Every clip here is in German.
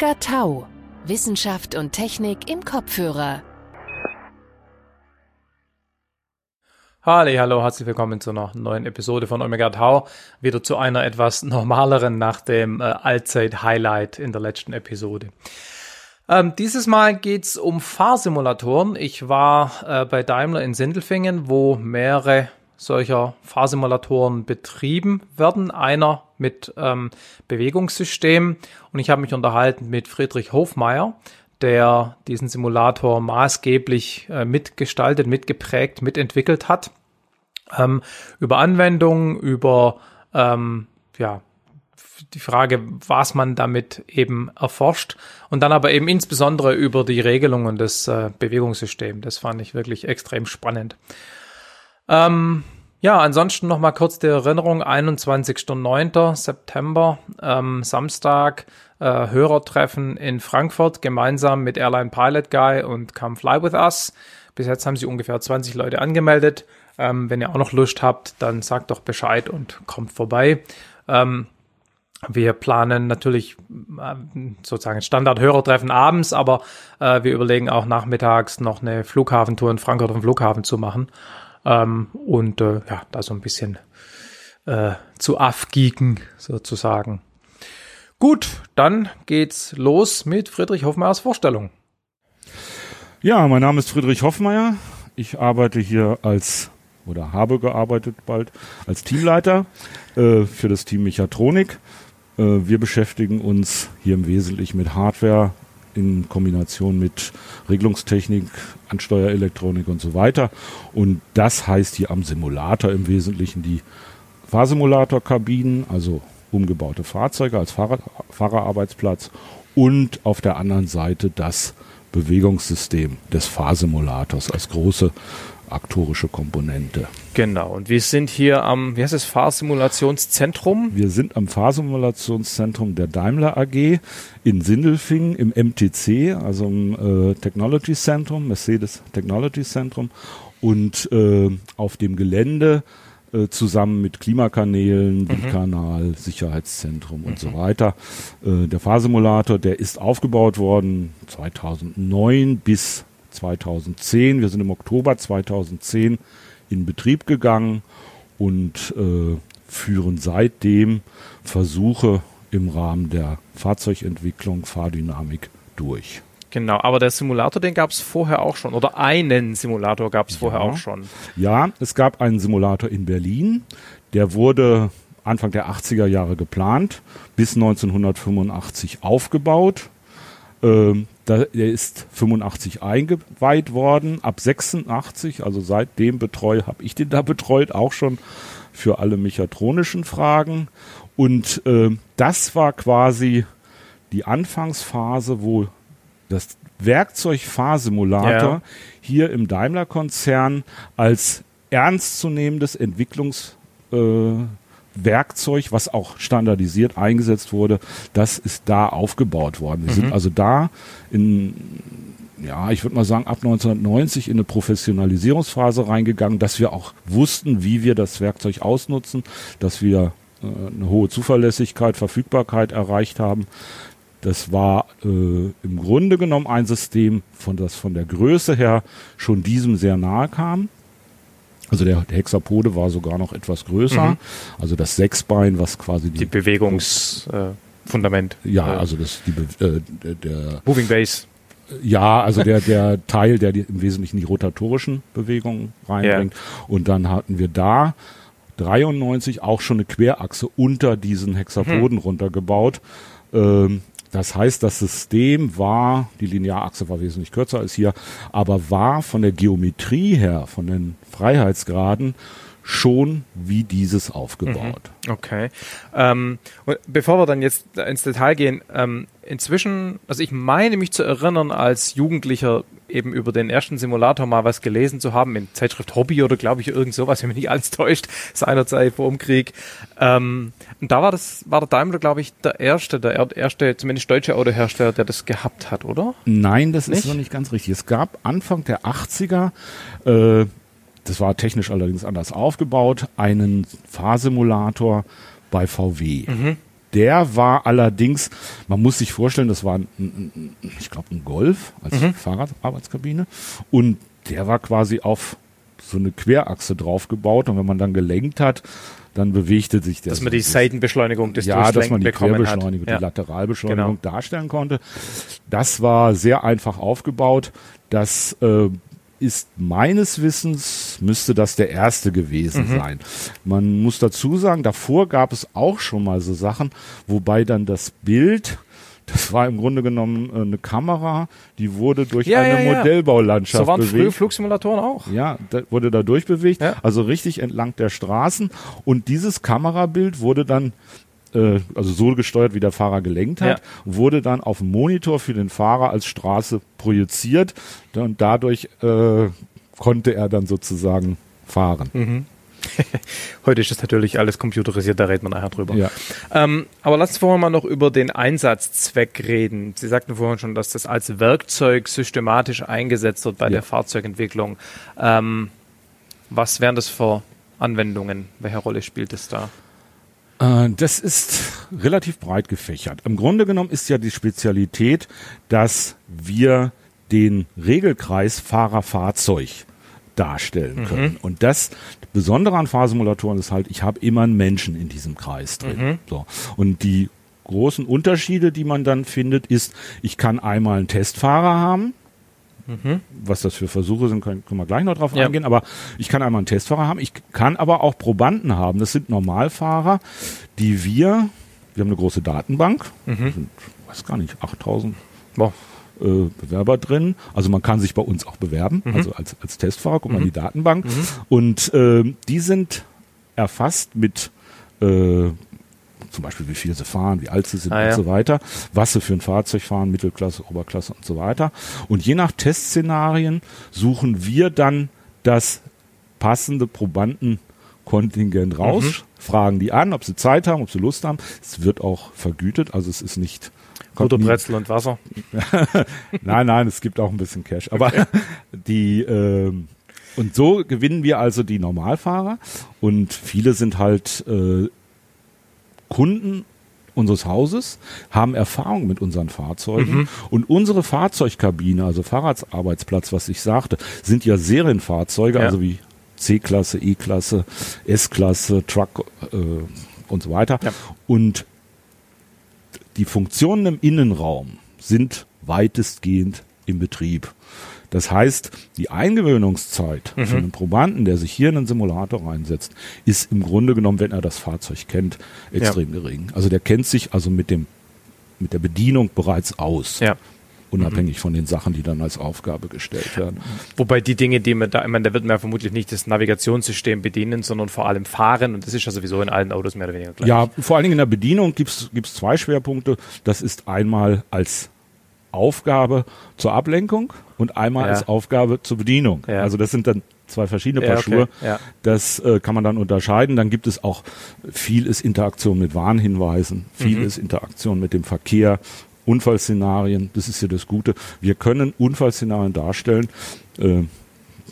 Omega Tau. Wissenschaft und Technik im Kopfhörer. Hallo, hallo, herzlich willkommen zu einer neuen Episode von Omega Tau. Wieder zu einer etwas normaleren nach dem äh, Allzeit-Highlight in der letzten Episode. Ähm, dieses Mal geht's um Fahrsimulatoren. Ich war äh, bei Daimler in Sindelfingen, wo mehrere solcher Fahrsimulatoren betrieben werden. Einer mit ähm, Bewegungssystem. Und ich habe mich unterhalten mit Friedrich Hofmeier, der diesen Simulator maßgeblich äh, mitgestaltet, mitgeprägt, mitentwickelt hat. Ähm, über Anwendungen, über ähm, ja, die Frage, was man damit eben erforscht und dann aber eben insbesondere über die Regelungen des äh, Bewegungssystems. Das fand ich wirklich extrem spannend. Ähm, ja, ansonsten noch mal kurz die Erinnerung, 21.09. September, ähm, Samstag, äh, Hörertreffen in Frankfurt, gemeinsam mit Airline Pilot Guy und Come Fly With Us. Bis jetzt haben sie ungefähr 20 Leute angemeldet. Ähm, wenn ihr auch noch Lust habt, dann sagt doch Bescheid und kommt vorbei. Ähm, wir planen natürlich äh, sozusagen Standard-Hörertreffen abends, aber äh, wir überlegen auch nachmittags noch eine Flughafentour in Frankfurt am Flughafen zu machen ähm, und äh, ja, da so ein bisschen äh, zu afgeeken sozusagen. Gut, dann geht's los mit Friedrich Hoffmeyers Vorstellung. Ja, mein Name ist Friedrich Hoffmeier. Ich arbeite hier als oder habe gearbeitet bald als Teamleiter äh, für das Team Mechatronik. Äh, wir beschäftigen uns hier im Wesentlichen mit Hardware, in Kombination mit Regelungstechnik, Ansteuerelektronik und so weiter. Und das heißt hier am Simulator im Wesentlichen die Fahrsimulatorkabinen, also umgebaute Fahrzeuge als Fahrer, Fahrerarbeitsplatz und auf der anderen Seite das Bewegungssystem des Fahrsimulators als große aktorische Komponente. Genau, und wir sind hier am, wie heißt es, Fahrsimulationszentrum? Wir sind am Fahrsimulationszentrum der Daimler AG in Sindelfingen im MTC, also im äh, Technology Zentrum, Mercedes Technology Zentrum. Und äh, auf dem Gelände äh, zusammen mit Klimakanälen, Windkanal, mhm. Sicherheitszentrum und mhm. so weiter. Äh, der Fahrsimulator, der ist aufgebaut worden 2009 bis 2010. Wir sind im Oktober 2010 in Betrieb gegangen und äh, führen seitdem Versuche im Rahmen der Fahrzeugentwicklung, Fahrdynamik durch. Genau, aber der Simulator, den gab es vorher auch schon. Oder einen Simulator gab es vorher ja. auch schon. Ja, es gab einen Simulator in Berlin. Der wurde Anfang der 80er Jahre geplant, bis 1985 aufgebaut. Ähm, da, der ist 85 eingeweiht worden, ab 86, also seitdem betreue, habe ich den da betreut, auch schon für alle mechatronischen Fragen. Und äh, das war quasi die Anfangsphase, wo das Werkzeug Fahrsimulator ja. hier im Daimler-Konzern als ernstzunehmendes Entwicklungs äh, Werkzeug, was auch standardisiert eingesetzt wurde, das ist da aufgebaut worden. Wir mhm. sind also da in, ja, ich würde mal sagen, ab 1990 in eine Professionalisierungsphase reingegangen, dass wir auch wussten, wie wir das Werkzeug ausnutzen, dass wir äh, eine hohe Zuverlässigkeit, Verfügbarkeit erreicht haben. Das war äh, im Grunde genommen ein System, von das von der Größe her schon diesem sehr nahe kam. Also der, Hexapode war sogar noch etwas größer. Mhm. Also das Sechsbein, was quasi die, die Bewegungsfundament. Äh, ja, also das die äh, der Moving Base. Ja, also der der Teil, der die, im Wesentlichen die rotatorischen Bewegungen reinbringt. Yeah. Und dann hatten wir da 93 auch schon eine Querachse unter diesen Hexapoden mhm. runtergebaut. Ähm, das heißt, das System war, die Linearachse war wesentlich kürzer als hier, aber war von der Geometrie her, von den Freiheitsgraden schon wie dieses aufgebaut. Mhm. Okay. Ähm, bevor wir dann jetzt ins Detail gehen, ähm, inzwischen, also ich meine mich zu erinnern, als Jugendlicher eben über den ersten Simulator mal was gelesen zu haben, in Zeitschrift Hobby oder glaube ich irgend sowas, wenn mich nicht alles täuscht, seinerzeit vor dem Krieg. Ähm, und da war das, war der Daimler, glaube ich, der erste, der erste, zumindest deutsche Autohersteller, der das gehabt hat, oder? Nein, das nicht? ist noch nicht ganz richtig. Es gab Anfang der 80er, äh, das war technisch allerdings anders aufgebaut, einen Fahrsimulator bei VW. Mhm. der war allerdings, man muss sich vorstellen, das war, ein, ein, ich glaube, ein Golf als mhm. Fahrradarbeitskabine. Und der war quasi auf so eine Querachse draufgebaut. Und wenn man dann gelenkt hat, dann bewegte sich der. Dass man die Seitenbeschleunigung des Ja, dass man die Querbeschleunigung, ja. die Lateralbeschleunigung genau. darstellen konnte. Das war sehr einfach aufgebaut. Das äh, ist meines Wissens, müsste das der erste gewesen mhm. sein. Man muss dazu sagen, davor gab es auch schon mal so Sachen, wobei dann das Bild, das war im Grunde genommen äh, eine Kamera, die wurde durch ja, eine ja, ja. Modellbaulandschaft so waren bewegt. Frühe Flugsimulatoren auch. Ja, da wurde da durchbewegt, also richtig entlang der Straßen. Und dieses Kamerabild wurde dann äh, also so gesteuert, wie der Fahrer gelenkt hat, ja. wurde dann auf dem Monitor für den Fahrer als Straße projiziert und dadurch äh, konnte er dann sozusagen fahren. Mhm. Heute ist das natürlich alles computerisiert, da reden wir nachher drüber. Ja. Ähm, aber lass uns vorher mal noch über den Einsatzzweck reden. Sie sagten vorhin schon, dass das als Werkzeug systematisch eingesetzt wird bei ja. der Fahrzeugentwicklung. Ähm, was wären das für Anwendungen? Welche Rolle spielt es da? Äh, das ist relativ breit gefächert. Im Grunde genommen ist ja die Spezialität, dass wir den Regelkreis Fahrer-Fahrzeug darstellen mhm. können. Mhm. Und das Besondere an Fahrsimulatoren ist halt, ich habe immer einen Menschen in diesem Kreis drin. Mhm. So. Und die großen Unterschiede, die man dann findet, ist, ich kann einmal einen Testfahrer haben, Mhm. Was das für Versuche sind, können, können wir gleich noch drauf ja. eingehen. Aber ich kann einmal einen Testfahrer haben. Ich kann aber auch Probanden haben. Das sind Normalfahrer, die wir, wir haben eine große Datenbank, mhm. sind, weiß gar nicht, 8000 wow. äh, Bewerber drin. Also man kann sich bei uns auch bewerben, mhm. also als, als Testfahrer, guck mal in die mhm. Datenbank. Mhm. Und äh, die sind erfasst mit äh, zum Beispiel wie viel sie fahren, wie alt sie sind ah, und ja. so weiter, was sie für ein Fahrzeug fahren, Mittelklasse, Oberklasse und so weiter. Und je nach Testszenarien suchen wir dann das passende Probandenkontingent raus, mhm. fragen die an, ob sie Zeit haben, ob sie Lust haben. Es wird auch vergütet, also es ist nicht Guter Brezel und Wasser. nein, nein, es gibt auch ein bisschen Cash. Aber okay. die äh, und so gewinnen wir also die Normalfahrer und viele sind halt äh, Kunden unseres Hauses haben Erfahrung mit unseren Fahrzeugen mhm. und unsere Fahrzeugkabine, also Fahrradsarbeitsplatz, was ich sagte, sind ja Serienfahrzeuge, ja. also wie C-Klasse, E-Klasse, S-Klasse, Truck äh, und so weiter. Ja. Und die Funktionen im Innenraum sind weitestgehend im Betrieb. Das heißt, die Eingewöhnungszeit mhm. für einen Probanden, der sich hier in einen Simulator reinsetzt, ist im Grunde genommen, wenn er das Fahrzeug kennt, extrem ja. gering. Also der kennt sich also mit dem mit der Bedienung bereits aus. Ja unabhängig mhm. von den Sachen, die dann als Aufgabe gestellt werden. Wobei die Dinge, die man da, ich meine, da wird man ja vermutlich nicht das Navigationssystem bedienen, sondern vor allem fahren und das ist ja sowieso in allen Autos mehr oder weniger gleich. Ja, vor allen Dingen in der Bedienung gibt es zwei Schwerpunkte. Das ist einmal als Aufgabe zur Ablenkung und einmal ja. als Aufgabe zur Bedienung. Ja. Also das sind dann zwei verschiedene Paar ja, okay. Schuhe. Das äh, kann man dann unterscheiden. Dann gibt es auch viel ist Interaktion mit Warnhinweisen, viel mhm. ist Interaktion mit dem Verkehr, Unfallszenarien. Das ist ja das Gute. Wir können Unfallszenarien darstellen. Äh,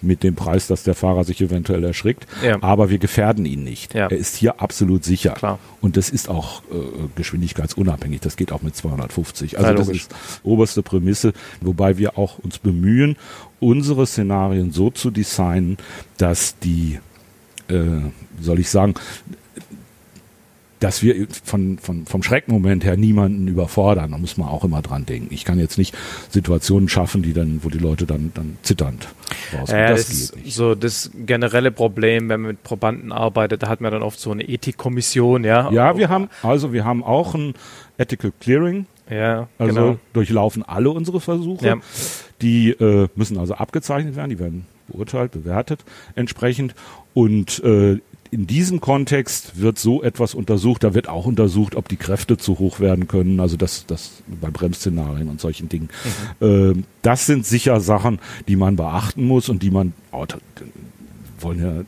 mit dem Preis, dass der Fahrer sich eventuell erschrickt. Ja. Aber wir gefährden ihn nicht. Ja. Er ist hier absolut sicher. Klar. Und das ist auch äh, geschwindigkeitsunabhängig. Das geht auch mit 250. Also ja, das ist oberste Prämisse, wobei wir auch uns bemühen, unsere Szenarien so zu designen, dass die, äh, soll ich sagen, dass wir von, von, vom Schreckmoment her niemanden überfordern. Da muss man auch immer dran denken. Ich kann jetzt nicht Situationen schaffen, die dann, wo die Leute dann, dann zitternd rauskommen. Ja, das, das ist nicht. so das generelle Problem, wenn man mit Probanden arbeitet, da hat man dann oft so eine Ethikkommission, ja. Ja, wir haben, also wir haben auch ein Ethical Clearing. Ja, also genau. durchlaufen alle unsere Versuche. Ja. Die äh, müssen also abgezeichnet werden, die werden beurteilt, bewertet entsprechend. Und äh, in diesem Kontext wird so etwas untersucht. Da wird auch untersucht, ob die Kräfte zu hoch werden können. Also das, das bei Bremsszenarien und solchen Dingen. Mhm. Äh, das sind sicher Sachen, die man beachten muss und die man oh, wollen ja äh,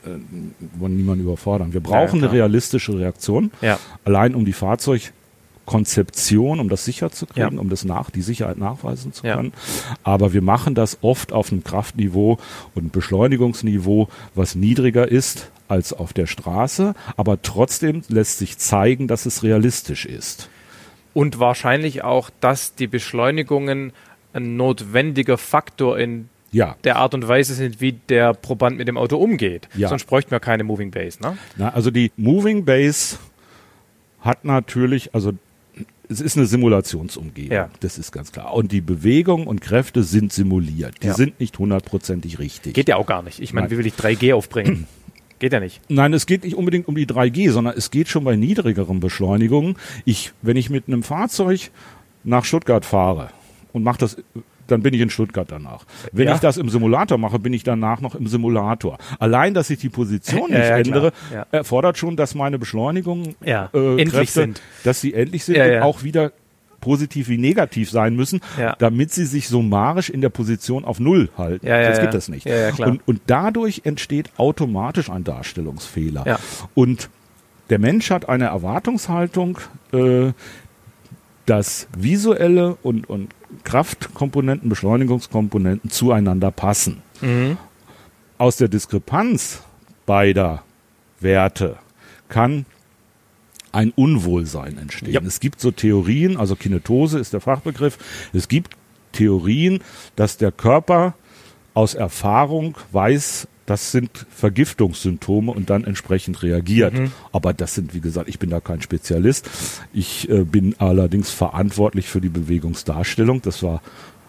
wollen niemanden überfordern. Wir brauchen ja, eine realistische Reaktion. Ja. Allein um die Fahrzeugkonzeption, um das sicher zu kriegen, ja. um das nach, die Sicherheit nachweisen zu können. Ja. Aber wir machen das oft auf einem Kraftniveau und Beschleunigungsniveau, was niedriger ist als auf der Straße, aber trotzdem lässt sich zeigen, dass es realistisch ist. Und wahrscheinlich auch, dass die Beschleunigungen ein notwendiger Faktor in Ja, der Art und Weise sind, wie der Proband mit dem Auto umgeht. Ja. Sonst bräuchten wir keine Moving Base, ne? Na, also die Moving Base hat natürlich, also es ist eine Simulationsumgebung, Ja. das ist ganz klar. Und die Bewegung und Kräfte sind simuliert. Die Ja. sind nicht hundertprozentig richtig. Geht ja auch gar nicht. Ich meine, wie will ich 3G aufbringen? Geht ja nicht. Nein, es geht nicht unbedingt um die 3G, sondern es geht schon bei niedrigeren Beschleunigungen. Ich, wenn ich mit einem Fahrzeug nach Stuttgart fahre und mache das, dann bin ich in Stuttgart danach. Wenn Ja. ich das im Simulator mache, bin ich danach noch im Simulator. Allein, dass ich die Position nicht ja, ändere. Ja. erfordert schon, dass meine Beschleunigungen äh, endlich Kräfte, sind. dass sie endlich sind und auch wieder positiv wie negativ sein müssen, Ja. damit sie sich summarisch in der Position auf Null halten. Ja, ja, Sonst ja. gibt das nicht. Und, und dadurch entsteht automatisch ein Darstellungsfehler. Und der Mensch hat eine Erwartungshaltung, äh, dass visuelle und, und Kraftkomponenten, Beschleunigungskomponenten zueinander passen. Mhm. Aus der Diskrepanz beider Werte kann ein Unwohlsein entstehen. Ja. Es gibt so Theorien, also Kinetose ist der Fachbegriff, es gibt Theorien, dass der Körper aus Erfahrung weiß, das sind Vergiftungssymptome und dann entsprechend reagiert. Mhm. Aber das sind, wie gesagt, ich bin da kein Spezialist. Ich äh, bin allerdings verantwortlich für die Bewegungsdarstellung. Das war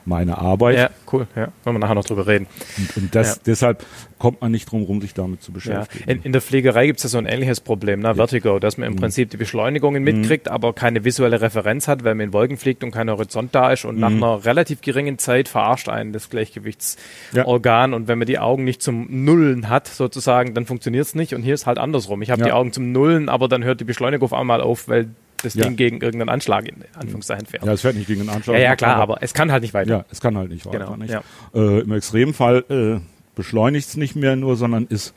meine Arbeit. Ja, cool. Ja, wollen wir nachher noch drüber reden. Und, und das, Ja. deshalb kommt man nicht drum rum, sich damit zu Ja. beschäftigen. In, in der Pflegerei gibt es ja so ein ähnliches Problem, ne? Vertigo, dass Mhm. man im Prinzip die Beschleunigungen mitkriegt, aber keine visuelle Referenz hat, weil man in Wolken fliegt und kein Horizont da ist und nach Mhm. einer relativ geringen Zeit verarscht einen das Gleichgewichtsorgan und wenn man die Augen nicht zum Nullen hat, sozusagen, dann funktioniert es nicht und hier ist halt andersrum. Ich habe Ja. die Augen zum Nullen, aber dann hört die Beschleunigung auf einmal auf, weil das Ja. Ding gegen irgendeinen Anschlag in Anführungszeichen fährt. ja, es fährt nicht gegen den Anschlag. Ja, ja, klar, aber es kann halt nicht weiter. Ja, es kann halt nicht weiter. Genau, nicht. ja. Äh, Im Extremfall äh, beschleunigt es nicht mehr nur, sondern es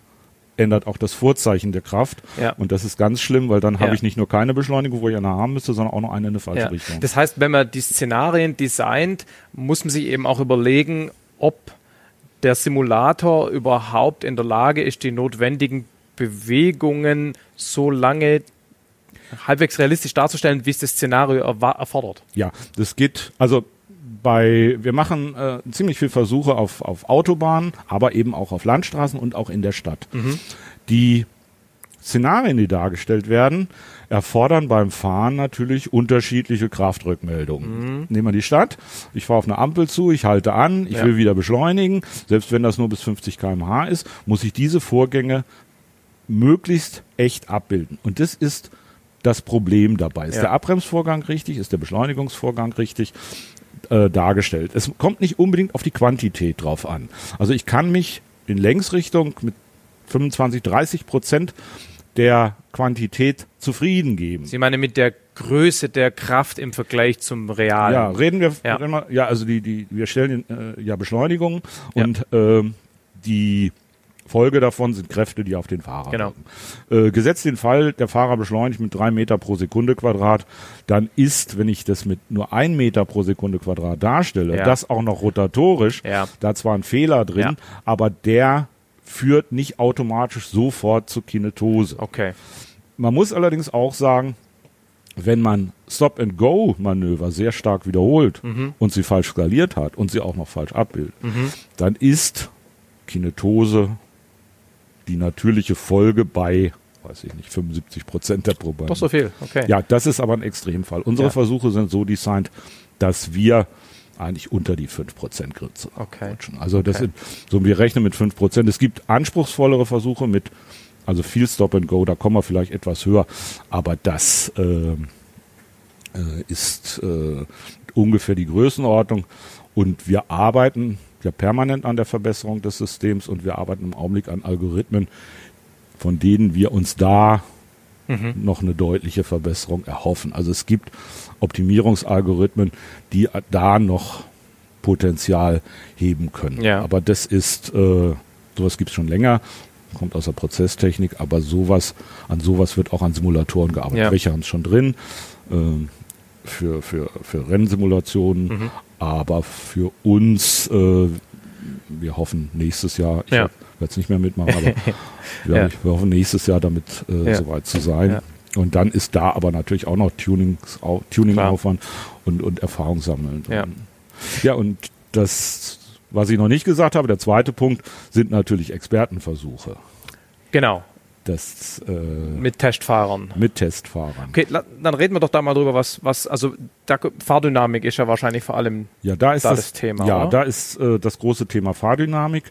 ändert auch das Vorzeichen der Kraft. Ja. Und das ist ganz schlimm, weil dann habe Ja. ich nicht nur keine Beschleunigung, wo ich eine haben müsste, sondern auch noch eine in eine falsche Ja. Richtung. Das heißt, wenn man die Szenarien designt, muss man sich eben auch überlegen, ob der Simulator überhaupt in der Lage ist, die notwendigen Bewegungen so lange halbwegs realistisch darzustellen, wie es das Szenario erfordert. Ja, das geht, also bei, wir machen äh, ziemlich viel Versuche auf, auf Autobahnen, aber eben auch auf Landstraßen und auch in der Stadt. Die Szenarien, die dargestellt werden, erfordern beim Fahren natürlich unterschiedliche Kraftrückmeldungen. Nehmen wir die Stadt, ich fahre auf eine Ampel zu, ich halte an, ich Ja. will wieder beschleunigen, selbst wenn das nur bis 50 km/h ist, muss ich diese Vorgänge möglichst echt abbilden. Und das ist das Problem dabei. Ist Ja. der Abbremsvorgang richtig? Ist der Beschleunigungsvorgang richtig äh, dargestellt? Es kommt nicht unbedingt auf die Quantität drauf an. Also ich kann mich in Längsrichtung mit 25, 30 Prozent der Quantität zufrieden geben. Sie meinen mit der Größe der Kraft im Vergleich zum Realen. Ja, reden wir, Ja. reden wir ja, also die, die, wir stellen äh, ja Beschleunigungen Ja. und ähm, die Folge davon sind Kräfte, die auf den Fahrer Genau. Äh, gesetzt den Fall, der Fahrer beschleunigt mit drei Meter pro Sekunde Quadrat, dann ist, wenn ich das mit nur ein Meter pro Sekunde Quadrat darstelle, Ja. das auch noch rotatorisch, Ja. da zwar ein Fehler drin, Ja. aber der führt nicht automatisch sofort zur Kinetose. Okay. Man muss allerdings auch sagen, wenn man Stop-and-Go-Manöver sehr stark wiederholt und sie falsch skaliert hat und sie auch noch falsch abbildet, dann ist Kinetose die natürliche Folge bei, weiß ich nicht, 75 Prozent der Probanden. Doch so viel. Okay. Ja, das ist aber ein Extremfall. Unsere Ja. Versuche sind so designt, dass wir eigentlich unter die 5% Grenze Okay. rutschen. Also das Okay. sind, so wir rechnen mit 5%. Es gibt anspruchsvollere Versuche mit, also viel Stop and Go, da kommen wir vielleicht etwas höher, aber das ähm, äh, ist äh, ungefähr die Größenordnung und wir arbeiten ja permanent an der Verbesserung des Systems und wir arbeiten im Augenblick an Algorithmen, von denen wir uns da noch eine deutliche Verbesserung erhoffen. Also es gibt Optimierungsalgorithmen, die da noch Potenzial heben können. Ja. Aber das ist, äh, sowas gibt es schon länger, kommt aus der Prozesstechnik, aber sowas, an sowas wird auch an Simulatoren gearbeitet. Ja. Welche haben es schon drin? Ähm, für, für, für Rennsimulationen, Mhm. Aber für uns, äh, wir hoffen nächstes Jahr, ich Ja. wir jetzt nicht mehr mitmachen, aber wir, Ja. wir hoffen nächstes Jahr damit äh, Ja. soweit zu sein. Und dann ist da aber natürlich auch noch Tuningaufwand und, und Erfahrung sammeln. Ja. ja, und das, was ich noch nicht gesagt habe, der zweite Punkt, sind natürlich Expertenversuche. Genau, Das äh, mit Testfahrern. mit Testfahrern. Okay, dann reden wir doch da mal drüber, was, was, also da, Fahrdynamik ist ja wahrscheinlich vor allem Ja, da ist da das, das Thema, Ja, oder? da ist äh, das große Thema Fahrdynamik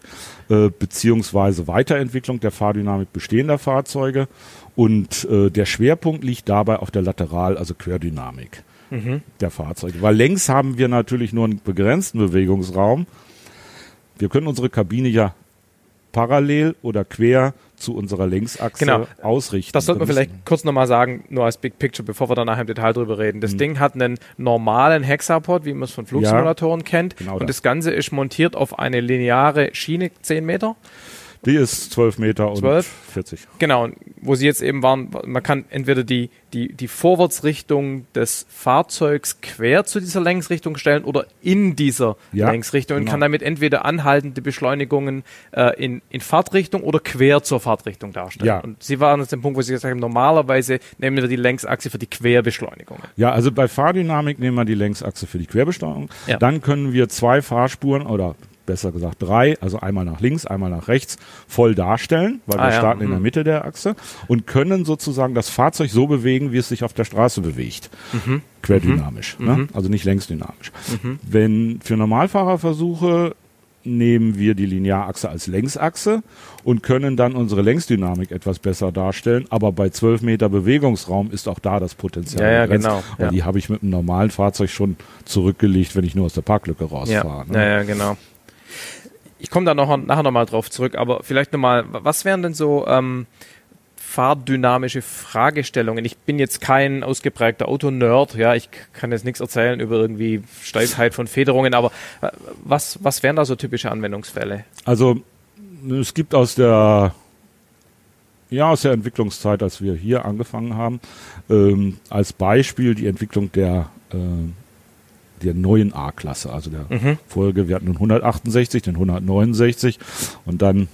äh, beziehungsweise Weiterentwicklung der Fahrdynamik bestehender Fahrzeuge und äh, der Schwerpunkt liegt dabei auf der Lateral, also Querdynamik Mhm. der Fahrzeuge. Weil längs haben wir natürlich nur einen begrenzten Bewegungsraum. Wir können unsere Kabine ja parallel oder quer zu unserer Längsachse Genau. ausrichten. Das sollte man Da müssen- vielleicht kurz nochmal sagen, nur als Big Picture, bevor wir dann nachher im Detail drüber reden. Mhm. Das Ding hat einen normalen Hexapod, wie man es von Flugsimulatoren kennt. genau und das. das Ganze ist montiert auf eine lineare Schiene, 10 Meter. Die ist 12 Meter und 12? 40. Genau, und wo sie jetzt eben waren, man kann entweder die, die, die Vorwärtsrichtung des Fahrzeugs quer zu dieser Längsrichtung stellen oder in dieser Ja, Längsrichtung und genau. kann damit entweder anhaltende Beschleunigungen äh, in, in Fahrtrichtung oder quer zur Fahrtrichtung darstellen. Ja. Und sie waren jetzt dem Punkt, wo sie gesagt haben, normalerweise nehmen wir die Längsachse für die Querbeschleunigungen. Ja, also bei Fahrdynamik nehmen wir die Längsachse für die Querbesteuerung. Ja. Dann können wir zwei Fahrspuren oder besser gesagt drei, also einmal nach links, einmal nach rechts, voll darstellen, weil Ah, wir ja, starten in mhm. der Mitte der Achse und können sozusagen das Fahrzeug so bewegen, wie es sich auf der Straße bewegt. Mhm. Querdynamisch, Ne? also nicht längsdynamisch. Wenn für Normalfahrerversuche nehmen wir die Linearachse als Längsachse und können dann unsere Längsdynamik etwas besser darstellen. Aber bei 12 Meter Bewegungsraum ist auch da das Potenzial. Ja, ja, genau, Weil ja. die habe ich mit einem normalen Fahrzeug schon zurückgelegt, wenn ich nur aus der Parklücke Ja, rausfahre. ja, ne? ja, genau. Ich komme da noch, nachher nochmal drauf zurück, aber vielleicht nochmal, was wären denn so ähm, fahrdynamische Fragestellungen? Ich bin jetzt kein ausgeprägter Autonerd, ja, ich kann jetzt nichts erzählen über irgendwie Steifheit von Federungen, aber äh, was, was wären da so typische Anwendungsfälle? Also es gibt aus der ja aus der Entwicklungszeit, als wir hier angefangen haben, ähm, als Beispiel die Entwicklung der äh, der neuen A-Klasse, also der Mhm. Folge. Wir hatten den 168, den 169 und dann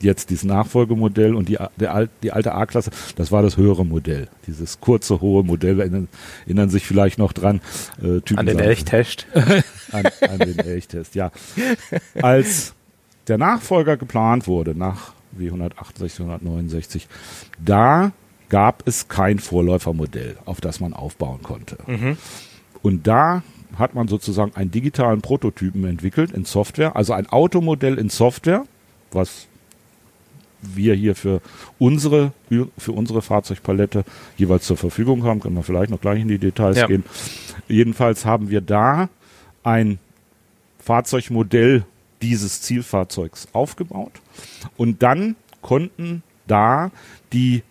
jetzt dieses Nachfolgemodell und die, der, die alte A-Klasse, das war das höhere Modell. Dieses kurze, hohe Modell, erinnern, erinnern sich vielleicht noch dran. Äh, Typen An den Elchtest? an, an den Elchtest, ja. Als der Nachfolger geplant wurde, nach wie 168, 169, da gab es kein Vorläufermodell, auf das man aufbauen konnte. Und da hat man sozusagen einen digitalen Prototypen entwickelt in Software, also ein Automodell in Software, was wir hier für unsere, für unsere Fahrzeugpalette jeweils zur Verfügung haben, können wir vielleicht noch gleich in die Details Ja. gehen. Jedenfalls haben wir da ein Fahrzeugmodell dieses Zielfahrzeugs aufgebaut und dann konnten da die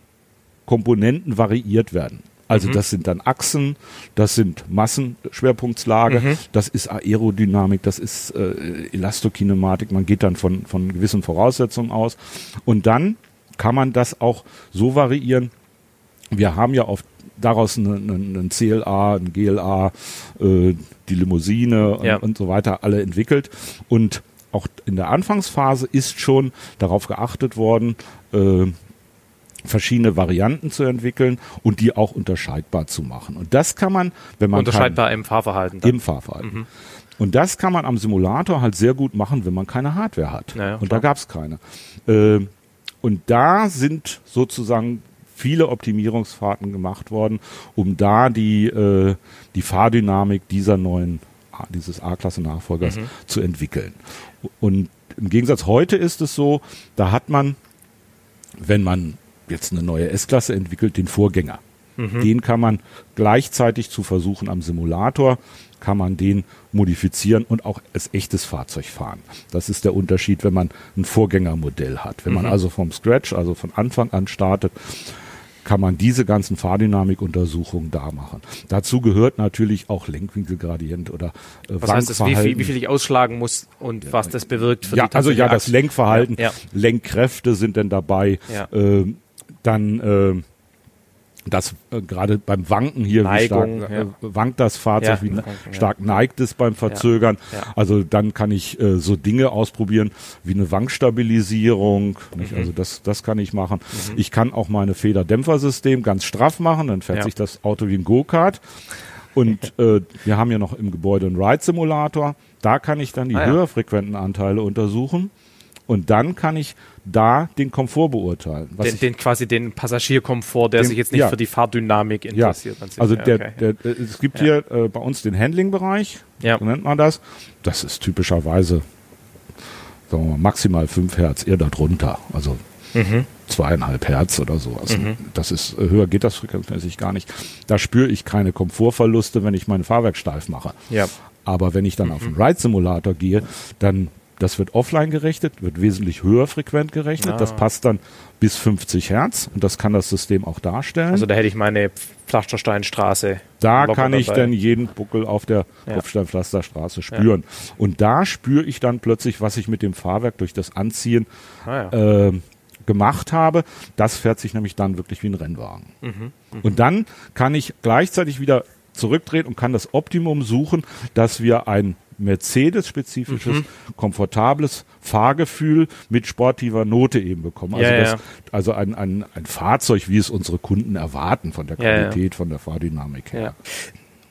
Komponenten variiert werden. Also das sind dann Achsen, das sind Massenschwerpunktslage, das ist Aerodynamik, das ist äh, Elastokinematik, man geht dann von, von gewissen Voraussetzungen aus. Und dann kann man das auch so variieren. Wir haben ja auf daraus einen, einen, einen CLA, ein GLA, äh, die Limousine Ja. und, und so weiter alle entwickelt. Und auch in der Anfangsphase ist schon darauf geachtet worden, äh, verschiedene Varianten zu entwickeln und die auch unterscheidbar zu machen. Und das kann man, wenn man Unterscheidbar im Fahrverhalten. dann. im Fahrverhalten. Und das kann man am Simulator halt sehr gut machen, wenn man keine Hardware hat. Ja, ja, und klar. da gab es keine. Äh, und da sind sozusagen viele Optimierungsfahrten gemacht worden, um da die, äh, die Fahrdynamik dieser neuen, dieses A-Klasse-Nachfolgers zu entwickeln. Und im Gegensatz heute ist es so, da hat man, wenn man jetzt eine neue S-Klasse entwickelt, den Vorgänger. Den kann man gleichzeitig zu versuchen am Simulator, kann man den modifizieren und auch als echtes Fahrzeug fahren. Das ist der Unterschied, wenn man ein Vorgängermodell hat. Wenn man also vom Scratch, also von Anfang an startet, kann man diese ganzen Fahrdynamikuntersuchungen da machen. Dazu gehört natürlich auch Lenkwinkelgradient oder äh, Was heißt das, wie viel, wie viel ich ausschlagen muss und was das bewirkt für ja, die also ja, das? Lenkverhalten, Ja, ja. Lenkkräfte sind denn dabei. Ja. Ähm, dann ähm, das äh, gerade beim Wanken hier, Neigung, wie stark ja. äh, wankt das Fahrzeug, Ja, wie ja. stark neigt es beim Verzögern. Ja. Also dann kann ich äh, so Dinge ausprobieren wie eine Wankstabilisierung. Nicht? Mhm. Also das, das kann ich machen. Ich kann auch meine Federdämpfersystem ganz straff machen, dann fährt Ja. sich das Auto wie ein Go-Kart. Und äh, wir haben ja noch im Gebäude einen Ride-Simulator. Da kann ich dann die Ah, ja. höherfrequenten Anteile untersuchen. Und dann kann ich da den Komfort beurteilen. Was Den, den quasi den Passagierkomfort, der Den- sich jetzt nicht ja. für die Fahrdynamik ja, interessiert. sich. also Ja, der, okay. der, es gibt hier äh, bei uns den Handling-Bereich, Ja. so nennt man das. Das ist typischerweise sagen wir mal, maximal 5 Hertz, eher darunter. Also Mhm. zweieinhalb Hertz oder so. Also das ist äh, höher geht das frequenzmäßig gar nicht. Da spüre ich keine Komfortverluste, wenn ich mein Fahrwerk steif mache. Ja. Aber wenn ich dann auf den Ride-Simulator gehe, dann das wird offline gerechnet, wird wesentlich höher frequent gerechnet. Ah. Das passt dann bis 50 Hertz und das kann das System auch darstellen. Also da hätte ich meine Pflastersteinstraße. Da kann ich dabei. dann jeden Buckel auf der Ja. Kopfsteinpflasterstraße spüren. Und da spüre ich dann plötzlich, was ich mit dem Fahrwerk durch das Anziehen Ah, ja. äh, gemacht habe. Das fährt sich nämlich dann wirklich wie ein Rennwagen. Mhm, Und dann kann ich gleichzeitig wieder zurückdrehen und kann das Optimum suchen, dass wir ein Mercedes-spezifisches, Mhm. komfortables Fahrgefühl mit sportiver Note eben bekommen. Also, Ja, das, also ein, ein, ein Fahrzeug, wie es unsere Kunden erwarten von der Ja, ja. Qualität, von der Fahrdynamik her.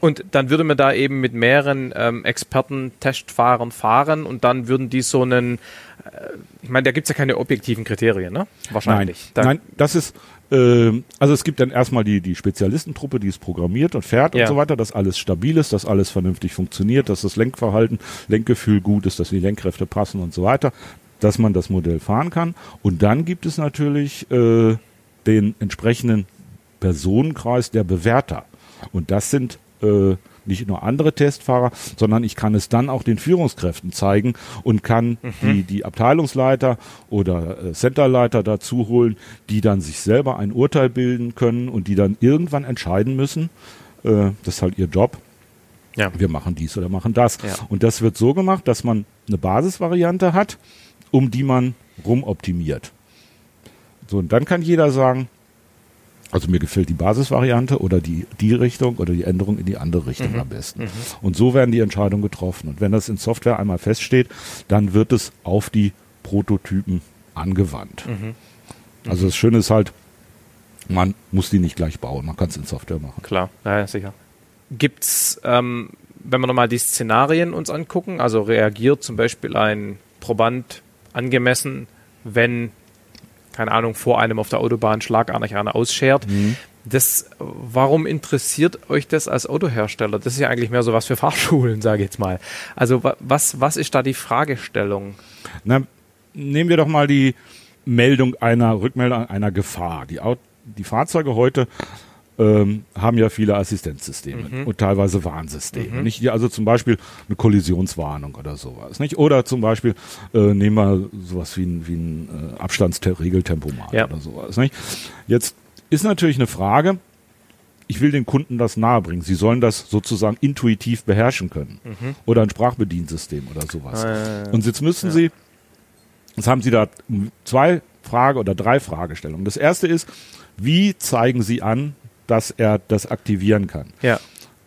Und dann würde man da eben mit mehreren ähm, Experten, Testfahrern fahren und dann würden die so einen, äh, ich meine, da gibt es ja keine objektiven Kriterien, ne? Wahrscheinlich. Nein, Da, nein, das ist, ähm, also es gibt dann erstmal die, die Spezialistentruppe, die es programmiert und fährt Ja. und so weiter, dass alles stabil ist, dass alles vernünftig funktioniert, dass das Lenkverhalten, Lenkgefühl gut ist, dass die Lenkkräfte passen und so weiter, dass man das Modell fahren kann. Und dann gibt es natürlich äh, den entsprechenden Personenkreis der Bewerter. Und das sind äh, nicht nur andere Testfahrer, sondern ich kann es dann auch den Führungskräften zeigen und kann die, die Abteilungsleiter oder äh, Centerleiter dazu holen, die dann sich selber ein Urteil bilden können und die dann irgendwann entscheiden müssen, äh, das ist halt ihr Job, ja. wir machen dies oder machen das. Ja. Und das wird so gemacht, dass man eine Basisvariante hat, um die man rumoptimiert. So, und dann kann jeder sagen, also mir gefällt die Basisvariante oder die, die Richtung oder die Änderung in die andere Richtung am besten. Und so werden die Entscheidungen getroffen. Und wenn das in Software einmal feststeht, dann wird es auf die Prototypen angewandt. Also das Schöne ist halt, man muss die nicht gleich bauen, man kann es in Software machen. Klar, ja, ja, sicher. Gibt's, ähm, wenn wir nochmal die Szenarien uns angucken, also reagiert zum Beispiel ein Proband angemessen, wenn, keine Ahnung, vor einem auf der Autobahn schlagartig einer ausschert. Das, warum interessiert euch das als Autohersteller? Das ist ja eigentlich mehr so was für Fahrschulen, sage ich jetzt mal. Also wa- was, was ist da die Fragestellung? Na, nehmen wir doch mal die Meldung einer Rückmeldung einer Gefahr. Die, die Fahrzeuge heute ähm, haben ja viele Assistenzsysteme und teilweise Warnsysteme. Nicht die, also zum Beispiel eine Kollisionswarnung oder sowas. Nicht? Oder zum Beispiel äh, nehmen wir sowas wie ein, wie ein äh, Abstandsregeltempomat Ja. oder sowas. Nicht? Jetzt ist natürlich eine Frage, ich will den Kunden das nahebringen. Sie sollen das sozusagen intuitiv beherrschen können. Oder ein Sprachbediensystem oder sowas. Ah, ja, ja. Und jetzt müssen Sie, jetzt haben Sie da zwei Frage oder drei Fragestellungen. Das erste ist, wie zeigen Sie an, dass er das aktivieren kann? Ja,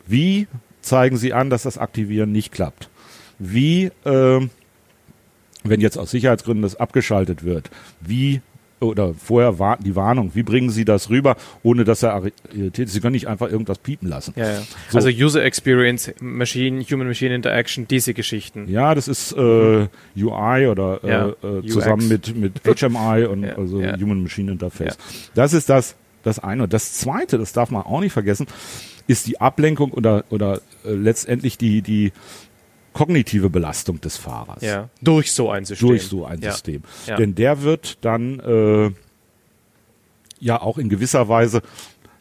Wie zeigen Sie an, dass das Aktivieren nicht klappt? Wie, ähm, wenn jetzt aus Sicherheitsgründen das abgeschaltet wird, wie oder vorher war die Warnung, wie bringen Sie das rüber, ohne dass er irritiert ist? Sie können nicht einfach irgendwas piepen lassen. ja, ja. So. Also User Experience, Machine, Human-Machine Interaction, diese Geschichten. Ja, das ist äh, UI oder äh, Ja, äh, zusammen mit, mit HMI und also ja. Human Machine Interface. Das ist das, das eine. Und das zweite, das darf man auch nicht vergessen, ist die Ablenkung oder, oder äh, letztendlich die, die kognitive Belastung des Fahrers. Ja. Durch so ein System. Durch so ein ja. System. Ja. Denn der wird dann äh, ja auch in gewisser Weise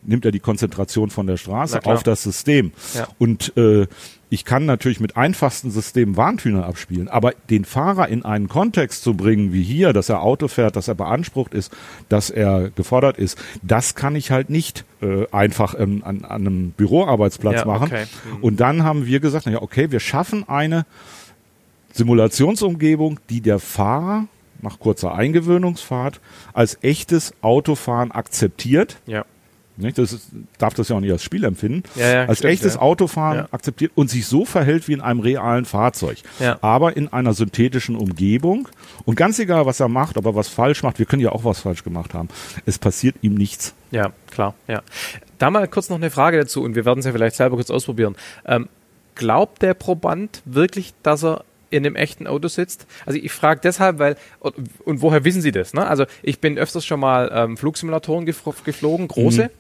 nimmt er die Konzentration von der Straße auf das System. Ja. Und äh, ich kann natürlich mit einfachsten Systemen Warntöne abspielen, aber den Fahrer in einen Kontext zu bringen, wie hier, dass er Auto fährt, dass er beansprucht ist, dass er gefordert ist, das kann ich halt nicht äh, einfach ähm, an, an einem Büroarbeitsplatz Ja, machen. okay. Mhm. Und dann haben wir gesagt, na ja, okay, wir schaffen eine Simulationsumgebung, die der Fahrer nach kurzer Eingewöhnungsfahrt als echtes Autofahren akzeptiert Ja. Nicht? Das ist, darf das ja auch nicht als Spiel empfinden. Ja, ja, als stimmt, echtes ja. Autofahren akzeptiert und sich so verhält wie in einem realen Fahrzeug. Aber in einer synthetischen Umgebung. Und ganz egal, was er macht, ob er was falsch macht, wir können ja auch was falsch gemacht haben. Es passiert ihm nichts. Ja, klar, ja. Da mal kurz noch eine Frage dazu und wir werden es ja vielleicht selber kurz ausprobieren. Ähm, glaubt der Proband wirklich, dass er in einem echten Auto sitzt? Also ich frage deshalb, weil, und, und woher wissen Sie das? Ne? Also ich bin öfters schon mal ähm, Flugsimulatoren gefl geflogen, große.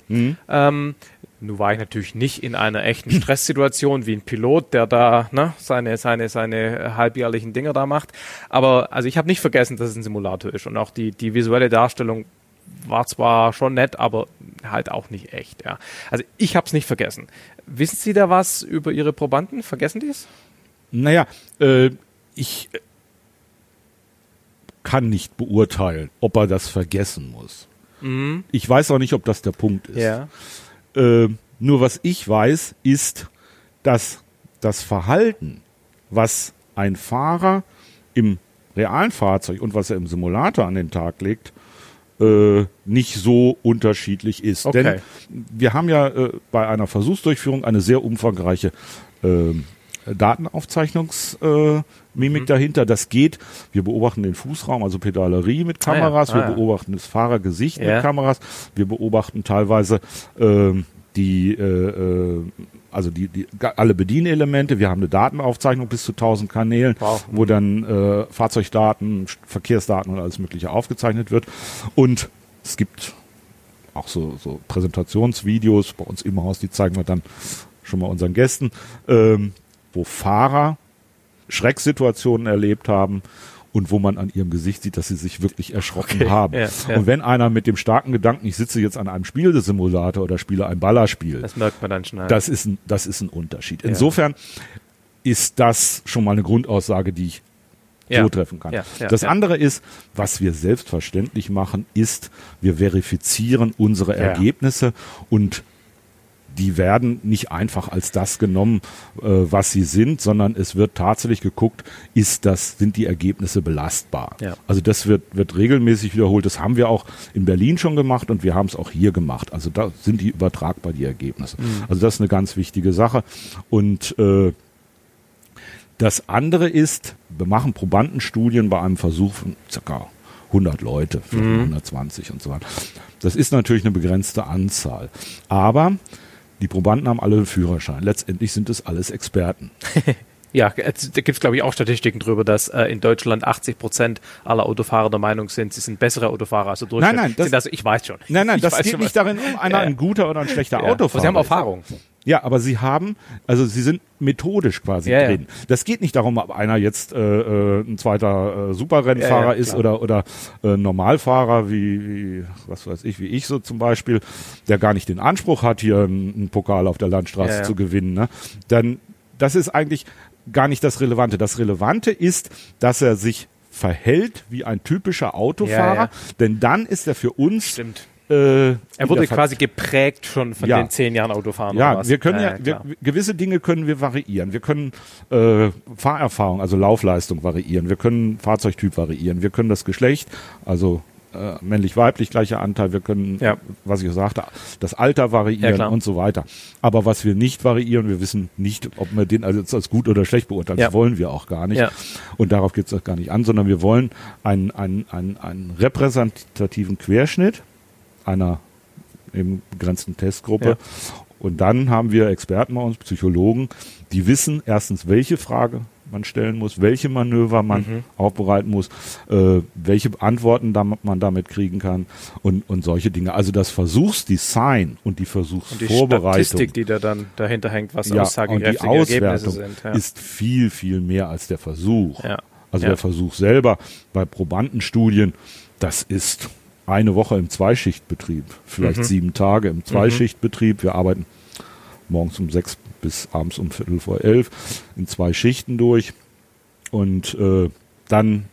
Ähm, nun war ich natürlich nicht in einer echten Stresssituation wie ein Pilot, der da ne, seine, seine, seine halbjährlichen Dinger da macht. Aber also ich habe nicht vergessen, dass es ein Simulator ist. Und auch die, die visuelle Darstellung war zwar schon nett, aber halt auch nicht echt. Ja. Also ich habe es nicht vergessen. Wissen Sie da was über Ihre Probanden? Vergessen die es? Naja, äh, ich äh, kann nicht beurteilen, ob er das vergessen muss. Ich weiß auch nicht, ob das der Punkt ist. Äh, nur was ich weiß, ist, dass das Verhalten, was ein Fahrer im realen Fahrzeug und was er im Simulator an den Tag legt, äh, nicht so unterschiedlich ist. Okay. Denn wir haben ja äh, bei einer Versuchsdurchführung eine sehr umfangreiche ähm, Datenaufzeichnungsmimik Mimik dahinter. Das geht. Wir beobachten den Fußraum, also Pedalerie mit Ah ja, Kameras. ah wir ja. beobachten das Fahrergesicht Ja. mit Kameras. Wir beobachten teilweise ähm, die, äh, äh, also die, die, alle Bedienelemente. Wir haben eine Datenaufzeichnung bis zu 1000 Kanälen, Wow. wo dann äh, Fahrzeugdaten, Verkehrsdaten und alles Mögliche aufgezeichnet wird. Und es gibt auch so, so Präsentationsvideos bei uns im Haus, die zeigen wir dann schon mal unseren Gästen, ähm, wo Fahrer Schrecksituationen erlebt haben und wo man an ihrem Gesicht sieht, dass sie sich wirklich erschrocken Okay, haben. ja, ja. Und wenn einer mit dem starken Gedanken, ich sitze jetzt an einem Spielesimulator oder spiele ein Ballerspiel, Das merkt man dann schnell. das ist ein, das ist ein Unterschied. Insofern ist das schon mal eine Grundaussage, die ich so treffen kann. Das andere ist, was wir selbstverständlich machen, ist, wir verifizieren unsere. Ergebnisse und die werden nicht einfach als das genommen, äh, was sie sind, sondern es wird tatsächlich geguckt, ist das, sind die Ergebnisse belastbar. Ja. Also das wird, wird regelmäßig wiederholt. Das haben wir auch in Berlin schon gemacht und wir haben es auch hier gemacht. Also da sind die übertragbar, die Ergebnisse. Mhm. Also das ist eine ganz wichtige Sache. Und äh, das andere ist, wir machen Probandenstudien bei einem Versuch von ca. 100 Leute, Mhm. 120 und so weiter. Das ist natürlich eine begrenzte Anzahl. Aber die Probanden haben alle einen Führerschein. Letztendlich sind es alles Experten. Ja, da gibt es, glaube ich, auch Statistiken drüber, dass äh, in Deutschland 80 Prozent aller Autofahrer der Meinung sind, sie sind bessere Autofahrer als der Durchschnitt. Nein, nein, das- sind also, ich weiß schon. Nein, nein, ich das geht schon, nicht darin um, einer Ja. ein guter oder ein schlechter Ja. Autofahrer. Sie haben. Erfahrung. Ja, aber sie haben, also sie sind methodisch quasi Ja, ja. drin. Das geht nicht darum, ob einer jetzt äh, äh, ein zweiter äh, Superrennfahrer Ja, ja, ist oder oder äh, Normalfahrer wie, wie was weiß ich, wie ich so zum Beispiel, der gar nicht den Anspruch hat, hier einen, einen Pokal auf der Landstraße Ja, ja. zu gewinnen. Ne? Dann das ist eigentlich gar nicht das Relevante. Das Relevante ist, dass er sich verhält wie ein typischer Autofahrer, Ja, ja. denn dann ist er für uns Stimmt. äh, Er wurde quasi geprägt schon von Ja. den zehn Jahren Autofahren. ja, oder was? wir können ja, klar. wir, gewisse Dinge können wir variieren. Wir können äh, Fahrerfahrung, also Laufleistung variieren. Wir können Fahrzeugtyp variieren. Wir können das Geschlecht, also äh, männlich-weiblich gleicher Anteil. Wir können, Ja. was ich sagte, das Alter Ja, variieren klar. und so weiter. Aber was wir nicht variieren, wir wissen nicht, ob wir den jetzt als gut oder schlecht beurteilen. Ja. Das wollen wir auch gar nicht. Ja. Und darauf geht es auch gar nicht an, sondern wir wollen einen, einen, einen, einen repräsentativen Querschnitt einer eben begrenzten Testgruppe. Ja. Und dann haben wir Experten bei uns, Psychologen, die wissen erstens, welche Frage man stellen muss, welche Manöver man Mhm. aufbereiten muss, äh, welche Antworten da, man damit kriegen kann und, und solche Dinge. Also das Versuchsdesign und die und die Versuchsvorbereitung Statistik, die da dann dahinter hängt, was ja, und die aussagekräftige Ergebnisse Auswertung sind. Ja. ist viel, viel mehr als der Versuch. Ja. Also der Versuch selber bei Probandenstudien, das ist eine Woche im Zweischichtbetrieb, vielleicht Mhm. sieben Tage im Zweischichtbetrieb. Wir arbeiten morgens um sechs bis abends um Viertel vor elf in zwei Schichten durch und äh, dann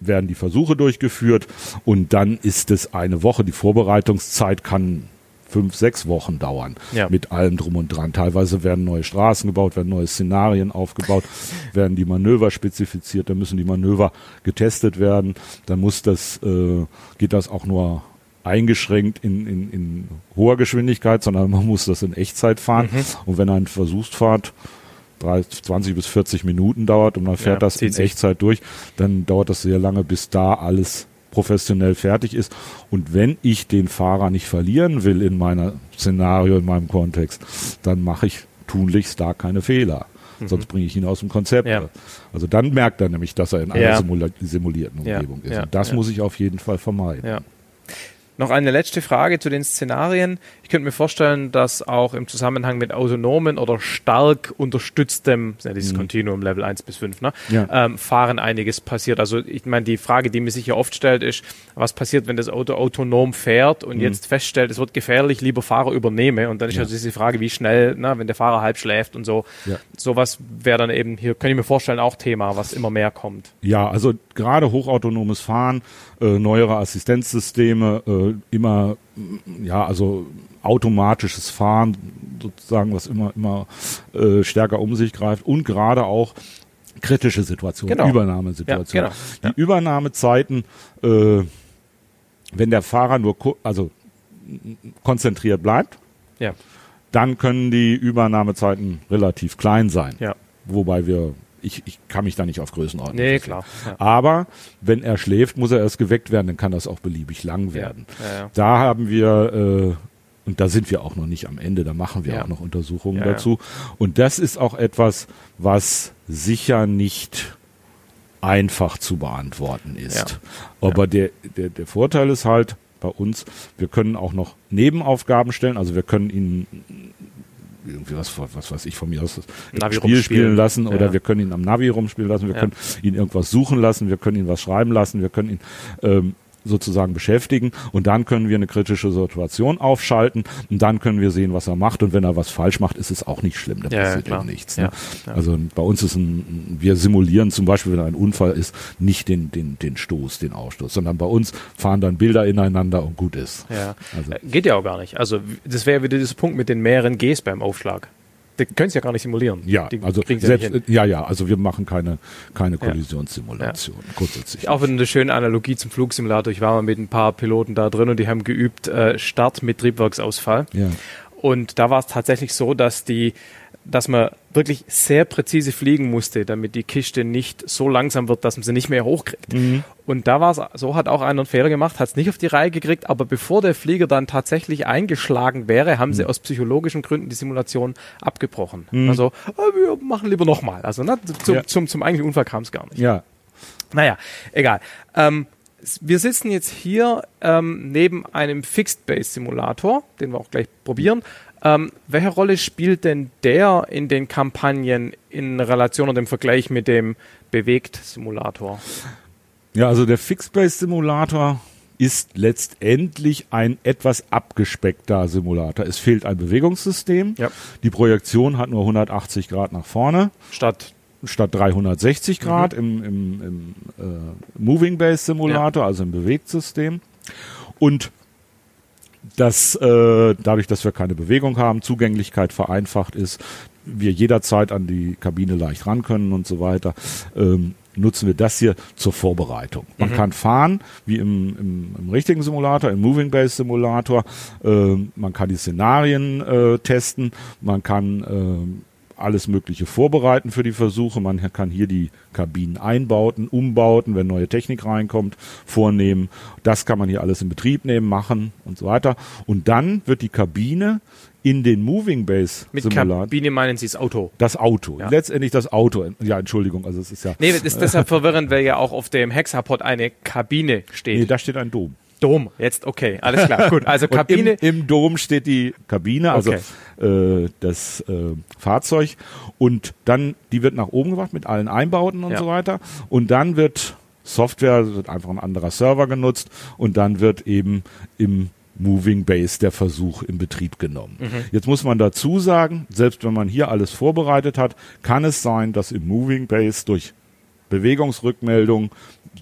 werden die Versuche durchgeführt und dann ist es eine Woche. Die Vorbereitungszeit kann fünf, sechs Wochen dauern Ja. mit allem drum und dran. Teilweise werden neue Straßen gebaut, werden neue Szenarien aufgebaut, werden die Manöver spezifiziert, dann müssen die Manöver getestet werden. Dann muss das, äh, geht das auch nur eingeschränkt in, in, in hoher Geschwindigkeit, sondern man muss das in Echtzeit fahren. Mhm. Und wenn eine Versuchsfahrt 30, 20 bis 40 Minuten dauert und man fährt Ja, das in. Echtzeit durch, dann dauert das sehr lange, bis da alles professionell fertig ist. Und wenn ich den Fahrer nicht verlieren will in meiner Szenario, in meinem Kontext, dann mache ich tunlichst da keine Fehler. Sonst bringe ich ihn aus dem Konzept. Mhm. Ja. Also dann merkt er nämlich, dass er in einer Ja. simulierten Umgebung ist. Und das muss ich auf jeden Fall vermeiden. Noch eine letzte Frage zu den Szenarien. Ich könnte mir vorstellen, dass auch im Zusammenhang mit autonomen oder stark unterstütztem, ja dieses Continuum Level 1 bis 5, ne? Mhm. Ja. ähm, Fahren einiges passiert. Also ich meine, die Frage, die mir sicher oft stellt, ist, was passiert, wenn das Auto autonom fährt und jetzt feststellt, es wird gefährlich, lieber Fahrer übernehme. Und dann ist Mhm. Ja. also diese Frage, wie schnell, ne, wenn der Fahrer halb schläft und so. Ja. Sowas wäre dann eben hier, könnte ich mir vorstellen, auch Thema, was immer mehr kommt. Ja, also gerade hochautonomes Fahren, äh, neuere Assistenzsysteme, äh, immer, mm, ja, also automatisches Fahren sozusagen, was immer, immer äh, stärker um sich greift und gerade auch kritische Situationen, Genau. Übernahmesituationen. Ja, genau. Die Übernahmezeiten, äh, wenn der Fahrer nur also konzentriert bleibt, Ja, dann können die Übernahmezeiten relativ klein sein. Wobei wir, ich, ich kann mich da nicht auf Größenordnung Nee, klar. Ja. Aber wenn er schläft, muss er erst geweckt werden, dann kann das auch beliebig lang werden. Ja, ja. Da haben wir, äh, und da sind wir auch noch nicht am Ende, da machen wir Ja. auch noch Untersuchungen Ja, dazu. Und das ist auch etwas, was sicher nicht einfach zu beantworten ist. Ja. Aber Der, der, der Vorteil ist halt bei uns, wir können auch noch Nebenaufgaben stellen, also wir können ihn irgendwie was, was weiß ich von mir aus, Navi Spiel spielen lassen oder Ja. wir können ihn am Navi rumspielen lassen, wir Ja. können ihn irgendwas suchen lassen, wir können ihn was schreiben lassen, wir können ihn ähm, sozusagen beschäftigen und dann können wir eine kritische Situation aufschalten und dann können wir sehen, was er macht und wenn er was falsch macht, ist es auch nicht schlimm, da Ja, ja, passiert eben nichts. Ne? ja. Also bei uns ist ein, wir simulieren zum Beispiel, wenn ein Unfall ist, nicht den, den, den Stoß, den Ausstoß, sondern bei uns fahren dann Bilder ineinander und gut ist. Ja. Also- Äh, Geht ja auch gar nicht. Also das wäre wieder dieser Punkt mit den mehreren Gs beim Aufschlag. Die können es ja gar nicht simulieren. Ja, Die also ja selbst, ja, ja, also wir machen keine, keine Kollisionssimulation, grundsätzlich. Auch eine schöne Analogie zum Flugsimulator. Ich war mal mit ein paar Piloten da drin und die haben geübt äh, Start mit Triebwerksausfall. Ja. Und da war es tatsächlich so, dass die, dass man wirklich sehr präzise fliegen musste, damit die Kiste nicht so langsam wird, dass man sie nicht mehr hochkriegt. Und da war es, so hat auch einer einen Fehler gemacht, hat es nicht auf die Reihe gekriegt, aber bevor der Flieger dann tatsächlich eingeschlagen wäre, haben sie aus psychologischen Gründen die Simulation abgebrochen. Also, äh, wir machen lieber nochmal. Also ne, zum, Ja. zum, zum eigentlichen Unfall kam es gar nicht. ja, Naja, egal. Ähm, wir sitzen jetzt hier ähm, neben einem Fixed-Base-Simulator, den wir auch gleich probieren. Ähm, welche Rolle spielt denn der in den Kampagnen in Relation oder im Vergleich mit dem Bewegt-Simulator? Ja, also der Fixed-Base-Simulator ist letztendlich ein etwas abgespeckter Simulator. Es fehlt ein Bewegungssystem. Ja. Die Projektion hat nur 180 Grad nach vorne Statt statt 360 Grad im, im, im äh, Moving Base Simulator, also im Bewegtsystem. Und das, äh, dadurch, dass wir keine Bewegung haben, Zugänglichkeit vereinfacht ist, wir jederzeit an die Kabine leicht ran können und so weiter, ähm, nutzen wir das hier zur Vorbereitung. Man kann fahren, wie im, im, im richtigen Simulator, im Moving Base Simulator. Ähm, man kann die Szenarien äh, testen, man kann ähm, alles Mögliche vorbereiten für die Versuche. Man kann hier die Kabinen einbauten, umbauten, wenn neue Technik reinkommt, vornehmen. Das kann man hier alles in Betrieb nehmen, machen und so weiter. Und dann wird die Kabine in den Moving Base mit Simulator Kabine meinen Sie das Auto? das Auto. Ja. Letztendlich das Auto. Ja, Entschuldigung, also es ist ja. Nee, das ist deshalb verwirrend, weil ja auch auf dem Hexapod eine Kabine steht. Nee, da steht ein Dom. Dom, jetzt okay, alles klar, gut. Also Kabine, Im, Im Dom steht die Kabine, also Okay. äh, das äh, Fahrzeug. Und dann, die wird nach oben gebracht mit allen Einbauten und Ja. so weiter. Und dann wird Software, wird einfach ein anderer Server genutzt und dann wird eben im Moving Base der Versuch in Betrieb genommen. Mhm. Jetzt muss man dazu sagen, selbst wenn man hier alles vorbereitet hat, kann es sein, dass im Moving Base durch Bewegungsrückmeldung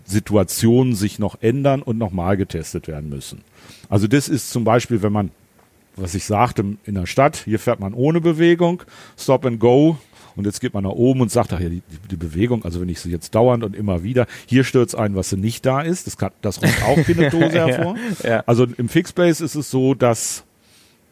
Situationen sich noch ändern und nochmal getestet werden müssen. Also das ist zum Beispiel, wenn man, was ich sagte, in der Stadt, hier fährt man ohne Bewegung, Stop and Go Und jetzt geht man nach oben und sagt, ach ja, die, die Bewegung, also wenn ich sie jetzt dauernd und immer wieder, hier stürzt ein, was sie nicht da ist, das, kann, das ruft auch Kinetose hervor. ja. Also im Fixbase ist es so, dass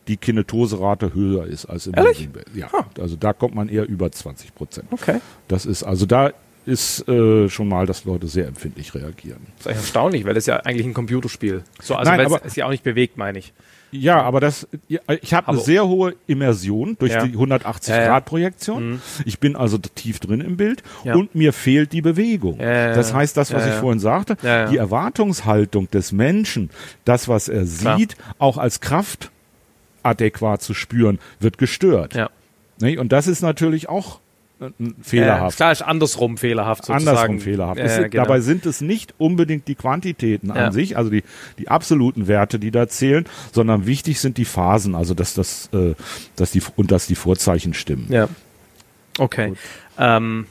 die Kinetoserate höher ist als im Ehrlich? Moving Base. Ja, also da kommt man eher über 20 Prozent. Okay. Das ist, also da ist äh, schon mal, dass Leute sehr empfindlich reagieren. Das ist eigentlich erstaunlich, weil das ja eigentlich ein Computerspiel. So, also Nein, aber- es sich auch nicht bewegt, meine ich. Ja, aber das, ja, ich habe eine sehr hohe Immersion durch Ja. die 180 Ja, ja. Projektion. Ich bin also tief drin im Bild Ja. und mir fehlt die Bewegung. Ja, ja, das ja. heißt, das, was Ja, ich ja. vorhin sagte, Ja, ja. die Erwartungshaltung des Menschen, das, was er Klar. sieht, auch als Kraft adäquat zu spüren, wird gestört. Ja. Und das ist natürlich auch äh, fehlerhaft. klar, ist andersrum fehlerhaft sozusagen. Andersrum fehlerhaft. Es sind, genau. Dabei sind es nicht unbedingt die Quantitäten Ja. an sich, also die, die absoluten Werte, die da zählen, sondern wichtig sind die Phasen, also dass das, äh, dass die und dass die Vorzeichen stimmen. Ja. Okay. Ähm,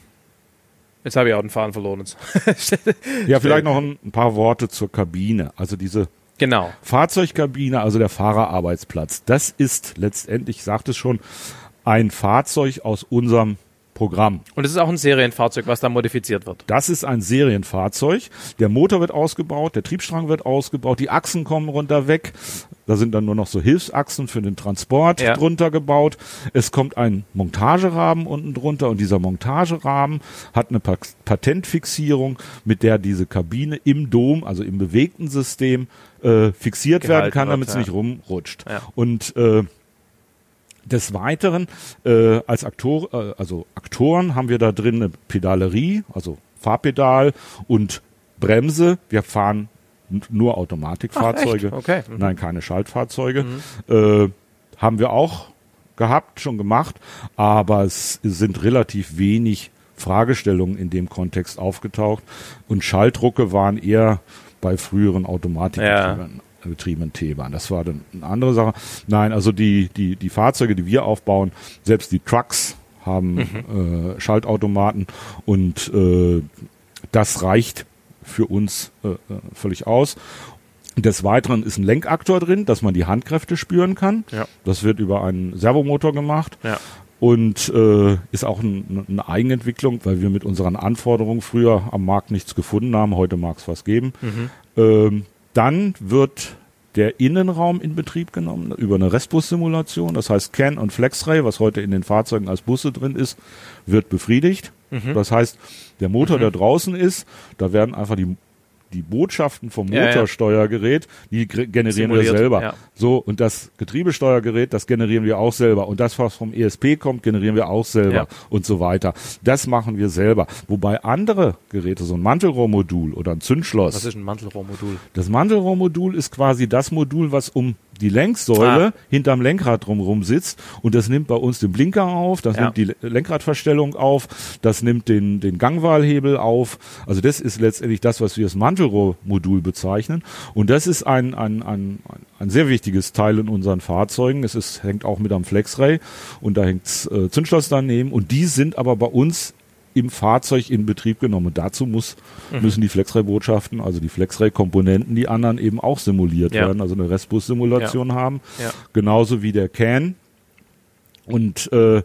jetzt habe ich auch den Faden verloren. Ja, vielleicht noch ein, ein paar Worte zur Kabine. Also diese genau. Fahrzeugkabine, also der Fahrerarbeitsplatz. Das ist letztendlich, ich sagte es schon, ein Fahrzeug aus unserem Programm. Und es ist auch ein Serienfahrzeug, was da modifiziert wird. Das ist ein Serienfahrzeug. Der Motor wird ausgebaut, der Triebstrang wird ausgebaut, die Achsen kommen runter weg. Da sind dann nur noch so Hilfsachsen für den Transport Ja. drunter gebaut. Es kommt ein Montagerahmen unten drunter und dieser Montagerahmen hat eine Pa- Patentfixierung, mit der diese Kabine im Dom, also im bewegten System, äh, fixiert werden Gehalten kann, wird, damit sie ja. nicht rumrutscht. Ja. Und äh, des Weiteren, äh, als Aktor, äh, also Aktoren haben wir da drin eine Pedalerie, also Fahrpedal und Bremse. Wir fahren nur Automatikfahrzeuge. Ach? Okay. Mhm. Nein, keine Schaltfahrzeuge. Äh, haben wir auch gehabt, schon gemacht, aber es sind relativ wenig Fragestellungen in dem Kontext aufgetaucht und Schaltdrucke waren eher bei früheren Automatikgetriebenen getriebenen T-Bahn. Das war dann eine andere Sache. Nein, also die, die, die Fahrzeuge, die wir aufbauen, selbst die Trucks haben äh, Schaltautomaten und äh, das reicht für uns äh, äh, völlig aus. Des Weiteren ist ein Lenkaktor drin, dass man die Handkräfte spüren kann. Ja. Das wird über einen Servomotor gemacht Ja. und äh, ist auch ein, eine Eigenentwicklung, weil wir mit unseren Anforderungen früher am Markt nichts gefunden haben. Heute mag es was geben. Ähm, dann wird der Innenraum in Betrieb genommen über eine Restbus-Simulation. Das heißt, CAN und FlexRay, was heute in den Fahrzeugen als Busse drin ist, wird befriedigt. Das heißt, der Motor, der draußen ist, da werden einfach die die Botschaften vom. Motorsteuergerät, die generieren wir Simuliert, selber. ja. So, und das Getriebesteuergerät, das generieren wir auch selber. Und das, was vom ESP kommt, generieren wir auch selber Ja. und so weiter. Das machen wir selber. Wobei andere Geräte, so ein Mantelrohrmodul oder ein Zündschloss, Was ist ein Mantelrohrmodul? das Mantelrohrmodul ist quasi das Modul, was um die Längssäule Ah. hinterm Lenkrad drumherum sitzt und das nimmt bei uns den Blinker auf, das Ja. nimmt die Le- Lenkradverstellung auf, das nimmt den, den Gangwahlhebel auf. Also das ist letztendlich das, was wir als Mantelrohrmodul bezeichnen und das ist ein, ein, ein, ein sehr wichtiges Teil in unseren Fahrzeugen. Es ist, hängt auch mit am Flexray und da hängt äh, Zündschloss daneben und die sind aber bei uns im Fahrzeug in Betrieb genommen. Und dazu muss, Mhm. müssen die Flexray-Botschaften, also die Flexray-Komponenten, die anderen eben auch simuliert Ja. werden, also eine Restbus-Simulation haben. Ja. Genauso wie der CAN. Und äh,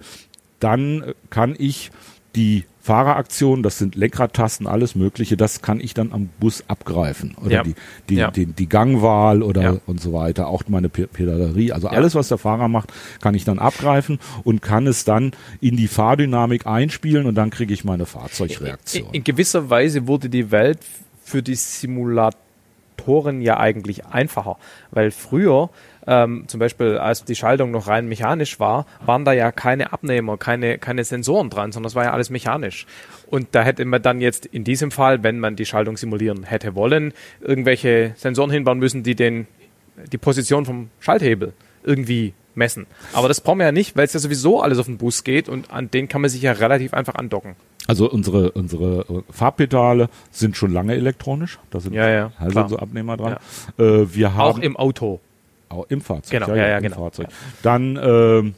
dann kann ich die Fahreraktion, das sind Lenkradtasten, alles Mögliche, das kann ich dann am Bus abgreifen. Oder Ja. die, die, Ja. die, die Gangwahl oder Ja. und so weiter. Auch meine Pe- Pedalerie. Also alles, was der Fahrer macht, kann ich dann abgreifen und kann es dann in die Fahrdynamik einspielen und dann kriege ich meine Fahrzeugreaktion. In, in gewisser Weise wurde die Welt für die Simulatoren ja eigentlich einfacher, weil früher ähm, zum Beispiel, als die Schaltung noch rein mechanisch war, waren da ja keine Abnehmer, keine, keine Sensoren dran, sondern es war ja alles mechanisch. Und da hätte man dann jetzt in diesem Fall, wenn man die Schaltung simulieren hätte wollen, irgendwelche Sensoren hinbauen müssen, die den, die Position vom Schalthebel irgendwie messen. Aber das brauchen wir ja nicht, weil es ja sowieso alles auf den Bus geht und an den kann man sich ja relativ einfach andocken. Also unsere, unsere äh, Farbpedale sind schon lange elektronisch. Da sind Ja, ja, also so Abnehmer dran. Äh, wir haben Auch im Auto. Auch im Fahrzeug. Genau, ja, ja, im genau. Fahrzeug. Dann ähm,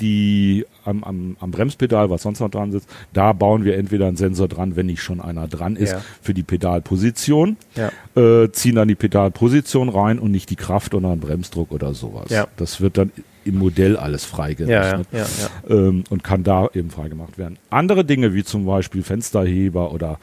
die am, am, am Bremspedal, was sonst noch dran sitzt, da bauen wir entweder einen Sensor dran, wenn nicht schon einer dran ist, Ja. für die Pedalposition, Ja. äh, ziehen dann die Pedalposition rein und nicht die Kraft oder einen Bremsdruck oder sowas. Ja. Das wird dann im Modell alles Ja, ja, freigerechnet ja, ja. ähm, und kann da eben freigemacht werden. Andere Dinge wie zum Beispiel Fensterheber oder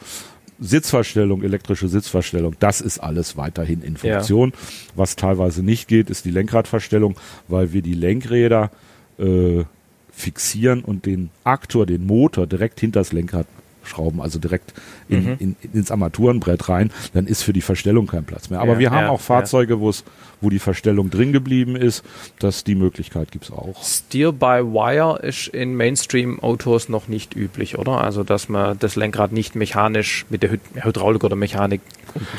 Sitzverstellung, elektrische Sitzverstellung, das ist alles weiterhin in Ja. Funktion. Was teilweise nicht geht, ist die Lenkradverstellung, weil wir die Lenkräder äh, fixieren und den Aktor, den Motor direkt hinter das Lenkrad schrauben, also direkt in, Mhm. in, ins Armaturenbrett rein, dann ist für die Verstellung kein Platz mehr. Aber Ja, wir haben ja, auch Fahrzeuge, wo es, wo die Verstellung drin geblieben ist, dass die Möglichkeit gibt's auch. Steer-by-Wire ist in Mainstream-Autos noch nicht üblich, oder? Also, dass man das Lenkrad nicht mechanisch mit der Hy- Hydraulik oder Mechanik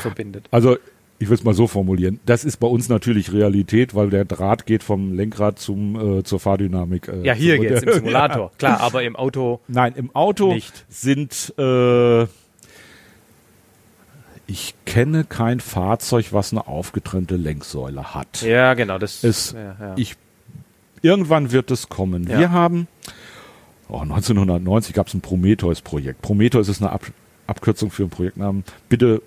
verbindet. Also ich will es mal so formulieren. Das ist bei uns natürlich Realität, weil der Draht geht vom Lenkrad zum äh, zur Fahrdynamik. Äh, Ja, hier zum- geht's im Simulator. Klar, aber im Auto. Nein, im Auto Nicht. sind äh, ich kenne kein Fahrzeug, was eine aufgetrennte Lenksäule hat. Ja, genau. Das Es, ja, ja. Ich, irgendwann wird es kommen. Ja. Wir haben, oh, 1990 gab es ein Prometheus-Projekt. Prometheus ist eine Ab Abkürzung für einen Projektnamen. Bitte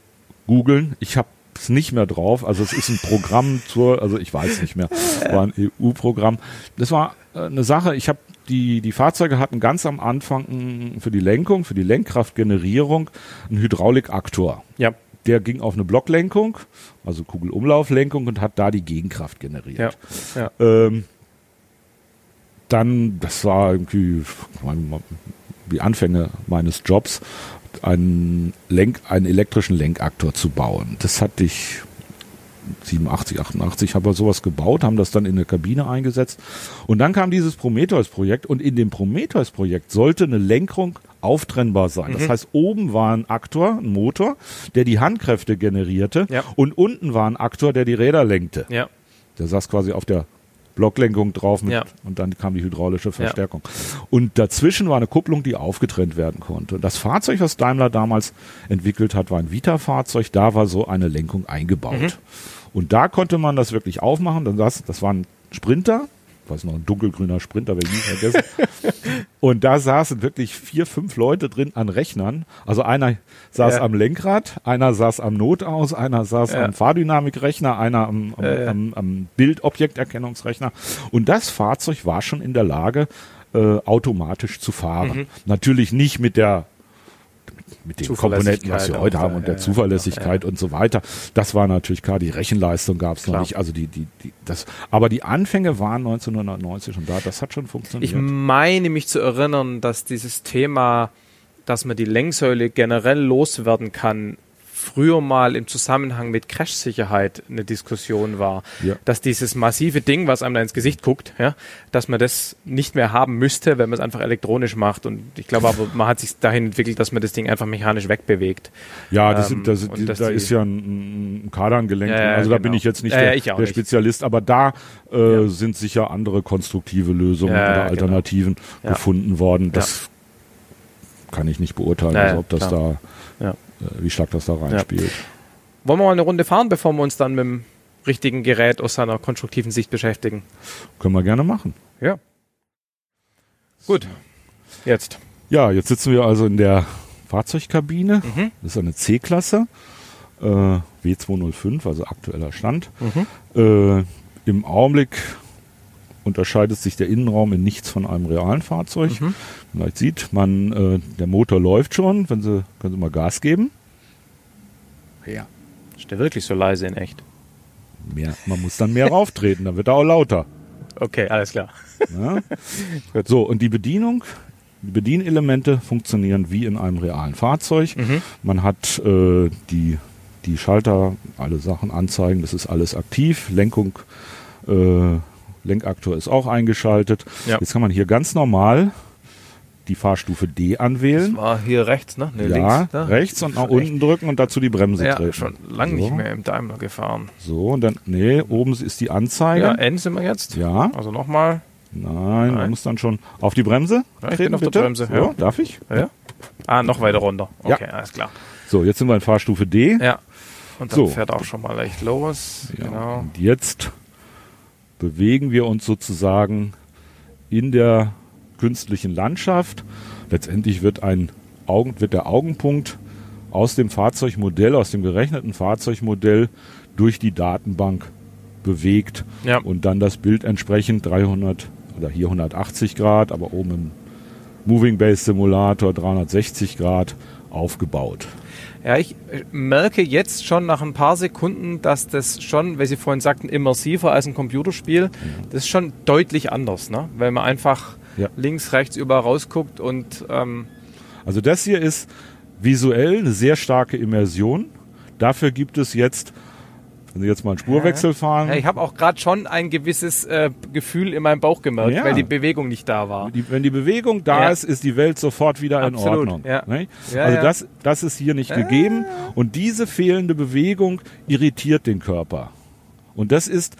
googeln. Ich habe es nicht mehr drauf. Also es ist ein Programm zur, also ich weiß nicht mehr, war ein EU-Programm. Das war äh, eine Sache. Ich habe die, die Fahrzeuge hatten ganz am Anfang ein- für die Lenkung, für die Lenkkraftgenerierung einen Hydraulikaktor ja, der ging auf eine Blocklenkung, also Kugelumlauflenkung und hat da die Gegenkraft generiert. ja, ja. Ähm, dann, das war irgendwie die Anfänge meines Jobs, einen, Lenk, einen elektrischen Lenkaktor zu bauen. Das hatte ich 87, 88, habe sowas gebaut, haben das dann in eine Kabine eingesetzt. Und dann kam dieses Prometheus-Projekt und in dem Prometheus-Projekt sollte eine Lenkung auftrennbar sein. Mhm. Das heißt, oben war ein Aktor, ein Motor, der die Handkräfte generierte Ja. und unten war ein Aktor, der die Räder lenkte. ja. Der saß quasi auf der Blocklenkung drauf mit, Ja. und dann kam die hydraulische Verstärkung. Und dazwischen war eine Kupplung, die aufgetrennt werden konnte. Und das Fahrzeug, was Daimler damals entwickelt hat, war ein Vita-Fahrzeug. Da war so eine Lenkung eingebaut. Mhm. Und da konnte man das wirklich aufmachen. Dann saß, das war ein Sprinter, weiß noch, ein dunkelgrüner Sprinter, werde ich nie vergessen. Und da saßen wirklich vier, fünf Leute drin an Rechnern. Also einer saß Ja. am Lenkrad, einer saß am Notaus, einer saß Ja. am Fahrdynamikrechner, einer am, am, Ja, ja. am, am Bildobjekterkennungsrechner. Und das Fahrzeug war schon in der Lage, äh, automatisch zu fahren. Mhm. Natürlich nicht mit der mit den Komponenten, was wir heute haben und der ja, Zuverlässigkeit und so weiter. Das war natürlich klar, die Rechenleistung gab es noch nicht. Also die, die, die, das, aber die Anfänge waren 1990 schon da. Das hat schon funktioniert. Ich meine mich zu erinnern, dass dieses Thema, dass man die Lenksäule generell loswerden kann, früher mal im Zusammenhang mit Crash-Sicherheit eine Diskussion war. Ja. Dass dieses massive Ding, was einem da ins Gesicht guckt, ja, dass man das nicht mehr haben müsste, wenn man es einfach elektronisch macht. Und ich glaube aber, man hat sich dahin entwickelt, dass man das Ding einfach mechanisch wegbewegt. Ja, das Ähm, sind, das, die, da ist ja ein, ein Kardangelenk. Ja, also da genau. bin ich jetzt nicht der, der nicht. Spezialist, aber da äh, sind sicher andere konstruktive Lösungen oder genau. Alternativen Ja. gefunden worden. Das kann ich nicht beurteilen, also ob das da, Ja. Äh, wie stark das da reinspielt. Wollen wir mal eine Runde fahren, bevor wir uns dann mit dem richtigen Gerät aus seiner konstruktiven Sicht beschäftigen? Können wir gerne machen. Ja. Gut. Jetzt. Ja, jetzt sitzen wir also in der Fahrzeugkabine. Mhm. Das ist eine C-Klasse, äh, W205, also aktueller Stand. Mhm. Äh, Im Augenblick unterscheidet sich der Innenraum in nichts von einem realen Fahrzeug. Mhm. Vielleicht sieht man, äh, der Motor läuft schon. Wenn Sie, können Sie mal Gas geben. Ja. Ist der wirklich so leise in echt? Mehr, man muss dann mehr rauftreten, dann wird er auch lauter. Okay, alles klar. Ja? So, und die Bedienung, die Bedienelemente funktionieren wie in einem realen Fahrzeug. Mhm. Man hat äh, die, die Schalter, alle Sachen anzeigen, das ist alles aktiv. Lenkung, äh, Lenkaktor ist auch eingeschaltet. Ja. Jetzt kann man hier ganz normal die Fahrstufe D anwählen. war hier rechts, ne? Ne, ja, links. Ne? rechts und nach unten drücken und dazu die Bremse Ja, treten. schon lange so. nicht mehr im Daimler gefahren. So, und dann, nee, oben ist die Anzeige. Ja, N sind wir jetzt. Ja. Also nochmal. Nein, man Nein. muss dann schon auf die Bremse Ja, treten, auf der bitte. Bremse, So, ja. darf ich? Ja. Ah, noch weiter runter. Ja. Okay, alles klar. So, jetzt sind wir in Fahrstufe D. Ja. Und dann So. fährt auch schon mal leicht los. Ja, Genau. Und jetzt bewegen wir uns sozusagen in der künstlichen Landschaft. Letztendlich wird ein Augen, wird der Augenpunkt aus dem Fahrzeugmodell, aus dem gerechneten Fahrzeugmodell durch die Datenbank bewegt Ja. und dann das Bild entsprechend 300 oder hier 180 Grad, aber oben im Moving Base Simulator 360 Grad aufgebaut. Ja, ich äh, merke jetzt schon nach ein paar Sekunden, dass das schon, weil Sie vorhin sagten, immersiver als ein Computerspiel, das ist schon deutlich anders, ne? Weil man einfach Ja. links, rechts überall rausguckt und ähm, Also das hier ist visuell eine sehr starke Immersion. Dafür gibt es jetzt, wenn Sie jetzt mal einen Spurwechsel fahren, ja, ich habe auch gerade schon ein gewisses äh, Gefühl in meinem Bauch gemerkt, Ja. weil die Bewegung nicht da war. die, wenn die Bewegung da Ja. ist, ist die Welt sofort wieder Absolut, in Ordnung. Ne? Also. Das, das ist hier nicht gegeben und diese fehlende Bewegung irritiert den Körper. Und das ist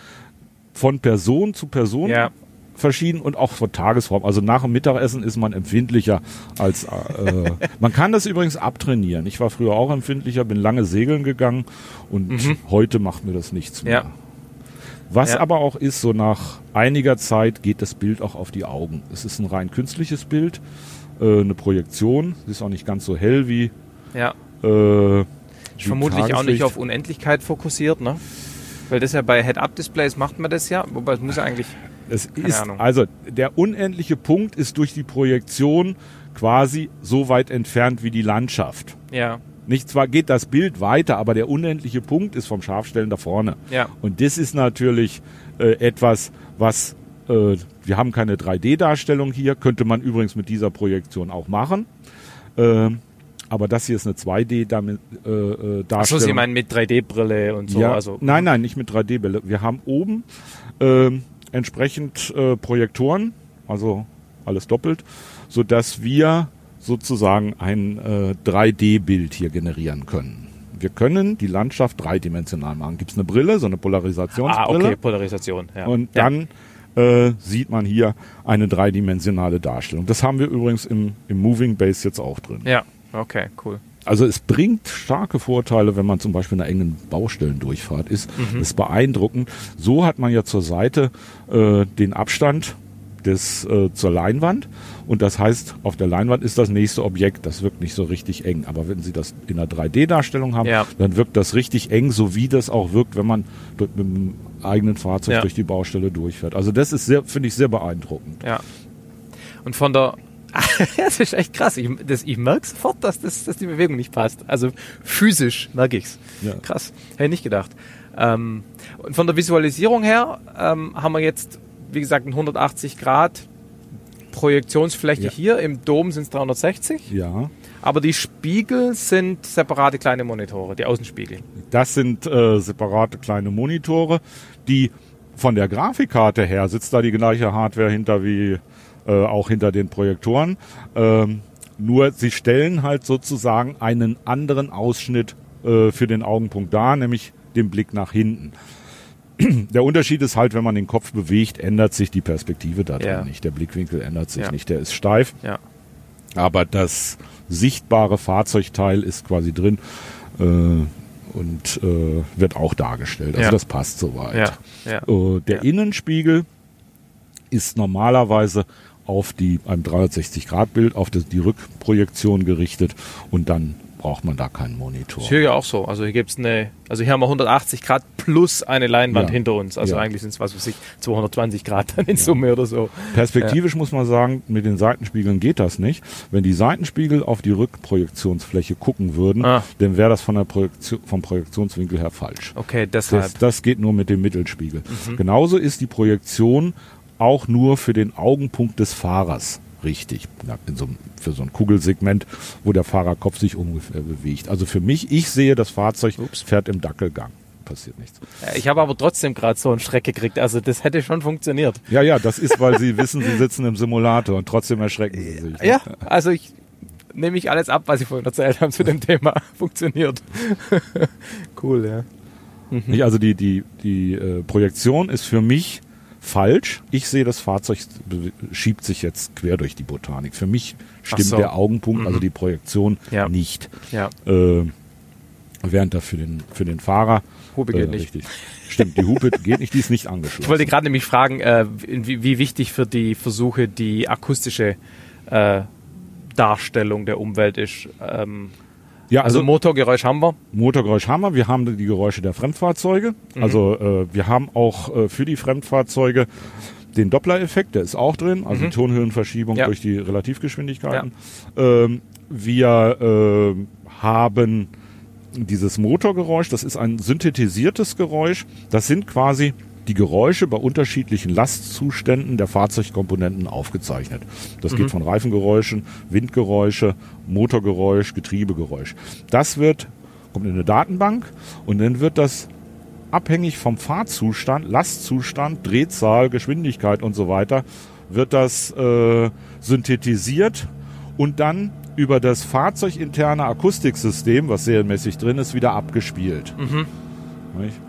von Person zu Person. Verschieden und auch von Tagesform. Also nach dem Mittagessen ist man empfindlicher als äh, man kann das übrigens abtrainieren. Ich war früher auch empfindlicher, bin lange segeln gegangen und heute macht mir das nichts mehr. Mhm. Ja. Was Ja. aber auch ist, so nach einiger Zeit geht das Bild auch auf die Augen. Es ist ein rein künstliches Bild, äh, eine Projektion. Ist auch nicht ganz so hell wie Ja. äh, wie Vermutlich auch nicht auf Unendlichkeit fokussiert, ne? Weil das ja bei Head-Up-Displays macht man das ja, wobei es muss ja eigentlich. Es Keine ist, Ahnung. also der unendliche Punkt ist durch die Projektion quasi so weit entfernt wie die Landschaft. Ja. Nicht zwar geht das Bild weiter, aber der unendliche Punkt ist vom Scharfstellen da vorne. Ja. Und das ist natürlich äh, etwas, was äh, wir haben keine 3D-Darstellung hier, könnte man übrigens mit dieser Projektion auch machen. Ähm, aber das hier ist eine 2D-Darstellung. Äh, äh, Achso. Sie meinen mit 3D-Brille und so. ja, Also, nein, nein, nicht mit 3D-Bälle. Wir haben oben ähm, entsprechend äh, Projektoren, also alles doppelt, so dass wir sozusagen ein äh, 3D-Bild hier generieren können. Wir können die Landschaft dreidimensional machen. Gibt es eine Brille, so eine ah, Polarisationsbrille, okay, Polarisation. Ja. und ja. dann äh, sieht man hier eine dreidimensionale Darstellung. Das haben wir übrigens im, im Moving Base jetzt auch drin. Ja, okay, cool. Also es bringt starke Vorteile, wenn man zum Beispiel in einer engen Baustellendurchfahrt ist. Mhm. Das ist beeindruckend. So hat man ja zur Seite äh, den Abstand des, äh, zur Leinwand. Und das heißt, auf der Leinwand ist das nächste Objekt. Das wirkt nicht so richtig eng. Aber wenn Sie das in einer 3D-Darstellung haben, Ja. dann wirkt das richtig eng, so wie das auch wirkt, wenn man mit dem eigenen Fahrzeug Ja. durch die Baustelle durchfährt. Also das ist sehr, finde ich, sehr beeindruckend. Ja. Und von der. das ist echt krass. Ich, das, ich merke sofort, dass, das, dass die Bewegung nicht passt. Also physisch merke ich's. Ja. Krass. Hätte ich nicht gedacht. Ähm, und von der Visualisierung her ähm, haben wir jetzt, wie gesagt, ein 180 Grad Projektionsfläche Ja. hier. Im Dom sind es 360. Ja. Aber die Spiegel sind separate kleine Monitore, die Außenspiegel. Das sind äh, separate kleine Monitore, die von der Grafikkarte her sitzt da die gleiche Hardware hinter wie äh, auch hinter den Projektoren. Ähm, nur sie stellen halt sozusagen einen anderen Ausschnitt äh, für den Augenpunkt dar, nämlich den Blick nach hinten. Der Unterschied ist halt, wenn man den Kopf bewegt, ändert sich die Perspektive da drin Ja. nicht. Der Blickwinkel ändert sich Ja. nicht, der ist steif. Ja. Aber das sichtbare Fahrzeugteil ist quasi drin äh, und äh, wird auch dargestellt. Also das passt soweit. Äh, der. Innenspiegel ist normalerweise auf die einem 360-Grad-Bild auf das, die Rückprojektion gerichtet und dann braucht man da keinen Monitor. Ist hier ja auch so. Also hier gibt's eine, also hier haben wir 180 Grad plus eine Leinwand Ja. hinter uns. Also Ja. eigentlich sind es was weiß ich, 220 Grad dann in Summe oder so. Perspektivisch muss man sagen, mit den Seitenspiegeln geht das nicht. Wenn die Seitenspiegel auf die Rückprojektionsfläche gucken würden, Ah. dann wäre das von der Projektion, vom Projektionswinkel her falsch. Okay, deshalb. Das, das geht nur mit dem Mittelspiegel. Mhm. Genauso ist die Projektion auch nur für den Augenpunkt des Fahrers richtig. So, für so ein Kugelsegment, wo der Fahrerkopf sich ungefähr bewegt. Also für mich, ich sehe, das Fahrzeug Ups. fährt im Dackelgang. Passiert nichts. ich habe aber trotzdem gerade so einen Schreck gekriegt. Also das hätte schon funktioniert. Ja, ja, das ist, weil Sie wissen, Sie sitzen im Simulator und trotzdem erschrecken Sie sich. ne? Ja, also ich nehme ich alles ab, was Sie vorhin erzählt haben zu dem Thema. Funktioniert. cool, ja. Nicht? Also die, die, die äh, Projektion ist für mich falsch. Ich sehe, das Fahrzeug schiebt sich jetzt quer durch die Botanik. Für mich stimmt so. der Augenpunkt, also Mhm. die Projektion, Ja. nicht. Ja. Äh, während da für den, für den Fahrer. Hupe geht äh, nicht. Richtig. Stimmt, die Hupe geht nicht, die ist nicht angeschlossen. Ich wollte gerade nämlich fragen, äh, wie, wie wichtig für die Versuche die akustische äh, Darstellung der Umwelt ist. Ähm, ja, also, Motorgeräusch haben wir. Motorgeräusch haben wir. Wir haben die Geräusche der Fremdfahrzeuge. Mhm. Also äh, wir haben auch äh, für die Fremdfahrzeuge den Doppler-Effekt, der ist auch drin, also die Tonhöhenverschiebung Mhm. Ja. durch die Relativgeschwindigkeiten. Ähm, wir äh, haben dieses Motorgeräusch, das ist ein synthetisiertes Geräusch. Das sind quasi die Geräusche bei unterschiedlichen Lastzuständen der Fahrzeugkomponenten aufgezeichnet. Das geht von Reifengeräuschen, Windgeräusche, Motorgeräusch, Getriebegeräusch. Das wird, kommt in eine Datenbank und dann wird das abhängig vom Fahrzustand, Lastzustand, Drehzahl, Geschwindigkeit und so weiter, wird das äh, synthetisiert und dann über das fahrzeuginterne Akustiksystem, was serienmäßig drin ist, wieder abgespielt. Nicht?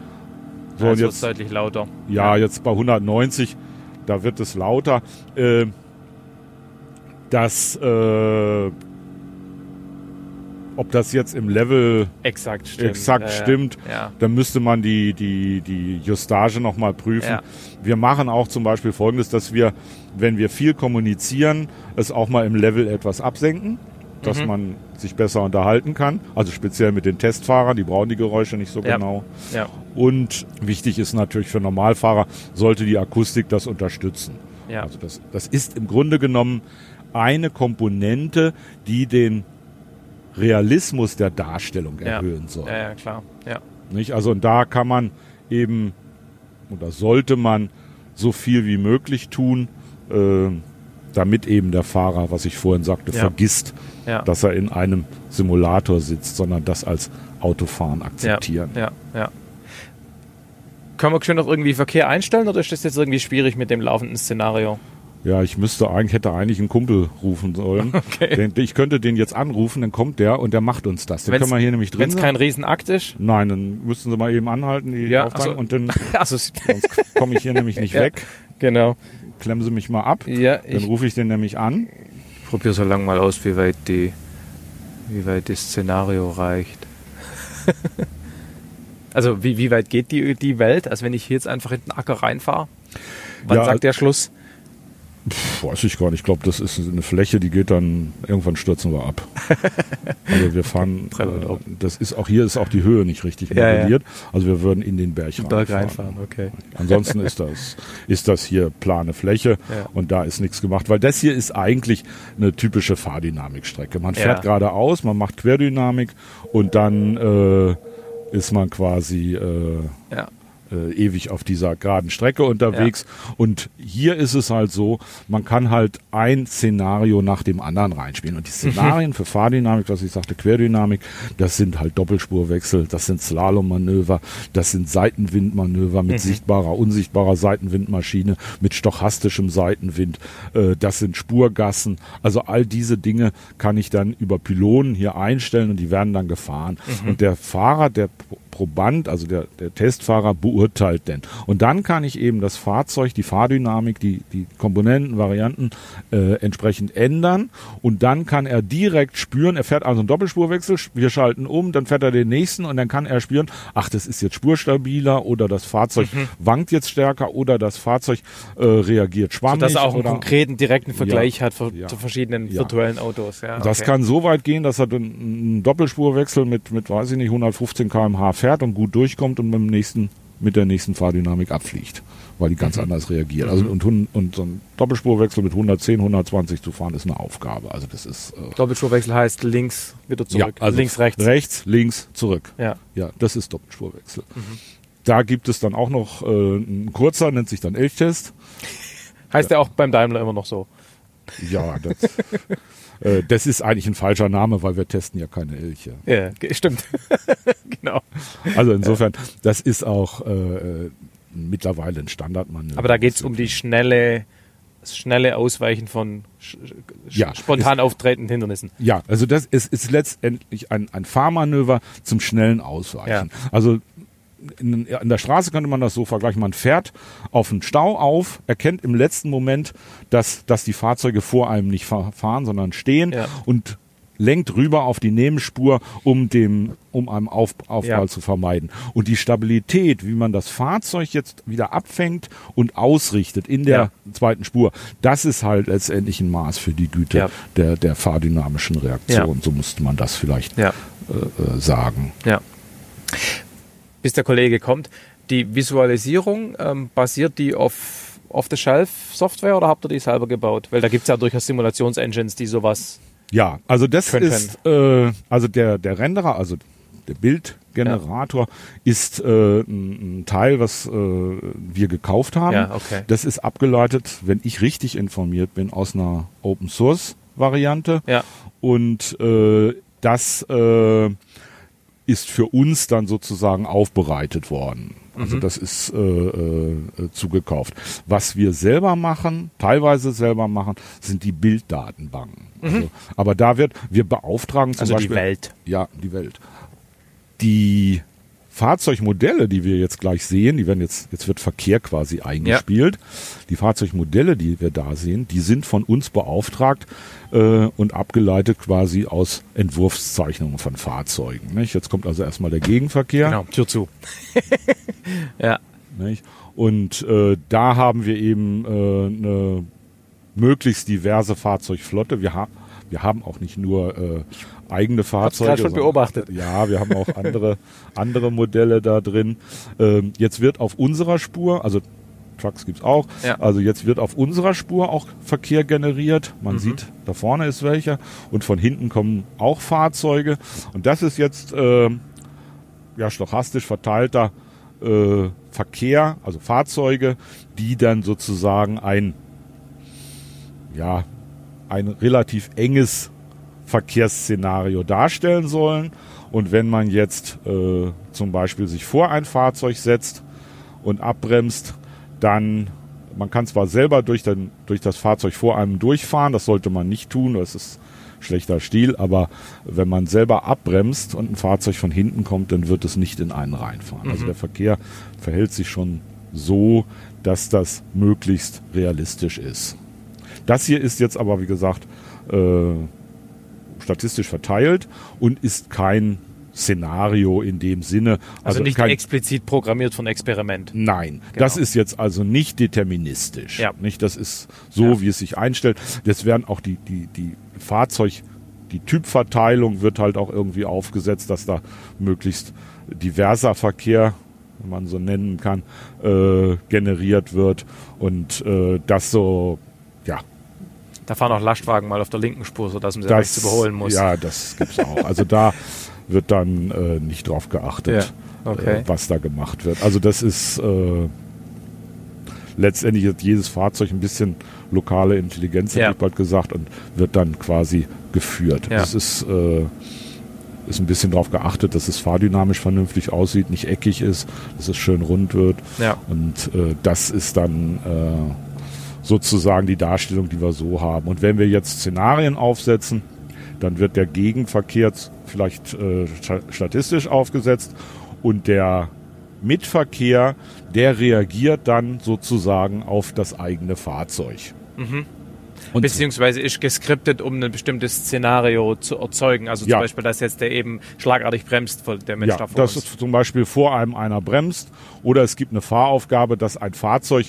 So, wird jetzt, deutlich lauter. ja, jetzt bei 190, da wird es lauter. Äh, das, äh, ob das jetzt im Level Exakt stimmt. exakt ja. stimmt, Ja. dann müsste man die, die, die Justage nochmal prüfen. Ja. Wir machen auch zum Beispiel folgendes, dass wir, wenn wir viel kommunizieren, es auch mal im Level etwas absenken, dass Mhm. man sich besser unterhalten kann. Also speziell mit den Testfahrern, die brauchen die Geräusche nicht so Ja. genau. Ja. Und wichtig ist natürlich für Normalfahrer, sollte die Akustik das unterstützen. Ja. Also das, das ist im Grunde genommen eine Komponente, die den Realismus der Darstellung ja. erhöhen soll. Ja, ja, klar. Ja. Nicht? Also und da kann man eben oder sollte man so viel wie möglich tun, äh, damit eben der Fahrer, was ich vorhin sagte, Ja. vergisst, Ja. dass er in einem Simulator sitzt, sondern das als Autofahren akzeptieren. Ja, ja. Können wir schön noch irgendwie Verkehr einstellen oder ist das jetzt irgendwie schwierig mit dem laufenden Szenario? Ja, ich müsste eigentlich, hätte eigentlich einen Kumpel rufen sollen. Okay. Den, ich könnte den jetzt anrufen, dann kommt der und der macht uns das. Den Wenn's- können wir hier nämlich drin Wenn es kein Riesenakt ist? Nein, dann müssten sie mal eben anhalten, die Ja, also- und dann Also, sonst komme ich hier nämlich nicht Ja. weg. genau. Klemmen sie mich mal ab. Ja, Dann ich rufe ich den nämlich an. probiere so lange mal aus, wie weit die, wie weit das Szenario reicht. also wie, wie weit geht die, die Welt? Also wenn ich hier jetzt einfach in den Acker reinfahre, wann Ja, sagt der Schluss? Pff, weiß ich gar nicht. Ich glaube, das ist eine Fläche, die geht dann, irgendwann stürzen wir ab. also wir fahren, äh, das ist auch hier ist auch die Höhe nicht richtig Ja, ja. modelliert. Also wir würden in den Berg, Berg reinfahren. reinfahren, okay. Ansonsten ist das, ist das hier plane Fläche Ja. und da ist nichts gemacht, weil das hier ist eigentlich eine typische Fahrdynamikstrecke. Man fährt Ja. geradeaus, man macht Querdynamik und dann äh, ist man quasi äh, Ja. Äh, ewig auf dieser geraden Strecke unterwegs. Und hier ist es halt so, man kann halt ein Szenario nach dem anderen reinspielen. Und die Szenarien für Fahrdynamik, was ich sagte, Querdynamik, das sind halt Doppelspurwechsel, das sind Slalommanöver, das sind Seitenwindmanöver mit sichtbarer, unsichtbarer Seitenwindmaschine, mit stochastischem Seitenwind, äh, das sind Spurgassen. Also all diese Dinge kann ich dann über Pylonen hier einstellen und die werden dann gefahren. Und der Fahrer, der Proband, also der, der Testfahrer beurteilt denn. Und dann kann ich eben das Fahrzeug, die Fahrdynamik, die, die Komponenten, Varianten äh, entsprechend ändern. Und dann kann er direkt spüren, er fährt also einen Doppelspurwechsel, wir schalten um, dann fährt er den nächsten und dann kann er spüren, ach, das ist jetzt spurstabiler oder das Fahrzeug wankt jetzt stärker oder das Fahrzeug äh, reagiert schwammig. Dass er auch einen konkreten, direkten Vergleich hat für, Ja. zu verschiedenen Ja. virtuellen Autos. Ja, Das okay. kann so weit gehen, dass er einen Doppelspurwechsel mit, mit, weiß ich nicht, 115 km/h fährt und gut durchkommt und mit dem nächsten, mit der nächsten Fahrdynamik abfliegt, weil die Mhm. ganz anders reagiert. Also und, hun- und so ein Doppelspurwechsel mit 110, 120 zu fahren ist eine Aufgabe. Also das ist äh, Doppelspurwechsel heißt links wieder zurück. Ja, also links, rechts. Rechts, links, zurück. Ja. Ja, das ist Doppelspurwechsel. Da gibt es dann auch noch äh, ein kurzer, nennt sich dann Elchtest. Heißt der auch beim Daimler immer noch so. Ja, das, äh, das ist eigentlich ein falscher Name, weil wir testen ja keine Elche. Ja, stimmt. genau. Also insofern, das ist auch äh, äh, mittlerweile ein Standardmanöver. Aber da geht es um die schnelle, das schnelle Ausweichen von Ja, spontan auftretenden Hindernissen. Ja, also das ist, ist letztendlich ein, ein Fahrmanöver zum schnellen Ausweichen. Also in, in der Straße könnte man das so vergleichen. Man fährt auf einen Stau auf, erkennt im letzten Moment, dass, dass die Fahrzeuge vor einem nicht fa- fahren, sondern stehen Ja. und lenkt rüber auf die Nebenspur, um dem, um einem auf, Aufprall Ja. zu vermeiden. Und die Stabilität, wie man das Fahrzeug jetzt wieder abfängt und ausrichtet in der Ja. zweiten Spur, das ist halt letztendlich ein Maß für die Güte Ja. der, der fahrdynamischen Reaktion. So müsste man das vielleicht äh, äh, sagen. Ja. Bis der Kollege kommt. Die Visualisierung, ähm, basiert die auf Off-the-Shelf-Software oder habt ihr die selber gebaut? Weil da gibt es ja durchaus Simulationsengines, die sowas. Ja, also das Könnten. ist, äh, also der, der Renderer, also der Bildgenerator ist äh, ein, ein Teil, was äh, wir gekauft haben. Ja, okay. Das ist abgeleitet, wenn ich richtig informiert bin, aus einer Open Source Variante. Ja. Und äh, das äh, ist für uns dann sozusagen aufbereitet worden. Also das ist äh, äh, zugekauft. Was wir selber machen, teilweise selber machen, sind die Bilddatenbanken. Also, aber da wird, wir beauftragen zum Also die Beispiel Welt. ja, die Welt. Die Fahrzeugmodelle, die wir jetzt gleich sehen, die werden jetzt, jetzt wird Verkehr quasi eingespielt. Die Fahrzeugmodelle, die wir da sehen, die sind von uns beauftragt äh, und abgeleitet quasi aus Entwurfszeichnungen von Fahrzeugen. Nicht? Jetzt kommt also erstmal der Gegenverkehr. Genau, Tür zu. ja. Nicht? Und äh, da haben wir eben äh, eine möglichst diverse Fahrzeugflotte. Wir, ha wir haben auch nicht nur äh, eigene Fahrzeuge. grad schon sondern- beobachtet. Ja, wir haben auch andere, andere Modelle da drin. Ähm, jetzt wird auf unserer Spur, also Trucks gibt's auch, Ja. also jetzt wird auf unserer Spur auch Verkehr generiert. Man Mhm. sieht, da vorne ist welcher und von hinten kommen auch Fahrzeuge. Und das ist jetzt ähm, ja, stochastisch verteilter äh, Verkehr, also Fahrzeuge, die dann sozusagen ein, ja, ein relativ enges Verkehrsszenario darstellen sollen. Und wenn man jetzt äh, zum Beispiel sich vor ein Fahrzeug setzt und abbremst, dann, man kann zwar selber durch, den, durch das Fahrzeug vor einem durchfahren, das sollte man nicht tun, das ist schlechter Stil, aber wenn man selber abbremst und ein Fahrzeug von hinten kommt, dann wird es nicht in einen reinfahren. Also der Verkehr verhält sich schon so, dass das möglichst realistisch ist. Das hier ist jetzt aber, wie gesagt, äh, statistisch verteilt und ist kein Szenario in dem Sinne. Also, nicht kein, explizit programmiert von Experiment. Nein, Genau. das ist jetzt also nicht deterministisch. Ja. Nicht, das ist so, Ja. wie es sich einstellt. Das werden auch die, die, die Fahrzeug, die Typverteilung wird halt auch irgendwie aufgesetzt, dass da möglichst diverser Verkehr, wenn man so nennen kann, äh, generiert wird und äh, das so, Da fahren auch Lastwagen mal auf der linken Spur, sodass man sie das rechts überholen muss. Ja, das gibt's auch. Also da wird dann äh, nicht drauf geachtet, Ja, okay. äh, was da gemacht wird. Also das ist äh, letztendlich hat jedes Fahrzeug ein bisschen lokale Intelligenz, Ja. hätte ich bald gesagt, und wird dann quasi geführt. Ja. Das ist äh, ist ein bisschen darauf geachtet, dass es fahrdynamisch vernünftig aussieht, nicht eckig ist, dass es schön rund wird. Ja. Und äh, das ist dann äh, sozusagen die Darstellung, die wir so haben. Und wenn wir jetzt Szenarien aufsetzen, dann wird der Gegenverkehr vielleicht äh, sta- statistisch aufgesetzt und der Mitverkehr, der reagiert dann sozusagen auf das eigene Fahrzeug. Und Beziehungsweise ist geskriptet, um ein bestimmtes Szenario zu erzeugen. Also Ja. zum Beispiel, dass jetzt der eben schlagartig bremst, der Mensch ja, da vor dass uns. zum Beispiel vor einem einer bremst oder es gibt eine Fahraufgabe, dass ein Fahrzeug,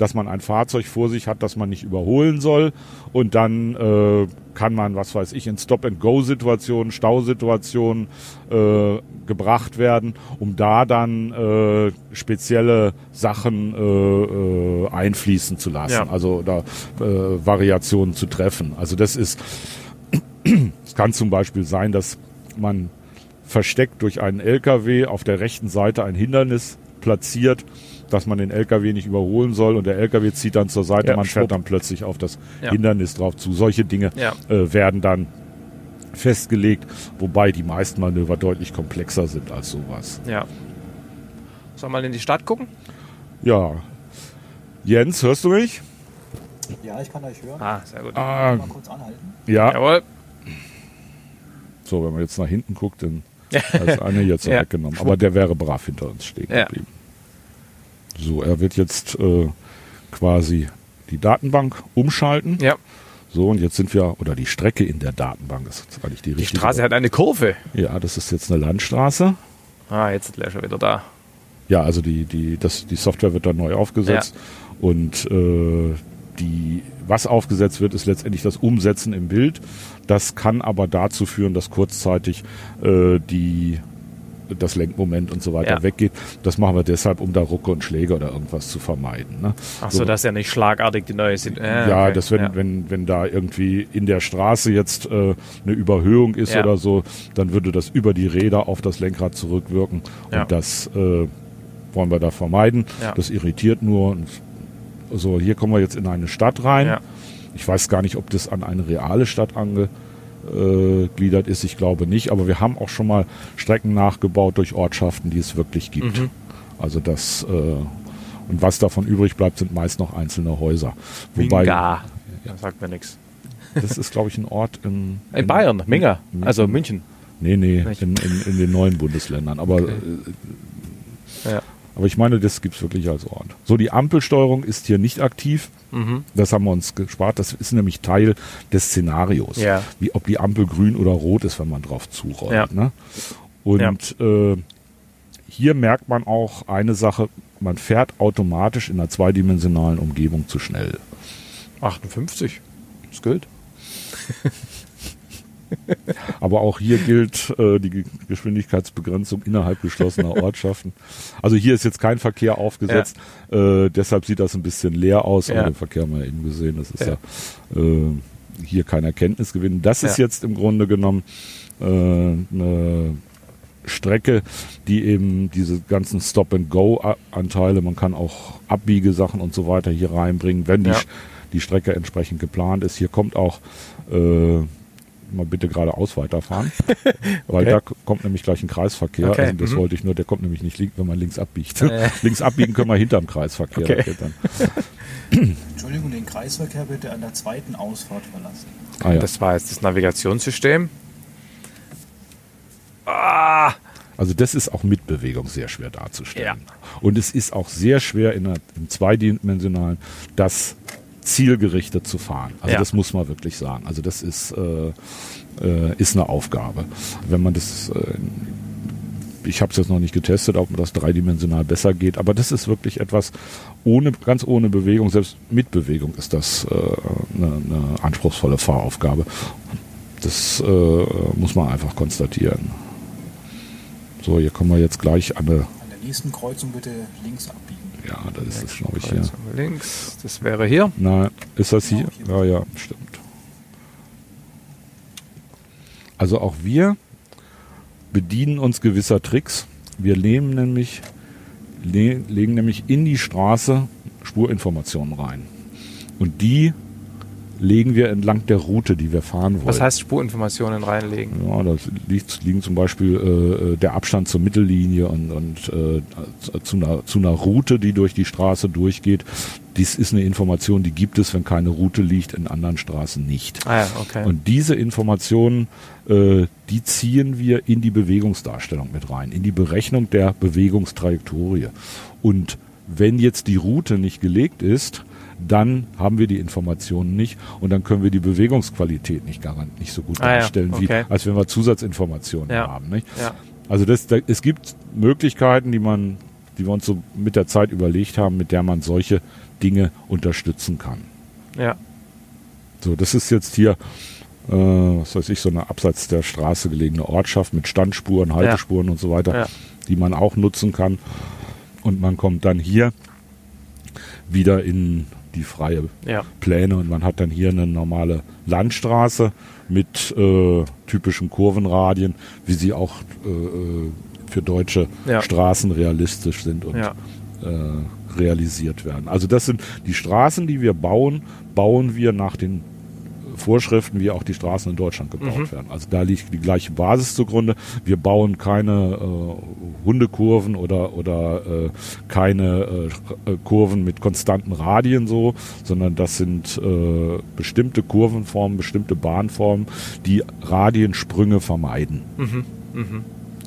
dass man ein Fahrzeug vor sich hat, das man nicht überholen soll und dann äh, kann man, was weiß ich, in Stop-and-Go-Situationen, Stausituationen äh, gebracht werden, um da dann äh, spezielle Sachen äh, äh, einfließen zu lassen, Ja. also da äh, Variationen zu treffen. Also das ist, es kann zum Beispiel sein, dass man versteckt durch einen LKW auf der rechten Seite ein Hindernis platziert, dass man den LKW nicht überholen soll und der LKW zieht dann zur Seite, Ja, man fährt schwupp. dann plötzlich auf das Ja. Hindernis drauf zu. Solche Dinge Ja. äh, werden dann festgelegt, wobei die meisten Manöver deutlich komplexer sind als sowas. Ja. Sollen wir mal in die Stadt gucken? Ja. Jens, hörst du mich? Ja, ich kann euch hören. Ah, sehr gut. Ah, Mal kurz anhalten. ja. Jawohl. So, wenn man jetzt nach hinten guckt, dann ist einer jetzt Ja. weggenommen. Aber der wäre brav hinter uns stehen Ja. So, er wird jetzt äh, quasi die Datenbank umschalten. Ja. So, und jetzt sind wir, oder die Strecke in der Datenbank ist jetzt eigentlich die Die richtige. Straße hat eine Kurve. Ja, das ist jetzt eine Landstraße. Ah, jetzt ist der schon wieder da. Ja, also die, die, das, die Software wird dann neu aufgesetzt und äh, die, was aufgesetzt wird, ist letztendlich das Umsetzen im Bild. Das kann aber dazu führen, dass kurzzeitig äh, die das Lenkmoment und so weiter Ja. weggeht. Das machen wir deshalb, um da Rucke und Schläge oder irgendwas zu vermeiden. Ne? Ach so, dass ja nicht schlagartig die neue sind. Äh, Ja, okay. dass wenn, ja. wenn, wenn da irgendwie in der Straße jetzt äh, eine Überhöhung ist Ja. oder so, dann würde das über die Räder auf das Lenkrad zurückwirken. Und das äh, wollen wir da vermeiden. Das irritiert nur. So, hier kommen wir jetzt in eine Stadt rein. Ich weiß gar nicht, ob das an eine reale Stadt angegliedert ist. Ich glaube nicht. Aber wir haben auch schon mal Strecken nachgebaut durch Ortschaften, die es wirklich gibt. Mhm. Also das äh, und was davon übrig bleibt, sind meist noch einzelne Häuser. Wobei, Minga. Das sagt mir nichts. das ist, glaube ich, ein Ort in, In Bayern, Minga. in- Also München. Nee, nee, in, in, in den neuen Bundesländern. Aber, Okay. äh, Ja. Aber ich meine, das gibt's wirklich als Ort. So, die Ampelsteuerung ist hier nicht aktiv. Mhm. Das haben wir uns gespart. Das ist nämlich Teil des Szenarios. Ja. Wie ob die Ampel grün oder rot ist, wenn man drauf zurollt. Ja. Ne? Und äh, hier merkt man auch eine Sache, man fährt automatisch in einer zweidimensionalen Umgebung zu schnell. 58. Das gilt. Aber auch hier gilt äh, die Ge- Geschwindigkeitsbegrenzung innerhalb geschlossener Ortschaften. Also hier ist jetzt kein Verkehr aufgesetzt, äh, deshalb sieht das ein bisschen leer aus, Ja. aber den Verkehr haben wir ja eben gesehen, das ist Ja. ja, äh, hier kein Erkenntnisgewinn. Das ist Ja. jetzt im Grunde genommen äh, eine Strecke, die eben diese ganzen Stop-and-Go-Anteile, man kann auch Abbiegesachen und so weiter hier reinbringen, wenn die, Ja. Die Strecke entsprechend geplant ist. Hier kommt auch äh, mal bitte geradeaus weiterfahren, weil Okay. da k- kommt nämlich gleich ein Kreisverkehr. Okay, Also das mhm. wollte ich nur, der kommt nämlich nicht, wenn man links abbiegt. Äh. links abbiegen können wir hinterm Kreisverkehr. Okay. Entschuldigung, den Kreisverkehr bitte an der zweiten Ausfahrt verlassen. Ah, ja. Das war jetzt das Navigationssystem. Ah! Also das ist auch mit Bewegung sehr schwer darzustellen. Ja. Und es ist auch sehr schwer in der, im zweidimensionalen das zielgerichtet zu fahren. Also Ja. das muss man wirklich sagen. Also das ist, äh, äh, ist eine Aufgabe. Wenn man das, äh, ich habe es jetzt noch nicht getestet, ob das dreidimensional besser geht, aber das ist wirklich etwas ohne, ganz ohne Bewegung, selbst mit Bewegung ist das äh, eine, eine anspruchsvolle Fahraufgabe. Das äh, muss man einfach konstatieren. So, hier kommen wir jetzt gleich an eine, der nächsten Kreuzung bitte links abbiegen. Ja, das ist es, glaube ich, hier. Links. Das wäre hier. Nein, ist das hier? Ja, ja, stimmt. Also auch wir bedienen uns gewisser Tricks. Wir nehmen nämlich, le legen nämlich in die Straße Spurinformationen rein. Und die legen wir entlang der Route, die wir fahren wollen. Was heißt Spurinformationen reinlegen? Ja, da liegt, liegen zum Beispiel äh, der Abstand zur Mittellinie und, und äh, zu, einer, zu einer Route, die durch die Straße durchgeht. Dies ist eine Information, die gibt es, wenn keine Route liegt, in anderen Straßen nicht. Ah ja, okay. Und diese Informationen, äh, die ziehen wir in die Bewegungsdarstellung mit rein, in die Berechnung der Bewegungstrajektorie. Und wenn jetzt die Route nicht gelegt ist, dann haben wir die Informationen nicht und dann können wir die Bewegungsqualität nicht garant nicht so gut Ah ja, darstellen, okay. wie als wenn wir Zusatzinformationen Ja. haben. Nicht? ja. Also das, da, es gibt Möglichkeiten, die man, die wir uns so mit der Zeit überlegt haben, mit der man solche Dinge unterstützen kann. ja. So, das ist jetzt hier, äh, was weiß ich, so eine abseits der Straße gelegene Ortschaft mit Standspuren, Haltespuren und so weiter, Ja. die man auch nutzen kann. Und man kommt dann hier wieder in die freie Ja. Pläne und man hat dann hier eine normale Landstraße mit äh, typischen Kurvenradien, wie sie auch äh, äh, für deutsche Ja. Straßen realistisch sind und Ja. äh, realisiert werden. Also das sind die Straßen, die wir bauen, bauen wir nach den Vorschriften, wie auch die Straßen in Deutschland gebaut Mhm. werden. Also da liegt die gleiche Basis zugrunde. Wir bauen keine äh, Hundekurven oder, oder äh, keine äh, Kurven mit konstanten Radien so, sondern das sind äh, bestimmte Kurvenformen, bestimmte Bahnformen, die Radiensprünge vermeiden.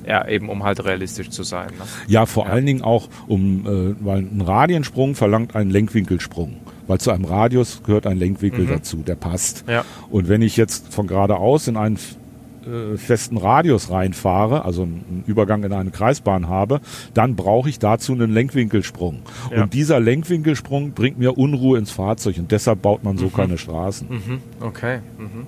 Ja, eben um halt realistisch zu sein. Ne? Ja, vor allen Dingen auch, um, äh, weil ein Radiensprung verlangt einen Lenkwinkelsprung. Weil zu einem Radius gehört ein Lenkwinkel dazu, der passt. Ja. Und wenn ich jetzt von geradeaus in einen äh, festen Radius reinfahre, also einen Übergang in eine Kreisbahn habe, dann brauche ich dazu einen Lenkwinkelsprung. Ja. Und dieser Lenkwinkelsprung bringt mir Unruhe ins Fahrzeug und deshalb baut man so keine Straßen. Mhm. Okay. Mhm.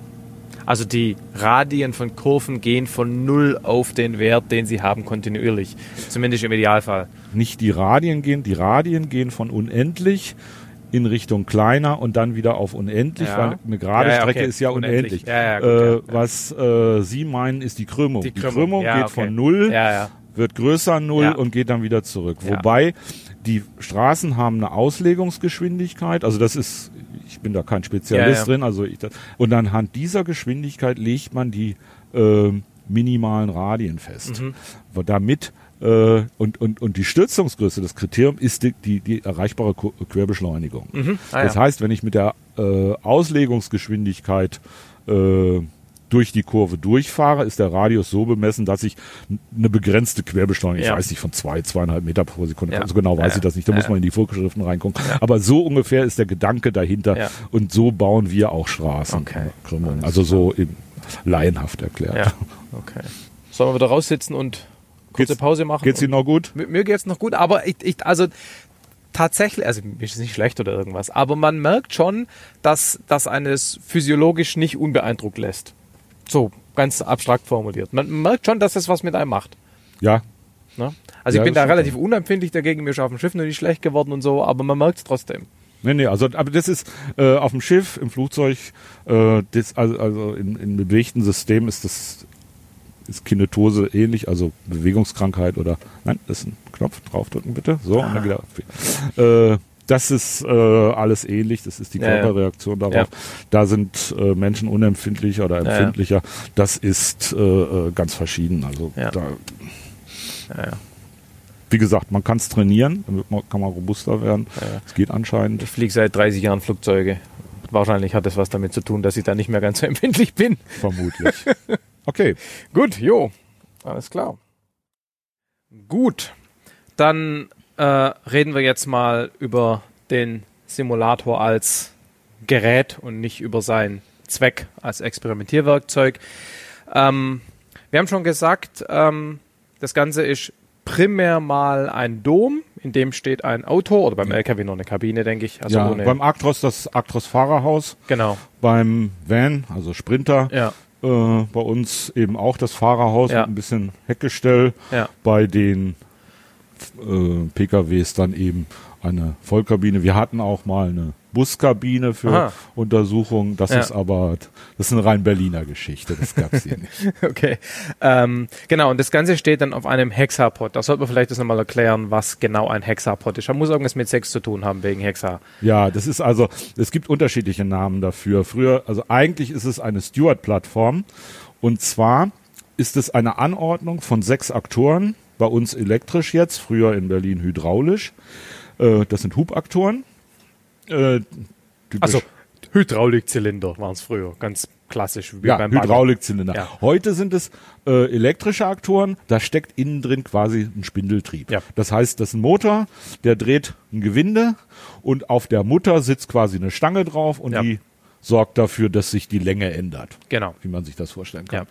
Also die Radien von Kurven gehen von null auf den Wert, den sie haben, kontinuierlich. Zumindest im Idealfall. Nicht die Radien gehen, die Radien gehen von unendlich in Richtung kleiner und dann wieder auf unendlich, Ja. weil eine gerade Ja, ja, Strecke okay. ist ja Unendlich. gut, äh. Was äh, Sie meinen, ist die Krümmung. Die Krümmung, ja, geht okay. von null wird größer Null und geht dann wieder zurück. Wobei die Straßen haben eine Auslegungsgeschwindigkeit, also das ist, ich bin da kein Spezialist drin, also ich, und anhand dieser Geschwindigkeit legt man die ähm, minimalen Radien fest. Mhm. Damit äh, und, und, und die Stützungsgröße, das Kriterium ist die, die, die erreichbare Querbeschleunigung. Ah, das ja. heißt, wenn ich mit der äh, Auslegungsgeschwindigkeit äh, durch die Kurve durchfahre, ist der Radius so bemessen, dass ich eine begrenzte Querbeschleunigung, Ja. ich weiß nicht, von zwei, zweieinhalb Meter pro Sekunde, Ja. also genau weiß Ja, ich das nicht, da muss man in die Vorschriften reingucken. Aber so ungefähr ist der Gedanke dahinter und so bauen wir auch Straßen. Okay. Also so eben laienhaft erklärt. Okay. Sollen wir wieder raussitzen und kurze Geht's- Pause machen? Geht's Ihnen noch gut? Mir, mir geht's noch gut, aber ich, ich also tatsächlich, also mir ist es nicht schlecht oder irgendwas, aber man merkt schon, dass das eines physiologisch nicht unbeeindruckt lässt. So ganz abstrakt formuliert. Man merkt schon, dass das was mit einem macht. Ja, Ne? Also Ja, ich bin da relativ unempfindlich dagegen, mir ist auf dem Schiff noch nicht schlecht geworden und so, aber man merkt es trotzdem. Nee, nee, also aber das ist äh, auf dem Schiff, im Flugzeug, äh, das, also, also in, in bewegten Systemen ist das ist Kinetose ähnlich, also Bewegungskrankheit oder nein, das ist ein Knopf, draufdrücken bitte. So, und dann wieder. Äh, das ist äh, alles ähnlich, das ist die Ja, ja. Körperreaktion darauf. Ja. Da sind äh, Menschen unempfindlicher oder ja. empfindlicher. Das ist äh, äh, ganz verschieden. Also Ja. da, Ja, ja. wie gesagt, man kann es trainieren, damit man, kann man robuster werden. Ja. Es geht anscheinend. Ich fliege seit 30 Jahren Flugzeuge. Wahrscheinlich hat das was damit zu tun, dass ich da nicht mehr ganz so empfindlich bin. Vermutlich. Okay. Gut, jo. Alles klar. Gut. Dann äh, reden wir jetzt mal über den Simulator als Gerät und nicht über seinen Zweck als Experimentierwerkzeug. Ähm, wir haben schon gesagt, ähm, das Ganze ist primär mal ein Dom, in dem steht ein Auto oder beim LKW noch eine Kabine, denke ich. Also ja, ohne, beim Actros das Actros Fahrerhaus, genau. beim Van, also Sprinter, Ja, äh, bei uns eben auch das Fahrerhaus Ja. mit ein bisschen Heckgestell, ja, bei den äh, PKWs dann eben eine Vollkabine. Wir hatten auch mal eine Buskabine für Aha. Untersuchungen, das Ja. ist aber, das ist eine rein Berliner Geschichte, das gab's hier nicht. okay. Ähm, genau, und das Ganze steht dann auf einem Hexapod. Da sollte man vielleicht das nochmal erklären, was genau ein Hexapod ist. Da muss irgendwas mit Sex zu tun haben, wegen Hexa. Ja, das ist also, es gibt unterschiedliche Namen dafür. Früher, also eigentlich ist es eine Steward-Plattform. Und zwar ist es eine Anordnung von sechs Aktoren, bei uns elektrisch jetzt, früher in Berlin hydraulisch. Äh, das sind Hubaktoren. Äh, Also, Hydraulikzylinder waren es früher, ganz klassisch. Wie ja, beim. Hydraulikzylinder. Ja. Heute sind es äh, elektrische Aktoren, da steckt innen drin quasi ein Spindeltrieb. Ja. Das heißt, das ist ein Motor, der dreht ein Gewinde und auf der Mutter sitzt quasi eine Stange drauf und Ja. die sorgt dafür, dass sich die Länge ändert, Genau. wie man sich das vorstellen kann.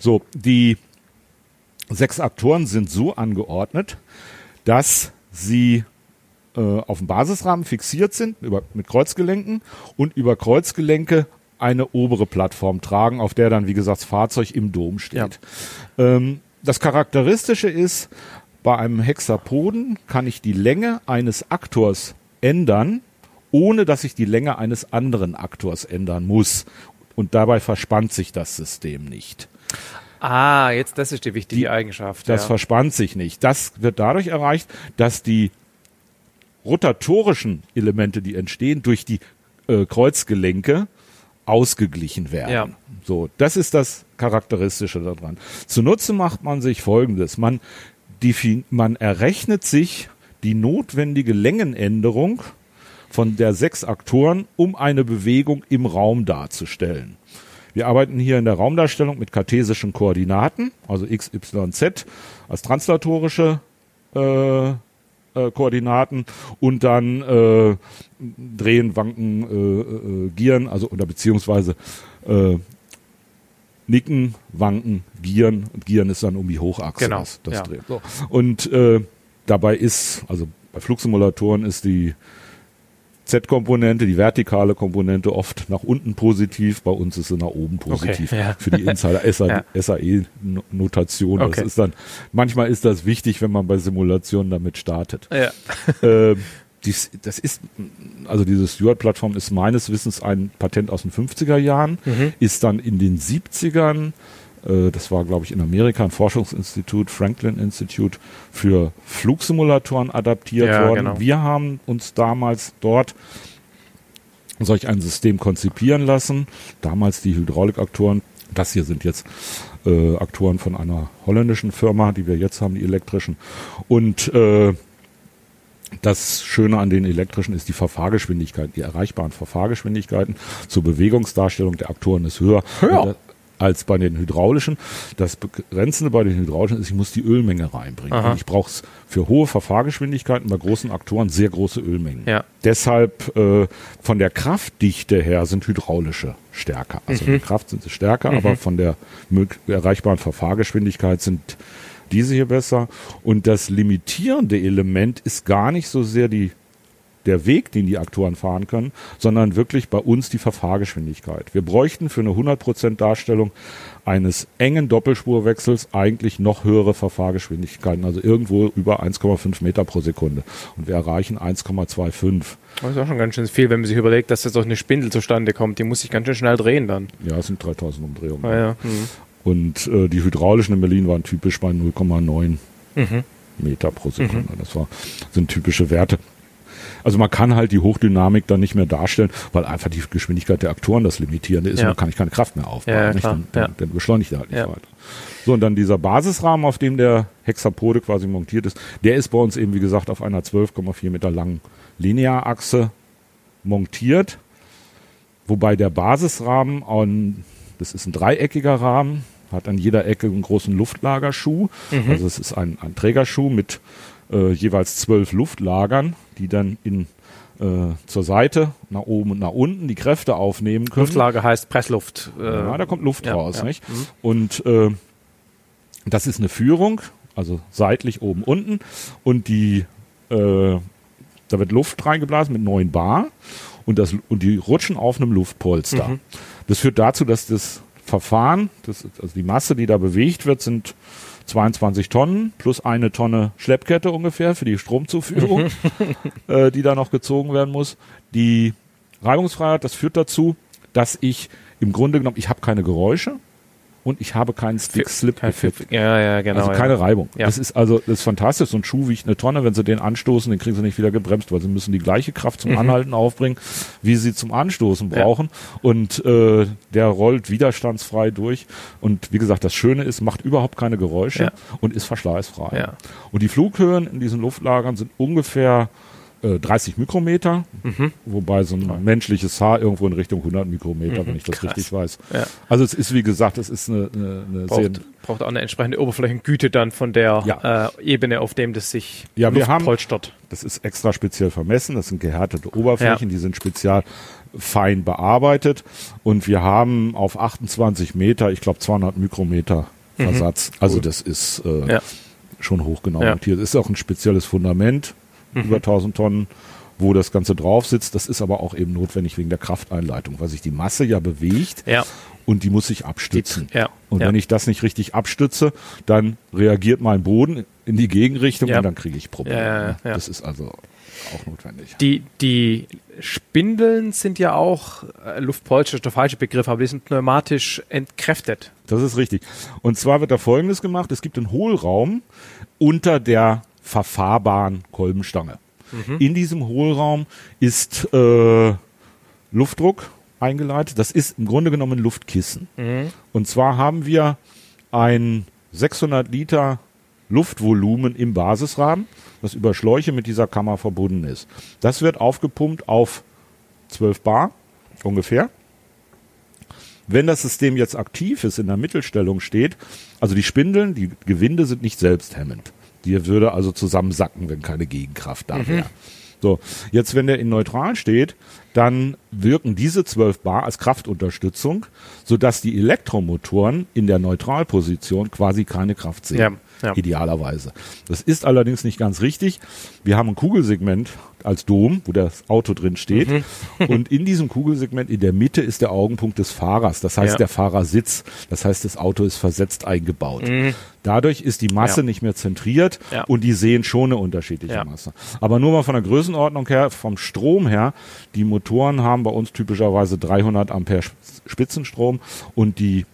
So, die sechs Aktoren sind so angeordnet, dass sie auf dem Basisrahmen fixiert sind über, mit Kreuzgelenken und über Kreuzgelenke eine obere Plattform tragen, auf der dann, wie gesagt, das Fahrzeug im Dom steht. Ähm, das Charakteristische ist, bei einem Hexapoden kann ich die Länge eines Aktors ändern, ohne dass ich die Länge eines anderen Aktors ändern muss. Und dabei verspannt sich das System nicht. Ah, jetzt, das ist die wichtige Die- Eigenschaft. Das ja. verspannt sich nicht. Das wird dadurch erreicht, dass die rotatorischen Elemente, die entstehen, durch die äh, Kreuzgelenke ausgeglichen werden. Ja. So, das ist das Charakteristische daran. Zunutze macht man sich Folgendes. Man, man errechnet sich die notwendige Längenänderung von der sechs Aktoren, um eine Bewegung im Raum darzustellen. Wir arbeiten hier in der Raumdarstellung mit kartesischen Koordinaten, also x, y, z, als translatorische äh, äh, äh, Koordinaten und dann äh, drehen, wanken, äh, äh, gieren, also oder beziehungsweise äh, nicken, wanken, gieren und gieren ist dann um die Hochachse Genau, das, das ja. Drehen. So. Und äh, dabei ist, also bei Flugsimulatoren ist die Z-Komponente, die vertikale Komponente oft nach unten positiv, bei uns ist sie nach oben positiv. ja. Für die Insider. SAE-Notation. Das Okay. ist dann, manchmal ist das wichtig, wenn man bei Simulationen damit startet. Ja. Ähm, dies, das ist, also diese Stewart-Plattform ist meines Wissens ein Patent aus den 50er Jahren, Mhm. ist dann in den 70ern, äh, das war glaube ich in Amerika ein Forschungsinstitut, Franklin Institute, für Flugsimulatoren adaptiert Ja, worden. genau. Wir haben uns damals dort solch ein System konzipieren lassen. Damals die Hydraulikaktoren. Das hier sind jetzt äh, Aktoren von einer holländischen Firma, die wir jetzt haben, die elektrischen. Und äh, das Schöne an den elektrischen ist die Verfahrgeschwindigkeit. Die erreichbaren Verfahrgeschwindigkeiten zur Bewegungsdarstellung der Aktoren ist höher Höher. Als bei den hydraulischen. Das Begrenzende bei den hydraulischen ist, ich muss die Ölmenge reinbringen. Aha. Und ich brauche für hohe Verfahrgeschwindigkeiten bei großen Aktoren sehr große Ölmengen. Ja. Deshalb äh, von der Kraftdichte her sind hydraulische stärker. Also Mhm. in Kraft sind sie stärker, aber von der erreichbaren Verfahrgeschwindigkeit sind diese hier besser. Und das limitierende Element ist gar nicht so sehr die, der Weg, den die Aktoren fahren können, sondern wirklich bei uns die Verfahrgeschwindigkeit. Wir bräuchten für eine 100% Darstellung eines engen Doppelspurwechsels eigentlich noch höhere Verfahrgeschwindigkeiten, also irgendwo über 1,5 Meter pro Sekunde. Und wir erreichen 1,25. Das ist auch schon ganz schön viel, wenn man sich überlegt, dass jetzt auch eine Spindel zustande kommt. Die muss sich ganz schön schnell drehen dann. Ja, es sind 3000 Umdrehungen. Ah, ja. Mhm. Und äh, die hydraulischen in Berlin waren typisch bei 0,9 Mhm. Meter pro Sekunde. Das war, sind typische Werte. Also man kann halt die Hochdynamik dann nicht mehr darstellen, weil einfach die Geschwindigkeit der Aktoren das Limitierende ist Ja. und dann kann ich keine Kraft mehr aufbauen. Ja, ja. Dann, dann, dann beschleunigt er halt nicht weiter. So, und dann dieser Basisrahmen, auf dem der Hexapode quasi montiert ist, der ist bei uns eben, wie gesagt, auf einer 12,4 Meter langen Linearachse montiert. Wobei der Basisrahmen, an, das ist ein dreieckiger Rahmen, hat an jeder Ecke einen großen Luftlagerschuh. Also es ist ein, ein Trägerschuh mit äh, jeweils zwölf Luftlagern, die dann in, äh, zur Seite, nach oben und nach unten die Kräfte aufnehmen können. Luftlager heißt Pressluft. Äh, Ja, da kommt Luft ja, raus, ja. nicht? Und äh, das ist eine Führung, also seitlich oben unten und die äh, da wird Luft reingeblasen mit 9 Bar und das und die rutschen auf einem Luftpolster. Mhm. Das führt dazu, dass das Verfahren, das, also die Masse, die da bewegt wird, sind 22 Tonnen plus eine Tonne Schleppkette ungefähr für die Stromzuführung, äh, die da noch gezogen werden muss. Die Reibungsfreiheit, das führt dazu, dass ich im Grunde genommen, ich habe keine Geräusche und ich habe keinen kein Stick-Slip-Effekt. Ja, ja, genau. also keine ja. Reibung. Ja. Das ist also das ist fantastisch. So ein Schuh wiegt eine Tonne. Wenn sie den anstoßen, den kriegen sie nicht wieder gebremst, weil sie müssen die gleiche Kraft zum Anhalten aufbringen, wie sie zum Anstoßen Mhm. Ja. brauchen. Und äh, der rollt widerstandsfrei durch. Und wie gesagt, das Schöne ist, macht überhaupt keine Geräusche und ist verschleißfrei. Ja. Und die Flughöhen in diesen Luftlagern sind ungefähr äh, 30 Mikrometer, Mhm. wobei so ein menschliches Haar irgendwo in Richtung 100 Mikrometer, wenn ich das Mhm. Krass. richtig weiß. Ja. Also es ist, wie gesagt, es ist eine, eine, eine sehr... Braucht, braucht auch eine entsprechende Oberflächengüte dann von der Ja. äh, Ebene, auf dem das sich Ja, wir haben- polstert. Das ist extra speziell vermessen. Das sind gehärtete Oberflächen, die sind spezial fein bearbeitet. Und wir haben auf 28 Meter, ich glaube 200 Mikrometer Versatz. Also das ist äh, Mhm. Ja. schon hochgenau Ja. montiert. Es ist auch ein spezielles Fundament, Mhm. über 1000 Tonnen, wo das Ganze drauf sitzt. Das ist aber auch eben notwendig wegen der Krafteinleitung, weil sich die Masse ja bewegt Ja. und die muss sich abstützen. Ja, Und ja. wenn ich das nicht richtig abstütze, dann reagiert mein Boden in die Gegenrichtung Ja. und dann kriege ich Probleme. Das ist also auch notwendig. Die, die Spindeln sind ja auch, äh, Luftpolster ist der falsche Begriff, aber die sind pneumatisch entkräftet. Das ist richtig. Und zwar wird da Folgendes gemacht. Es gibt einen Hohlraum unter der verfahrbaren Kolbenstange. In diesem Hohlraum ist äh, Luftdruck eingeleitet. Das ist im Grunde genommen ein Luftkissen. Und zwar haben wir ein 600 Liter Luftvolumen im Basisrahmen, das über Schläuche mit dieser Kammer verbunden ist. Das wird aufgepumpt auf 12 Bar ungefähr. Wenn das System jetzt aktiv ist, in der Mittelstellung steht, also die Spindeln, die Gewinde sind nicht selbsthemmend. Die würde also zusammensacken, wenn keine Gegenkraft da wäre. So, jetzt wenn der in neutral steht, dann wirken diese 12 Bar als Kraftunterstützung, sodass die Elektromotoren in der Neutralposition quasi keine Kraft sehen. Ja, ja. Idealerweise. Das ist allerdings nicht ganz richtig. Wir haben ein Kugelsegment als Dom, wo das Auto drin steht. Mhm. und in diesem Kugelsegment in der Mitte ist der Augenpunkt des Fahrers. Das heißt, Ja. der Fahrer sitzt. Das heißt, das Auto ist versetzt eingebaut. Dadurch ist die Masse Mhm. Ja. nicht mehr zentriert Ja. und die sehen schon eine unterschiedliche. Masse. Aber nur mal von der Größenordnung her, vom Strom her, die Motoren haben bei uns typischerweise 300 Ampere Spitzenstrom und die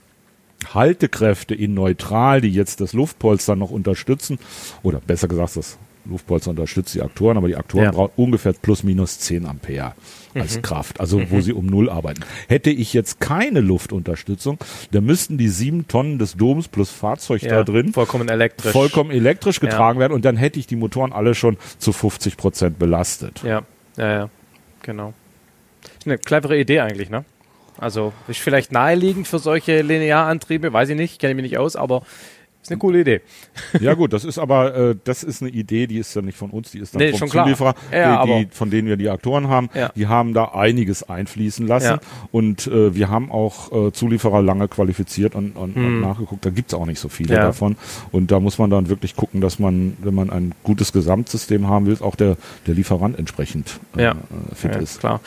Haltekräfte in neutral, die jetzt das Luftpolster noch unterstützen, oder besser gesagt, das Luftpolster unterstützt die Aktoren, aber die Aktoren Ja. brauchen ungefähr plus minus 10 Ampere als Kraft, also wo sie um Null arbeiten. Hätte ich jetzt keine Luftunterstützung, dann müssten die sieben Tonnen des Doms plus Fahrzeug da drin vollkommen elektrisch. vollkommen elektrisch getragen werden und dann hätte ich die Motoren alle schon zu 50 Prozent belastet. Ja, ja, ja, genau. Eine clevere Idee eigentlich, ne? Also ist vielleicht naheliegend für solche Linearantriebe, weiß ich nicht, kenne ich mich nicht aus, aber ist eine coole Idee. Ja gut, das ist aber äh, das ist eine Idee, die ist ja nicht von uns, die ist dann Nee, vom. Zulieferer, Ja, die, die, von denen wir die Aktoren haben. Ja. Die haben da einiges einfließen lassen Ja. und äh, wir haben auch äh, Zulieferer lange qualifiziert und, und, und nachgeguckt. Da gibt's auch nicht so viele Hm. Davon und da muss man dann wirklich gucken, dass man, wenn man ein gutes Gesamtsystem haben will, auch der der Lieferant entsprechend äh, äh, fit ja, ist. klar.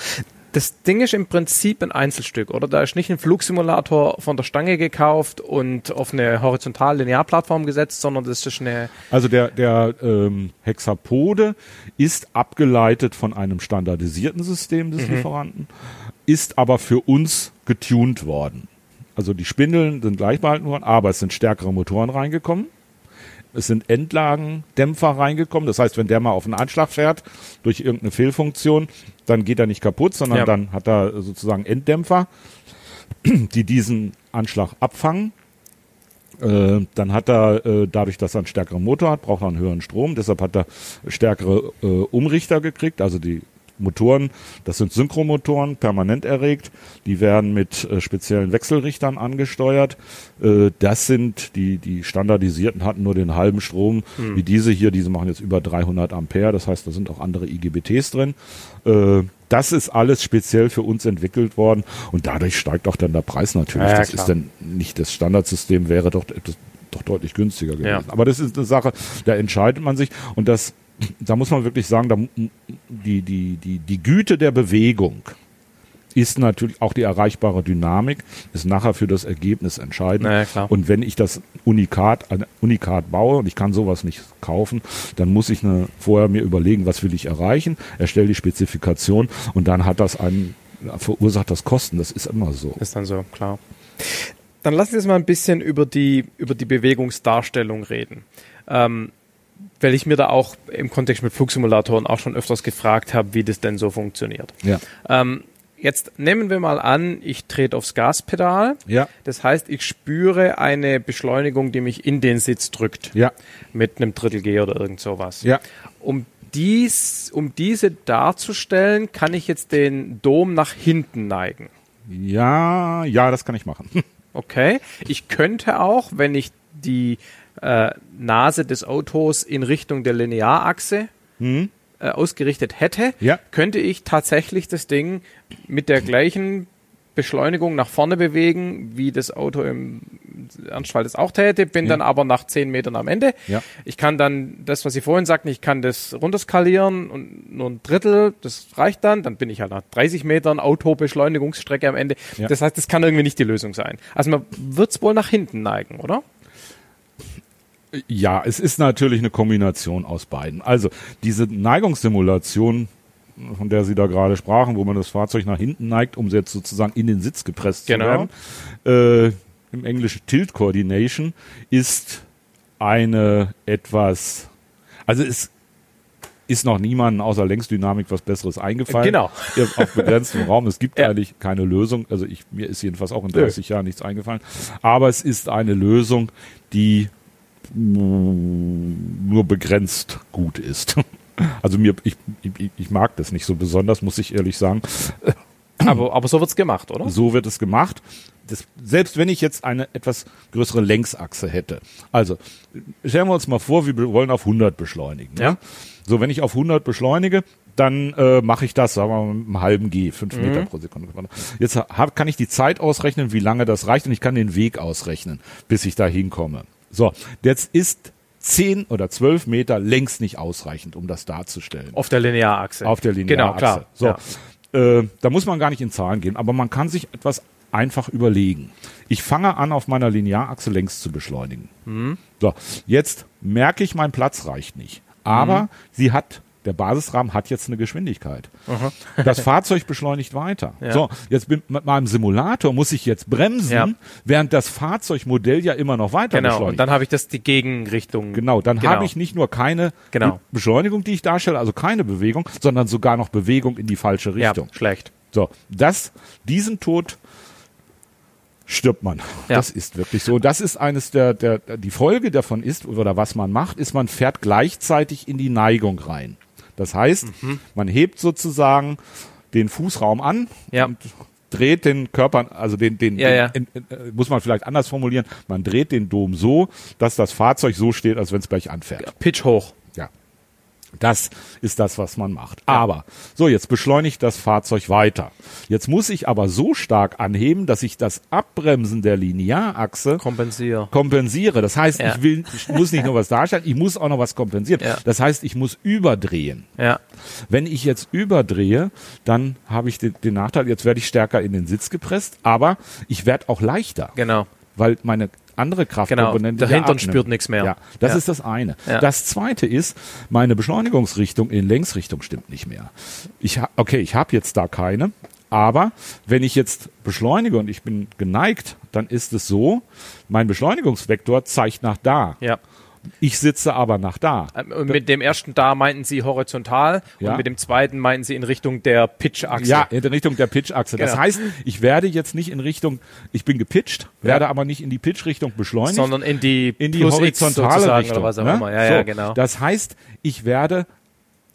Das Ding ist im Prinzip ein Einzelstück, oder? Da ist nicht ein Flugsimulator von der Stange gekauft und auf eine horizontal Linearplattform gesetzt, sondern das ist eine. Also der, der ähm, Hexapode ist abgeleitet von einem standardisierten System des Lieferanten, ist aber für uns getuned worden. Also die Spindeln sind gleich behalten worden, aber es sind stärkere Motoren reingekommen. Es sind Endlagendämpfer reingekommen. Das heißt, wenn der mal auf einen Anschlag fährt durch irgendeine Fehlfunktion, dann geht er nicht kaputt, sondern Ja. dann hat er sozusagen Enddämpfer, die diesen Anschlag abfangen. Äh, dann hat er, äh, dadurch, dass er einen stärkeren Motor hat, braucht er einen höheren Strom. Deshalb hat er stärkere äh, Umrichter gekriegt. Also die Motoren, das sind Synchromotoren, permanent erregt. Die werden mit äh, speziellen Wechselrichtern angesteuert. Äh, das sind die, die standardisierten hatten nur den halben Strom, wie diese hier. Diese machen jetzt über 300 Ampere. Das heißt, da sind auch andere IGBTs drin. Äh, das ist alles speziell für uns entwickelt worden und dadurch steigt auch dann der Preis natürlich. Ja, ja, das klar. ist dann nicht das Standardsystem, wäre doch etwas doch deutlich günstiger gewesen. Ja. Aber das ist eine Sache, da entscheidet man sich und das, da muss man wirklich sagen, da, die, die, die, die Güte der Bewegung ist natürlich auch die erreichbare Dynamik, ist nachher für das Ergebnis entscheidend. Na ja, klar. Und wenn ich das Unikat, ein Unikat baue und ich kann sowas nicht kaufen, dann muss ich eine, vorher mir überlegen, was will ich erreichen, erstelle die Spezifikation und dann hat das einen, verursacht das Kosten. Das ist immer so. Ist dann so, klar. Dann lassen Sie uns mal ein bisschen über die, über die Bewegungsdarstellung reden. Ähm, weil ich mir da auch im Kontext mit Flugsimulatoren auch schon öfters gefragt habe, wie das denn so funktioniert. Ja. Ähm, jetzt nehmen wir mal an, ich trete aufs Gaspedal. Ja. Das heißt, ich spüre eine Beschleunigung, die mich in den Sitz drückt. Ja. Mit einem Drittel G oder irgend sowas. Ja. Um dies, um diese darzustellen, kann ich jetzt den Dom nach hinten neigen. Ja, ja, das kann ich machen. Okay. Ich könnte auch, wenn ich die äh, Nase des Autos in Richtung der Linearachse äh, ausgerichtet hätte, Ja. könnte ich tatsächlich das Ding mit der gleichen Beschleunigung nach vorne bewegen, wie das Auto im Ernstfall das auch täte, bin Ja. dann aber nach 10 Metern am Ende. Ja. Ich kann dann das, was Sie vorhin sagten, ich kann das runterskalieren und nur ein Drittel, das reicht dann, dann bin ich halt nach 30 Metern Autobeschleunigungsstrecke am Ende. Ja. Das heißt, das kann irgendwie nicht die Lösung sein. Also man wird es wohl nach hinten neigen, oder? Ja, es ist natürlich eine Kombination aus beiden. Also diese Neigungssimulation, von der Sie da gerade sprachen, wo man das Fahrzeug nach hinten neigt, um jetzt sozusagen in den Sitz gepresst Genau. zu werden, äh, im Englischen Tilt Coordination, ist eine etwas, also es ist noch niemandem außer Längsdynamik was Besseres eingefallen. Genau. Auf begrenztem Raum. Es gibt Ja. eigentlich keine Lösung. Also ich, mir ist jedenfalls auch in 30 Jahren nichts eingefallen. Aber es ist eine Lösung, die nur begrenzt gut ist. Also mir, ich, ich, ich mag das nicht so besonders, muss ich ehrlich sagen. Aber, aber so wird's gemacht, oder? So wird es gemacht. Das, selbst wenn ich jetzt eine etwas größere Längsachse hätte. Also, stellen wir uns mal vor, wir wollen auf 100 beschleunigen. Ja. Ne? So, wenn ich auf 100 beschleunige, dann äh, mache ich das, sagen wir mal, mit einem halben G, 5 Mhm. Meter pro Sekunde. Jetzt hab, kann ich die Zeit ausrechnen, wie lange das reicht und ich kann den Weg ausrechnen, bis ich da hinkomme. So, jetzt ist 10 oder 12 Meter längst nicht ausreichend, um das darzustellen. Auf der Linearachse. Auf der Genau, Linearachse. klar. So, Ja. äh, da muss man gar nicht in Zahlen gehen, aber man kann sich etwas einfach überlegen. Ich fange an, auf meiner Linearachse längs zu beschleunigen. Mhm. So, jetzt merke ich, mein Platz reicht nicht. Aber Mhm. sie hat, der Basisrahmen hat jetzt eine Geschwindigkeit. Das Fahrzeug beschleunigt weiter. Ja. So, jetzt bin, mit meinem Simulator muss ich jetzt bremsen, Ja. während das Fahrzeugmodell ja immer noch weiter Genau. beschleunigt. Und dann habe ich das die Gegenrichtung. Genau, dann Genau. habe ich nicht nur keine Genau. Be- Beschleunigung, die ich darstelle, also keine Bewegung, sondern sogar noch Bewegung in die falsche Ja, Richtung. schlecht. So, das, diesen Tod stirbt man. Ja. Das ist wirklich so. Das ist eines der, der, die Folge davon ist, oder was man macht, ist, man fährt gleichzeitig in die Neigung rein. Das heißt, Mhm. man hebt sozusagen den Fußraum an Ja. und dreht den Körper, also den, den, Ja, ja. den in, in, äh, muss man vielleicht anders formulieren, man dreht den Dom so, dass das Fahrzeug so steht, als wenn es gleich anfährt. Pitch hoch. Das ist das, was man macht. Aber, so, jetzt beschleunigt das Fahrzeug weiter. Jetzt muss ich aber so stark anheben, dass ich das Abbremsen der Linearachse Kompensier. kompensiere. Das heißt, Ja. ich will, ich muss nicht nur was darstellen, ich muss auch noch was kompensieren. Ja. Das heißt, ich muss überdrehen. Ja. Wenn ich jetzt überdrehe, dann habe ich den, den Nachteil, jetzt werde ich stärker in den Sitz gepresst, aber ich werde auch leichter Genau. weil meine andere Kraftkomponente Genau, der Hintern spürt nichts mehr. Ja, das Ja. ist das eine. Ja. Das zweite ist, meine Beschleunigungsrichtung in Längsrichtung stimmt nicht mehr. Ich okay, ich habe jetzt da keine, aber wenn ich jetzt beschleunige und ich bin geneigt, dann ist es so, mein Beschleunigungsvektor zeigt nach da. Ja. Ich sitze aber nach da. Ähm, Und mit dem ersten da meinten sie horizontal Ja. und mit dem zweiten meinten sie in Richtung der Pitch-Achse. Ja, in Richtung der Pitchachse. Das Genau. heißt, ich werde jetzt nicht in Richtung, ich bin gepitcht, werde aber nicht in die Pitch-Richtung beschleunigt, sondern in die, in die horizontale Richtung. oder was auch ne? immer. Ja, so, ja, genau. Das heißt, ich werde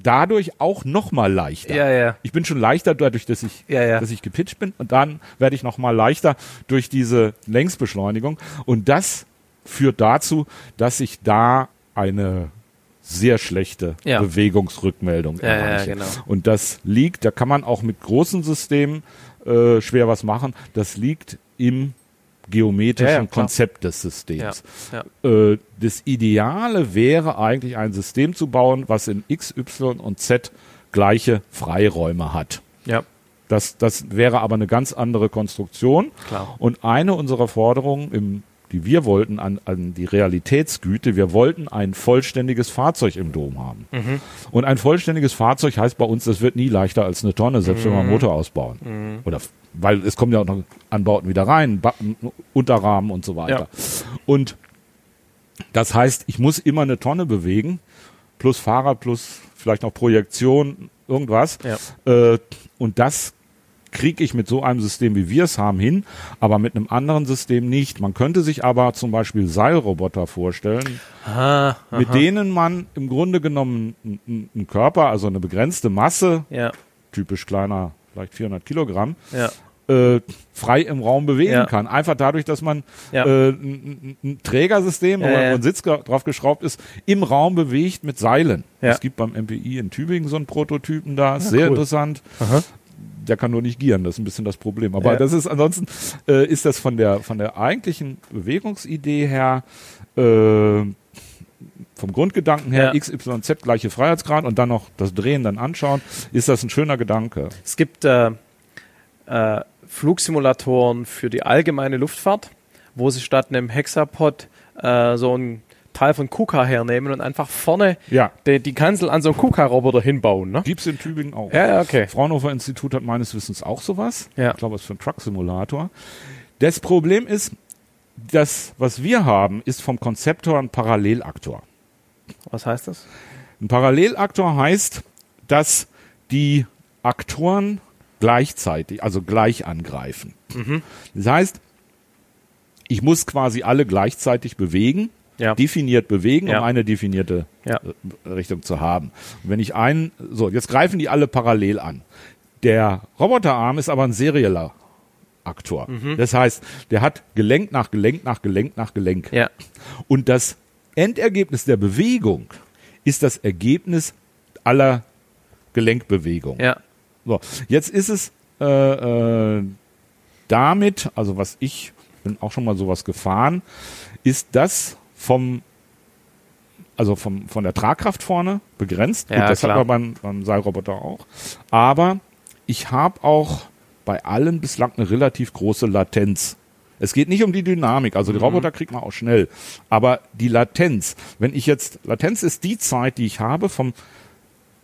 dadurch auch noch mal leichter. Ja, ja. Ich bin schon leichter dadurch, dass ich, Ja, ja. dass ich gepitcht bin und dann werde ich noch mal leichter durch diese Längsbeschleunigung und das führt dazu, dass ich da eine sehr schlechte Ja. Bewegungsrückmeldung Ja, ja, erreiche. genau. Und das liegt, da kann man auch mit großen Systemen äh, schwer was machen. Das liegt im geometrischen Ja, ja. Konzept des Systems. Ja, ja. Äh, das Ideale wäre eigentlich ein System zu bauen, was in X, Y und Z gleiche Freiräume hat. ja. Das, das wäre aber eine ganz andere Konstruktion. Klar. Und eine unserer Forderungen, im, die wir wollten an, an die Realitätsgüte, wir wollten ein vollständiges Fahrzeug im Dom haben. Mhm. Und ein vollständiges Fahrzeug heißt bei uns, das wird nie leichter als eine Tonne, selbst wenn wir Mhm. einen Motor ausbauen. Oder weil es kommen ja auch noch Anbauten wieder rein, ba Unterrahmen und so weiter. Und das heißt, ich muss immer eine Tonne bewegen, plus Fahrrad, plus vielleicht noch Projektion, irgendwas. Ja. Äh, und das kriege ich mit so einem System, wie wir es haben, hin, aber mit einem anderen System nicht. Man könnte sich aber zum Beispiel Seilroboter vorstellen, Aha, mit denen man im Grunde genommen einen Körper, also eine begrenzte Masse, ja, typisch kleiner, vielleicht 400 Kilogramm, ja, äh, frei im Raum bewegen Ja. kann. Einfach dadurch, dass man Ja. äh, ein, Trägersystem, Ja, wo ein Sitz drauf geschraubt ist, im Raum bewegt mit Seilen. Es gibt beim MPI in Tübingen so einen Prototypen da, ist sehr cool. interessant. Der kann nur nicht gieren, das ist ein bisschen das Problem. Aber Ja. das ist ansonsten äh, ist das von der von der eigentlichen Bewegungsidee her äh, vom Grundgedanken her, Ja. X, Y, Z gleiche Freiheitsgrad und dann noch das Drehen dann anschauen, ist das ein schöner Gedanke. Es gibt äh, äh, Flugsimulatoren für die allgemeine Luftfahrt, wo sie statt einem Hexapod äh, so ein Teil von KUKA hernehmen und einfach vorne Ja. die, die Kanzel an so einen KUKA-Roboter hinbauen. Ne? Gibt's in Tübingen auch. Ja, okay. Fraunhofer Institut hat meines Wissens auch sowas. Ja. Ich glaube, es ist für einen Truck-Simulator. Das Problem ist, das, was wir haben, ist vom Konzeptor ein Parallelaktor. Was heißt das? Ein Parallelaktor heißt, dass die Aktoren gleichzeitig, also gleich angreifen. Das heißt, ich muss quasi alle gleichzeitig bewegen, Ja. definiert bewegen, Ja. um eine definierte Ja. äh, Richtung zu haben. Und wenn ich einen, so, jetzt greifen die alle parallel an. Der Roboterarm ist aber ein serieller Aktor. Das heißt, der hat Gelenk nach Gelenk nach Gelenk nach Gelenk. Ja. Und das Endergebnis der Bewegung ist das Ergebnis aller Gelenkbewegungen. Ja. So, jetzt ist es äh, äh, damit, also was ich bin auch schon mal sowas gefahren, ist das vom also vom, von der Tragkraft vorne begrenzt. Ja, das klar. hat man beim, beim Seilroboter auch. Aber ich habe auch bei allen bislang eine relativ große Latenz. Es geht nicht um die Dynamik, also die Mhm. Roboter kriegt man auch schnell. Aber die Latenz, wenn ich jetzt, Latenz ist die Zeit, die ich habe vom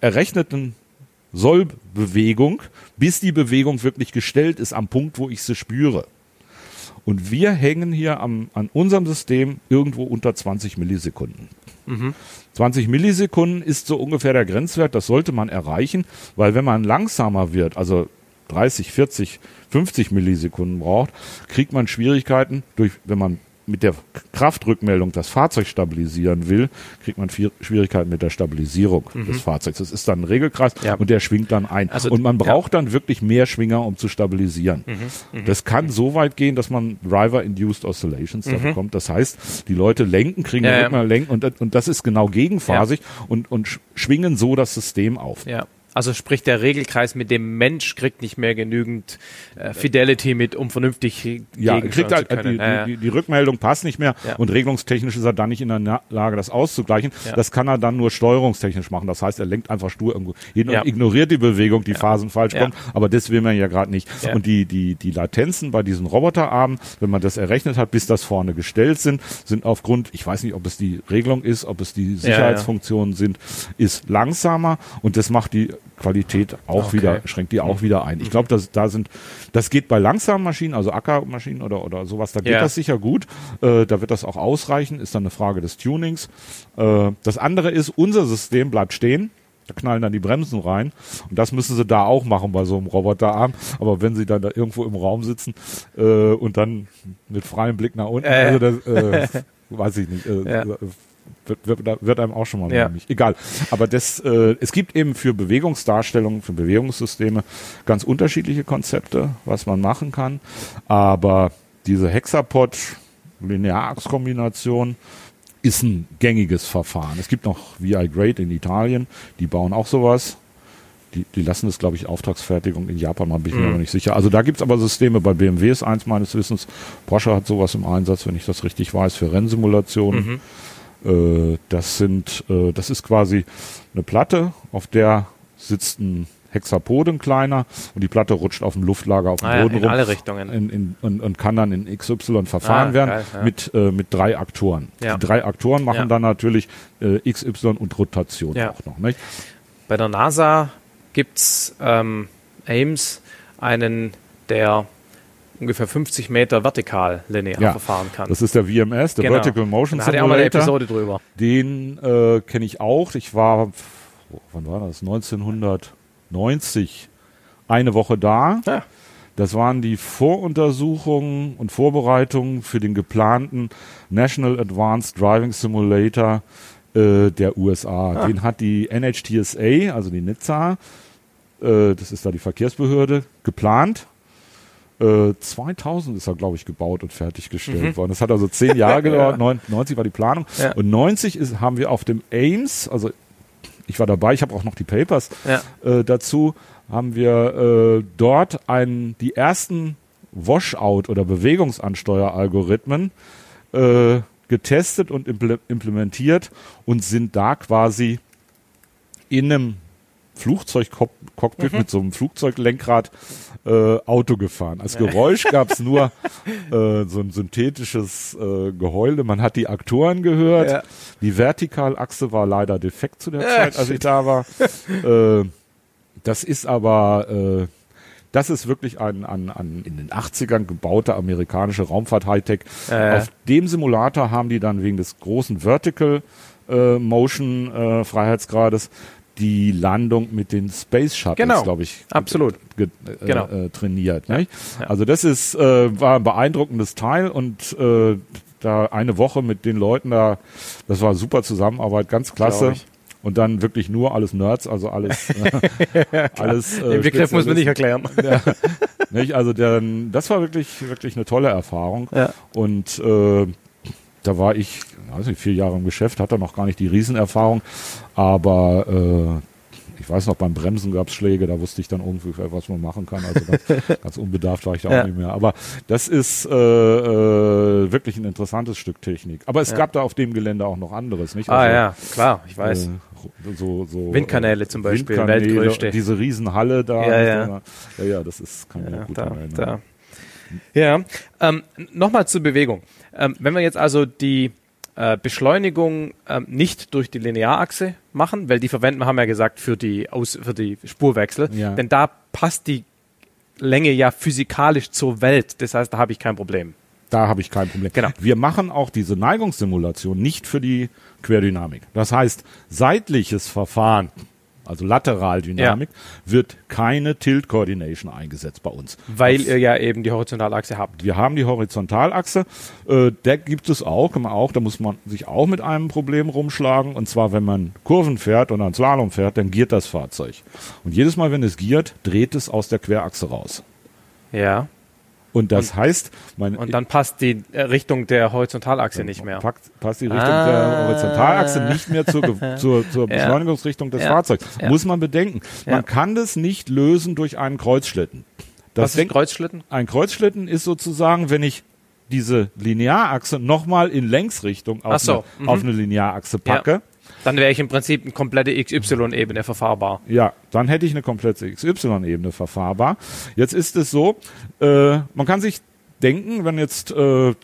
errechneten Sollbewegung, bis die Bewegung wirklich gestellt ist am Punkt, wo ich sie spüre. Und wir hängen hier am, an unserem System irgendwo unter 20 Millisekunden. 20 Millisekunden ist so ungefähr der Grenzwert, das sollte man erreichen, weil wenn man langsamer wird, also 30, 40, 50 Millisekunden braucht, kriegt man Schwierigkeiten durch, wenn man mit der Kraftrückmeldung das Fahrzeug stabilisieren will, kriegt man vier- Schwierigkeiten mit der Stabilisierung des Fahrzeugs. Das ist dann ein Regelkreis Ja. und der schwingt dann ein. Also, und man ja. braucht dann wirklich mehr Schwinger, um zu stabilisieren. Das kann so weit gehen, dass man Driver-Induced Oscillations da bekommt. Das heißt, die Leute lenken, kriegen Ja, ja, ja. Lenken und, das- und das ist genau gegenphasig und, und sch- schwingen so das System auf. Ja. Also sprich, der Regelkreis mit dem Mensch kriegt nicht mehr genügend äh, Fidelity mit, um vernünftig Ja, kriegt halt, zu die. Ja, die, die, die Rückmeldung passt nicht mehr Ja. und regelungstechnisch ist er dann nicht in der Lage, das auszugleichen. Ja. Das kann er dann nur steuerungstechnisch machen. Das heißt, er lenkt einfach stur irgendwo hin und ignoriert die Bewegung, die Phasen falsch kommen. Aber das will man ja gerade nicht. Und die, die, die Latenzen bei diesen Roboterarmen, wenn man das errechnet hat, bis das vorne gestellt sind, sind aufgrund, ich weiß nicht, ob es die Regelung ist, ob es die Sicherheitsfunktionen sind, ist langsamer und das macht die Qualität auch Okay. wieder, schränkt die auch wieder ein. Ich glaube, dass da sind, das geht bei langsamen Maschinen, also Ackermaschinen oder, oder sowas, da geht Ja. das sicher gut. Äh, da wird das auch ausreichen, ist dann eine Frage des Tunings. Äh, das andere ist, unser System bleibt stehen. Da knallen dann die Bremsen rein. Und das müssen sie da auch machen bei so einem Roboterarm. Aber wenn sie dann da irgendwo im Raum sitzen äh, und dann mit freiem Blick nach unten, Äh. also das, äh, weiß ich nicht. Äh, Ja. Wird, wird, einem auch schon mal Ja. nämlich. Egal. Aber das, äh, es gibt eben für Bewegungsdarstellungen, für Bewegungssysteme ganz unterschiedliche Konzepte, was man machen kann. Aber diese Hexapod Linearachskombination ist ein gängiges Verfahren. Es gibt noch VI Great in Italien, die bauen auch sowas. Die, die lassen das, glaube ich, Auftragsfertigung in Japan, mal bin ich mir aber nicht sicher. Also da gibt's aber Systeme, bei BMW ist eins meines Wissens. Porsche hat sowas im Einsatz, wenn ich das richtig weiß, für Rennsimulationen. Äh, das sind, äh, das ist quasi eine Platte, auf der sitzt ein Hexapoden kleiner und die Platte rutscht auf dem Luftlager auf dem Ah ja, Boden in rum alle Richtungen. in, in, und, und kann dann in XY verfahren Ah, werden geil, ja. mit, äh, mit drei Aktoren. Ja. Die drei Aktoren machen Ja. dann natürlich äh, XY und Rotation Ja. auch noch. Nicht? Bei der NASA gibt's ähm, Ames einen, der ungefähr 50 Meter vertikal linear Ja, verfahren kann. Das ist der VMS, der Genau. Vertical Motion Da hatte ich auch mal eine Simulator. Episode drüber. Den äh, kenne ich auch. Ich war, wann war das? 1990 eine Woche da. Ja. Das waren die Voruntersuchungen und Vorbereitungen für den geplanten National Advanced Driving Simulator äh, der USA. Ah. Den hat die NHTSA, also die NHTSA, äh, das ist da die Verkehrsbehörde, geplant. Äh, 2000 ist er, glaube ich, gebaut und fertiggestellt worden. Das hat also zehn Jahre gedauert. Neun- 90 war die Planung. Ja. Und 90 ist, haben wir auf dem Ames, also ich war dabei, ich habe auch noch die Papers Ja. äh, dazu, haben wir äh, dort einen, die ersten Washout- oder Bewegungsansteueralgorithmen äh, getestet und imple implementiert und sind da quasi in einem Flugzeugcockpit mit so einem Flugzeuglenkrad äh, Auto gefahren. Als Geräusch gab es nur äh, so ein synthetisches äh, Geheule. Man hat die Aktoren gehört. Ja. Die Vertikalachse war leider defekt zu der Ja, Zeit, als ich da war. äh, das ist aber, äh, das ist wirklich ein, ein, ein in den 80ern gebauter amerikanische Raumfahrt-Hightech. Äh. Auf dem Simulator haben die dann wegen des großen Vertical äh, Motion äh, Freiheitsgrades die Landung mit den Space Shuttles, Genau. glaube ich, Absolut. äh, Genau. äh, trainiert. Nicht? Ja. Also das ist äh, war ein beeindruckendes Teil und äh, da eine Woche mit den Leuten da, das war super Zusammenarbeit, ganz klasse. Und dann wirklich nur alles Nerds, also alles, äh, alles. Äh, Den Begriff muss man nicht erklären. ja, nicht? Also der, das war wirklich, wirklich eine tolle Erfahrung. Ja. Und äh, da war ich, weiß nicht, vier Jahre im Geschäft, hatte noch gar nicht die Riesenerfahrung, aber äh, ich weiß noch, beim Bremsen gab es Schläge, da wusste ich dann irgendwie, was man machen kann. Also ganz, ganz unbedarft war ich da Ja. auch nicht mehr. Aber das ist äh, äh, wirklich ein interessantes Stück Technik. Aber es Ja. gab da auf dem Gelände auch noch anderes, nicht? Ah Also, ja, klar, ich weiß. Äh, so, so, Windkanäle äh, zum Beispiel, Windkanäle, weltgrößte. Diese Riesenhalle da. Ja, ja. ja, ja, das ist, kann Ja, gut da, erinnern. da. Ja, ähm, nochmal zur Bewegung. Ähm, wenn wir jetzt also die äh, Beschleunigung ähm, nicht durch die Linearachse machen, weil die verwenden wir, haben wir ja gesagt, für die, Aus für die Spurwechsel, Ja. denn da passt die Länge ja physikalisch zur Welt. Das heißt, da habe ich kein Problem. Da habe ich kein Problem. Genau. Wir machen auch diese Neigungssimulation nicht für die Querdynamik. Das heißt, seitliches Verfahren, also Lateraldynamik, wird keine Tilt Coordination eingesetzt bei uns. Weil Das- ihr ja eben die Horizontalachse habt. wir haben die Horizontalachse, äh, der gibt es auch, kann man auch, da muss man sich auch mit einem Problem rumschlagen. Und zwar, wenn man Kurven fährt oder ein Slalom fährt, dann giert das Fahrzeug. Und jedes Mal, wenn es giert, dreht es aus der Querachse raus. Ja. Und das heißt, mein, Und dann passt die äh, Richtung der Horizontalachse nicht mehr. Packt, passt die Richtung Ah. der Horizontalachse nicht mehr zur, zur, zur. Beschleunigungsrichtung des Ja. Fahrzeugs. Ja. Muss man bedenken. Ja. Man kann das nicht lösen durch einen Kreuzschlitten. Das Was ist denk- Kreuzschlitten? ein Kreuzschlitten ist sozusagen, wenn ich diese Linearachse nochmal in Längsrichtung auf, so, eine, mhm. auf eine Linearachse packe. Dann wäre ich im Prinzip eine komplette XY-Ebene verfahrbar. Ja, dann hätte ich eine komplette XY-Ebene verfahrbar. Jetzt ist es so, äh, man kann sich denken, wenn jetzt äh,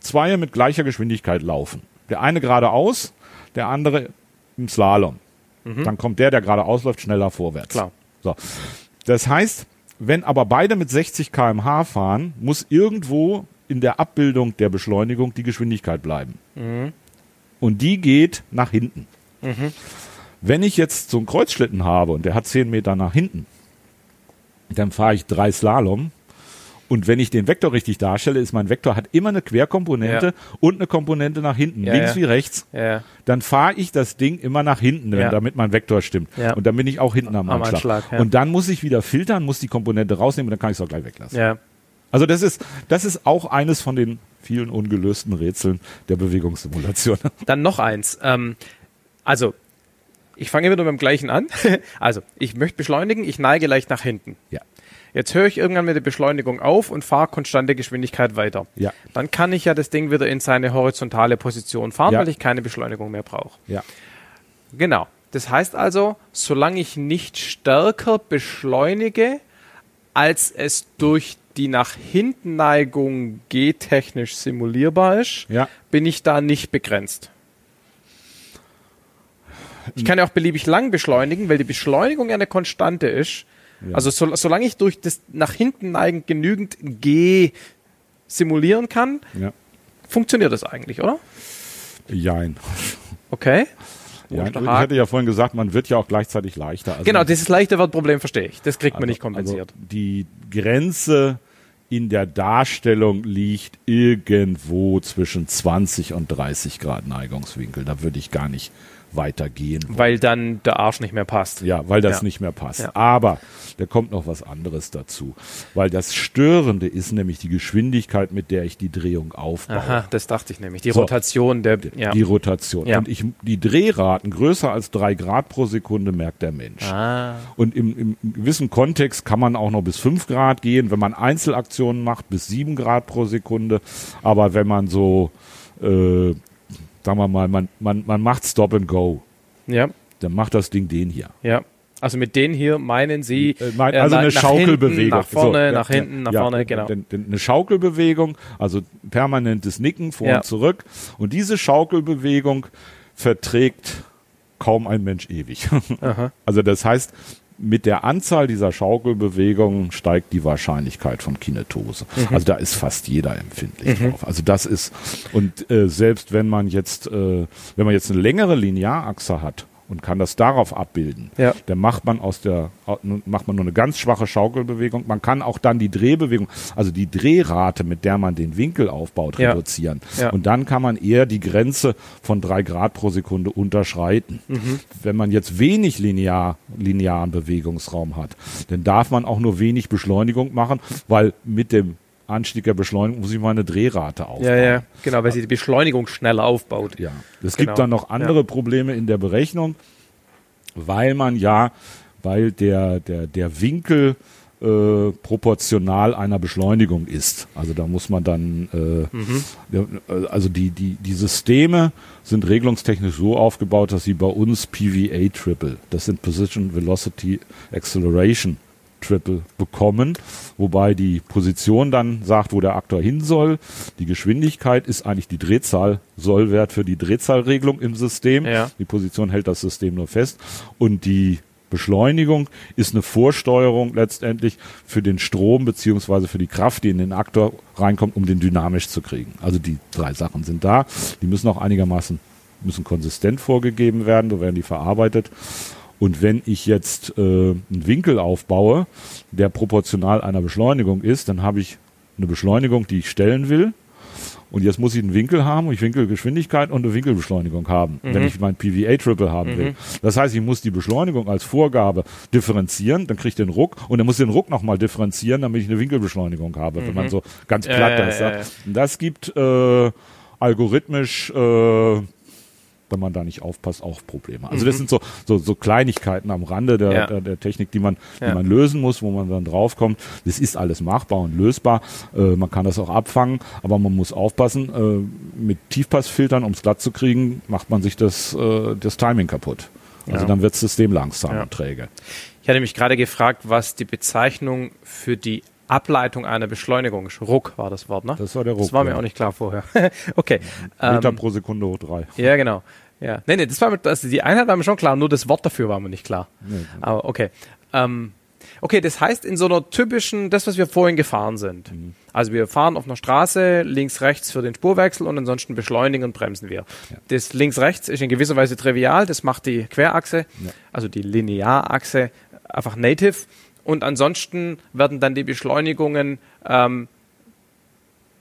zwei mit gleicher Geschwindigkeit laufen, der eine geradeaus, der andere im Slalom, dann kommt der, der geradeaus läuft, schneller vorwärts. Klar. So. Das heißt, wenn aber beide mit 60 km/h fahren, muss irgendwo in der Abbildung der Beschleunigung die Geschwindigkeit bleiben. Und die geht nach hinten. Wenn ich jetzt so einen Kreuzschlitten habe und der hat 10 Meter nach hinten, dann fahre ich drei Slalom. Und wenn ich den Vektor richtig darstelle, ist mein Vektor hat immer eine Querkomponente Ja. und eine Komponente nach hinten, Ja, links ja. wie rechts. Dann fahre ich das Ding immer nach hinten, wenn, damit mein Vektor stimmt. Und dann bin ich auch hinten am, Am Anschlag. Und dann muss ich wieder filtern, muss die Komponente rausnehmen und dann kann ich es auch gleich weglassen. Also das ist, das ist auch eines von den vielen ungelösten Rätseln der Bewegungssimulation. Dann noch eins. Ähm, also, ich fange wieder beim gleichen an. also, ich möchte beschleunigen, ich neige leicht nach hinten. Ja. Jetzt höre ich irgendwann mit der Beschleunigung auf und fahre konstante Geschwindigkeit weiter. Ja. Dann kann ich ja das Ding wieder in seine horizontale Position fahren, Ja. weil ich keine Beschleunigung mehr brauche. Ja. Genau. Das heißt also, solange ich nicht stärker beschleunige, als es durch die nach hinten Neigung G-technisch simulierbar ist, Ja. bin ich da nicht begrenzt. Ich kann ja auch beliebig lang beschleunigen, weil die Beschleunigung ja eine Konstante ist. Ja. Also so, solange ich durch das nach hinten neigen genügend G simulieren kann, Ja. funktioniert das eigentlich, oder? Jein. Okay. Ja, ich hatte ja vorhin gesagt, man wird ja auch gleichzeitig leichter. Also Genau, dieses leichte Wortproblem verstehe ich. Das kriegt man also- nicht kompensiert. Also die Grenze in der Darstellung liegt irgendwo zwischen 20 und 30 Grad Neigungswinkel. Da würde ich gar nicht weitergehen. wollen. weil dann der Arsch nicht mehr passt. Ja, weil das Ja. nicht mehr passt. Ja. Aber da kommt noch was anderes dazu. Weil das Störende ist nämlich die Geschwindigkeit, mit der ich die Drehung aufbaue. Aha, das dachte ich nämlich. Die So. Rotation der, ja. Die Rotation. Und ich, die Drehraten größer als drei Grad pro Sekunde merkt der Mensch. Ah, Und im, im gewissen Kontext kann man auch noch bis 5 Grad gehen, wenn man Einzelaktionen macht, bis 7 Grad pro Sekunde. Aber wenn man so, äh, sagen wir mal, man, man, man macht Stop and Go, ja, dann macht das Ding den hier. ja. Also mit denen hier meinen Sie Äh, mein, äh, also na- eine nach Schaukelbewegung. hinten, nach vorne, So, ja, nach hinten, nach ja, vorne, genau. Eine Schaukelbewegung, also permanentes Nicken vor Ja. und zurück. Und diese Schaukelbewegung verträgt kaum ein Mensch ewig. Aha. Also das heißt, mit der Anzahl dieser Schaukelbewegungen steigt die Wahrscheinlichkeit von Kinetose. Mhm. Also da ist fast jeder empfindlich drauf. Also das ist und äh, selbst wenn man jetzt äh, wenn man jetzt eine längere Linearachse hat und kann das darauf abbilden, Ja. dann macht man aus der macht man nur eine ganz schwache Schaukelbewegung. Man kann auch dann die Drehbewegung, also die Drehrate, mit der man den Winkel aufbaut, Ja. reduzieren. Ja. Und dann kann man eher die Grenze von drei Grad pro Sekunde unterschreiten. Mhm. Wenn man jetzt wenig linear, linearen Bewegungsraum hat, dann darf man auch nur wenig Beschleunigung machen, weil mit dem Anstieg der Beschleunigung muss ich meine Drehrate aufbauen. Ja, ja, genau, weil sie die Beschleunigung schneller aufbaut. Ja, es Genau. gibt dann noch andere Ja. Probleme in der Berechnung, weil man ja, weil der, der, der Winkel äh, proportional einer Beschleunigung ist. Also da muss man dann, äh, Mhm. äh, also die, die, die Systeme sind regelungstechnisch so aufgebaut, dass sie bei uns PVA Triple, das sind Position Velocity Acceleration Triple bekommen, wobei die Position dann sagt, wo der Aktor hin soll. Die Geschwindigkeit ist eigentlich die Drehzahl, Sollwert für die Drehzahlregelung im System. Ja. Die Position hält das System nur fest. Und die Beschleunigung ist eine Vorsteuerung letztendlich für den Strom beziehungsweise für die Kraft, die in den Aktor reinkommt, um den dynamisch zu kriegen. Also die drei Sachen sind da. Die müssen auch einigermaßen müssen konsistent vorgegeben werden, so werden die verarbeitet. Und wenn ich jetzt äh, einen Winkel aufbaue, der proportional einer Beschleunigung ist, dann habe ich eine Beschleunigung, die ich stellen will. Und jetzt muss ich einen Winkel haben, ich Winkelgeschwindigkeit und eine Winkelbeschleunigung haben, wenn ich mein PVA-Triple haben will. Das heißt, ich muss die Beschleunigung als Vorgabe differenzieren, dann kriege ich den Ruck und dann muss ich den Ruck nochmal differenzieren, damit ich eine Winkelbeschleunigung habe, wenn man so ganz platt ja, das sagt. das gibt äh, algorithmisch äh, wenn man da nicht aufpasst, auch Probleme. Also das sind so, so, so Kleinigkeiten am Rande der, Mhm. Ja. der, der Technik, die man, Ja. die man lösen muss, wo man dann draufkommt. Das ist alles machbar und lösbar. Äh, man kann das auch abfangen, aber man muss aufpassen. Äh, mit Tiefpassfiltern, um es glatt zu kriegen, macht man sich das, äh, das Timing kaputt. Also Ja. dann wird das System langsam und träge. Ich hatte mich gerade gefragt, was die Bezeichnung für die Ableitung einer Beschleunigung. Ruck war das Wort, ne? Das war der Ruck. Das war mir ja. auch nicht klar vorher. okay. Meter Ähm, pro Sekunde hoch drei. ja, genau. Ja. Nee, nee, das war mir, also die Einheit war mir schon klar, nur das Wort dafür war mir nicht klar. Nee. Aber okay. Ähm, okay, das heißt, in so einer typischen, das, was wir vorhin gefahren sind. Mhm. Also wir fahren auf einer Straße, links, rechts für den Spurwechsel und ansonsten beschleunigen und bremsen wir. Das links, rechts ist in gewisser Weise trivial, das macht die Querachse, Ja. also die Linearachse einfach native. Und ansonsten werden dann die Beschleunigungen ähm,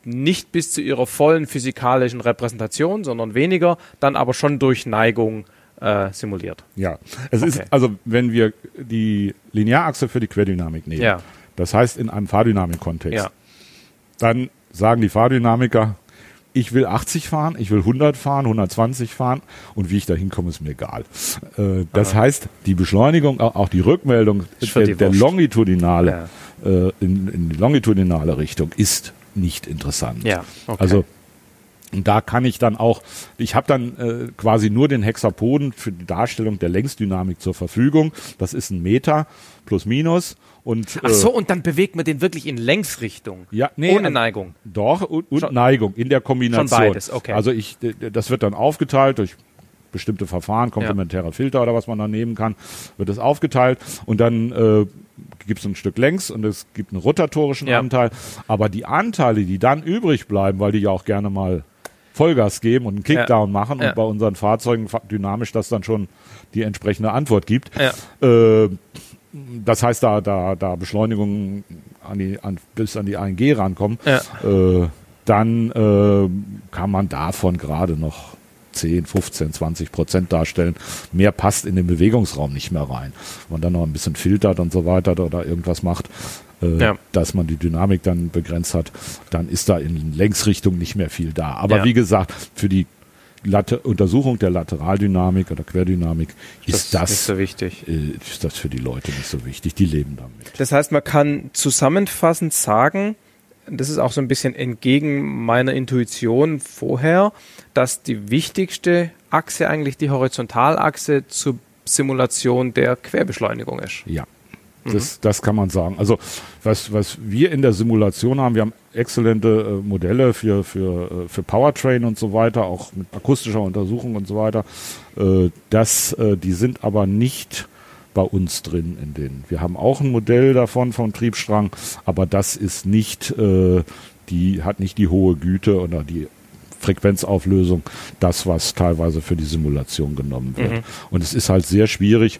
nicht bis zu ihrer vollen physikalischen Repräsentation, sondern weniger, dann aber schon durch Neigung äh, simuliert. Ja, es Okay. ist, also wenn wir die Linearachse für die Querdynamik nehmen, Ja. das heißt in einem Fahrdynamik-Kontext, Ja. dann sagen die Fahrdynamiker, ich will 80 fahren, ich will 100 fahren, 120 fahren und wie ich da hinkomme, ist mir egal. Äh, das heißt, die Beschleunigung, auch die Rückmeldung der, die der longitudinale, äh, in, in die longitudinale Richtung ist nicht interessant. Ja, okay. Also da kann ich dann auch, ich habe dann äh, quasi nur den Hexapoden für die Darstellung der Längsdynamik zur Verfügung. Das ist ein Meter plus minus. Und, Ach so, äh, und dann bewegt man den wirklich in Längsrichtung. ja, nee, Ohne Neigung. Doch, und, und Schon- Neigung in der Kombination. Schon beides, okay. Also ich, das wird dann aufgeteilt durch bestimmte Verfahren, komplementäre Filter oder was man da nehmen kann, wird es aufgeteilt und dann äh, gibt es ein Stück längs und es gibt einen rotatorischen Ja. Anteil. Aber die Anteile, die dann übrig bleiben, weil die ja auch gerne mal Vollgas geben und einen Kickdown machen Ja. und bei unseren Fahrzeugen fa- dynamisch das dann schon die entsprechende Antwort gibt. Ja. Äh, das heißt, da, da, da Beschleunigungen an die, an, bis an die ANG rankommen, Ja. äh, dann äh, kann man davon gerade noch 10, 15, 20 Prozent darstellen. Mehr passt in den Bewegungsraum nicht mehr rein. Wenn man dann noch ein bisschen filtert und so weiter oder irgendwas macht, äh, Ja. dass man die Dynamik dann begrenzt hat, dann ist da in Längsrichtung nicht mehr viel da. Aber Ja. wie gesagt, für die Latte Untersuchung der Lateraldynamik oder Querdynamik ist das, nicht so wichtig. äh, ist das für die Leute nicht so wichtig. Die leben damit. Das heißt, man kann zusammenfassend sagen, das ist auch so ein bisschen entgegen meiner Intuition vorher, dass die wichtigste Achse eigentlich die Horizontalachse zur Simulation der Querbeschleunigung ist. Ja. Das, das kann man sagen. Also was, was wir in der Simulation haben, wir haben exzellente äh, Modelle für, für, äh, für Powertrain und so weiter, auch mit akustischer Untersuchung und so weiter. Äh, das, äh, die sind aber nicht bei uns drin in denen. Wir haben auch ein Modell davon vom Triebstrang, aber das ist nicht, äh, die hat nicht die hohe Güte oder die Frequenzauflösung das, was teilweise für die Simulation genommen wird. Und es ist halt sehr schwierig,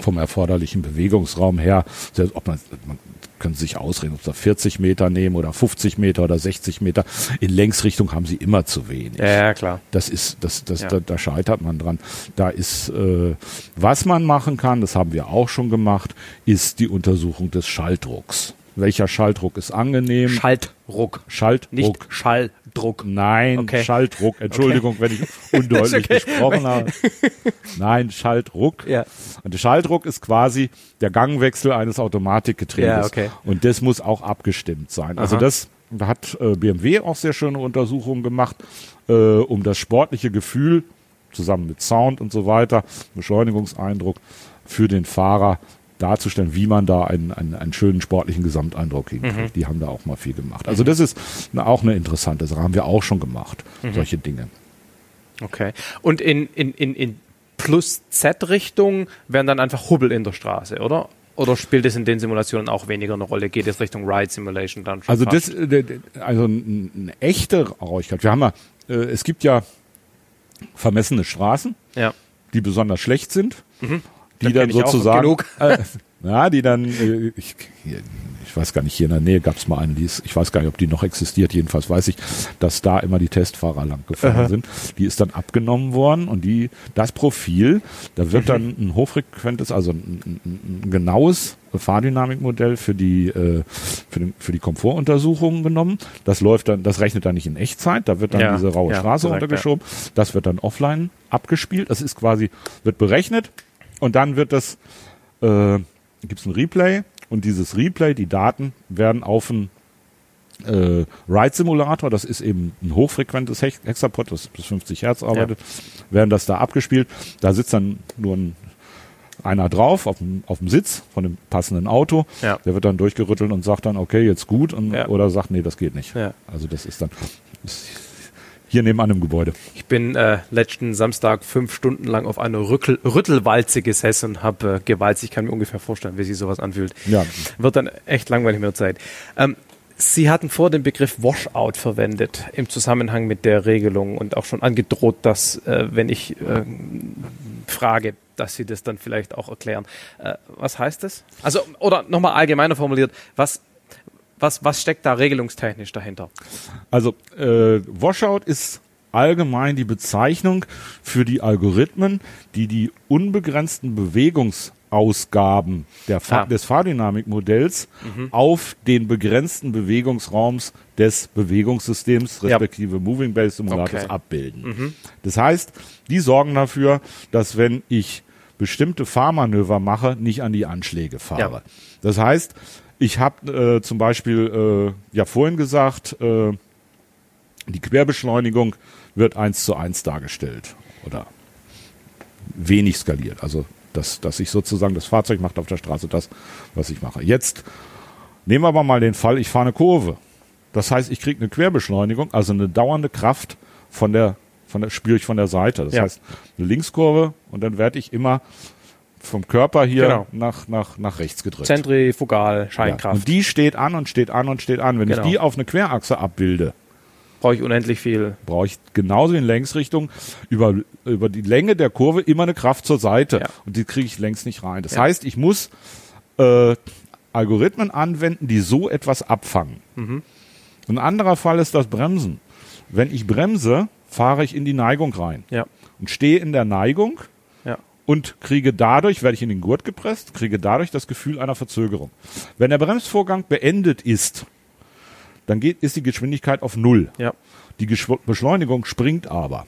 vom erforderlichen Bewegungsraum her, selbst ob man, man können sich ausreden, ob Sie 40 Meter nehmen oder 50 Meter oder 60 Meter. In Längsrichtung haben Sie immer zu wenig. Ja, ja klar. Das ist, das, das, Ja. da, da scheitert man dran. Da ist, äh, was man machen kann, das haben wir auch schon gemacht, ist die Untersuchung des Schalldrucks. Welcher Schalldruck ist angenehm? Schaltdruck, Schalldruck. nicht Schalldruck. Nein, Okay. Schalldruck. Entschuldigung, wenn ich undeutlich okay. gesprochen habe. Nein, Schalldruck. Ja. Und der Schalldruck ist quasi der Gangwechsel eines Automatikgetriebes. Ja, okay. Und das muss auch abgestimmt sein. Also Aha. das da hat äh, BMW auch sehr schöne Untersuchungen gemacht, äh, um das sportliche Gefühl zusammen mit Sound und so weiter, Beschleunigungseindruck für den Fahrer darzustellen, wie man da einen, einen, einen schönen sportlichen Gesamteindruck hinkriegt. Mhm. Die haben da auch mal viel gemacht. Also das ist auch eine interessante Sache. Haben wir auch schon gemacht, Mhm. solche Dinge. Okay. Und in, in, in, in Plus-Z-Richtung wären dann einfach Hubbel in der Straße, oder? Oder spielt es in den Simulationen auch weniger eine Rolle? Geht es Richtung Ride Simulation dann schon? Also fast? das, äh, d- d- also eine echte Rauchigkeit. Wir haben ja, äh, es gibt ja vermessene Straßen, Ja. die besonders schlecht sind, die Da dann sozusagen, äh, ja, die dann, äh, ich, hier, ich weiß gar nicht, hier in der Nähe gab es mal eine, die ist, ich weiß gar nicht, ob die noch existiert. Jedenfalls weiß ich, dass da immer die Testfahrer lang gefahren sind. Die ist dann abgenommen worden und die, das Profil, da wird dann ein hochfrequentes, also ein, ein, ein genaues Fahrdynamikmodell für die äh, für, den, für die Komfortuntersuchungen genommen. Das läuft dann, das rechnet dann nicht in Echtzeit, da wird dann Ja, diese raue ja, Straße korrekt, runtergeschoben. Das wird dann offline abgespielt. Das ist quasi, wird berechnet und dann wird das, äh, gibt es ein Replay und dieses Replay, die Daten werden auf ein äh, Ride-Simulator, das ist eben ein hochfrequentes Hex Hexapod, das bis 50 Hertz arbeitet, werden das da abgespielt. Da sitzt dann nur ein, einer drauf auf dem, auf dem Sitz von dem passenden Auto. Ja. Der wird dann durchgerüttelt und sagt dann, okay, jetzt gut, und, Ja. oder sagt, nee, das geht nicht. Ja. Also das ist dann ist hier nebenan im Gebäude. Ich bin äh, letzten Samstag fünf Stunden lang auf einer Rückel, Rüttelwalze gesessen und habe äh, gewalzt. Ich kann mir ungefähr vorstellen, wie sich sowas anfühlt. Ja. Wird dann echt langweilig mit der Zeit. Ähm, Sie hatten vor den Begriff Washout verwendet im Zusammenhang mit der Regelung und auch schon angedroht, dass, äh, wenn ich äh, frage, dass Sie das dann vielleicht auch erklären. Äh, was heißt das? Also, oder nochmal allgemeiner formuliert, was, was, was steckt da regelungstechnisch dahinter? Also äh, Washout ist allgemein die Bezeichnung für die Algorithmen, die die unbegrenzten Bewegungsausgaben Fahr Ah. des Fahrdynamikmodells auf den begrenzten Bewegungsraums des Bewegungssystems Ja. respektive Moving Base Simulators Okay. abbilden. Das heißt, die sorgen dafür, dass wenn ich bestimmte Fahrmanöver mache, nicht an die Anschläge fahre. Ja. Das heißt, ich habe äh, zum Beispiel äh, ja vorhin gesagt, äh, die Querbeschleunigung wird eins zu eins dargestellt oder wenig skaliert. Also dass, dass ich sozusagen das Fahrzeug macht auf der Straße das, was ich mache. Jetzt nehmen wir aber mal den Fall, ich fahre eine Kurve. Das heißt, ich kriege eine Querbeschleunigung, also eine dauernde Kraft von der, von der spüre ich von der Seite. Das Ja. heißt, eine Linkskurve und dann werde ich immer vom Körper hier Genau. nach, nach, nach rechts gedrückt. Zentrifugal, Ja. Scheinkraft. Und die steht an und steht an und steht an. Wenn Genau. ich die auf eine Querachse abbilde, Brauche ich unendlich viel. brauche ich genauso in Längsrichtung über, über die Länge der Kurve immer eine Kraft zur Seite. Ja. Und die kriege ich längs nicht rein. Das Ja. heißt, ich muss äh, Algorithmen anwenden, die so etwas abfangen. Mhm. Ein anderer Fall ist das Bremsen. Wenn ich bremse, fahre ich in die Neigung rein Ja. und stehe in der Neigung Ja. Und kriege dadurch, werde ich in den Gurt gepresst, kriege dadurch das Gefühl einer Verzögerung. Wenn der Bremsvorgang beendet ist, dann geht, ist die Geschwindigkeit auf Null. Ja. Die Geschw Beschleunigung springt aber.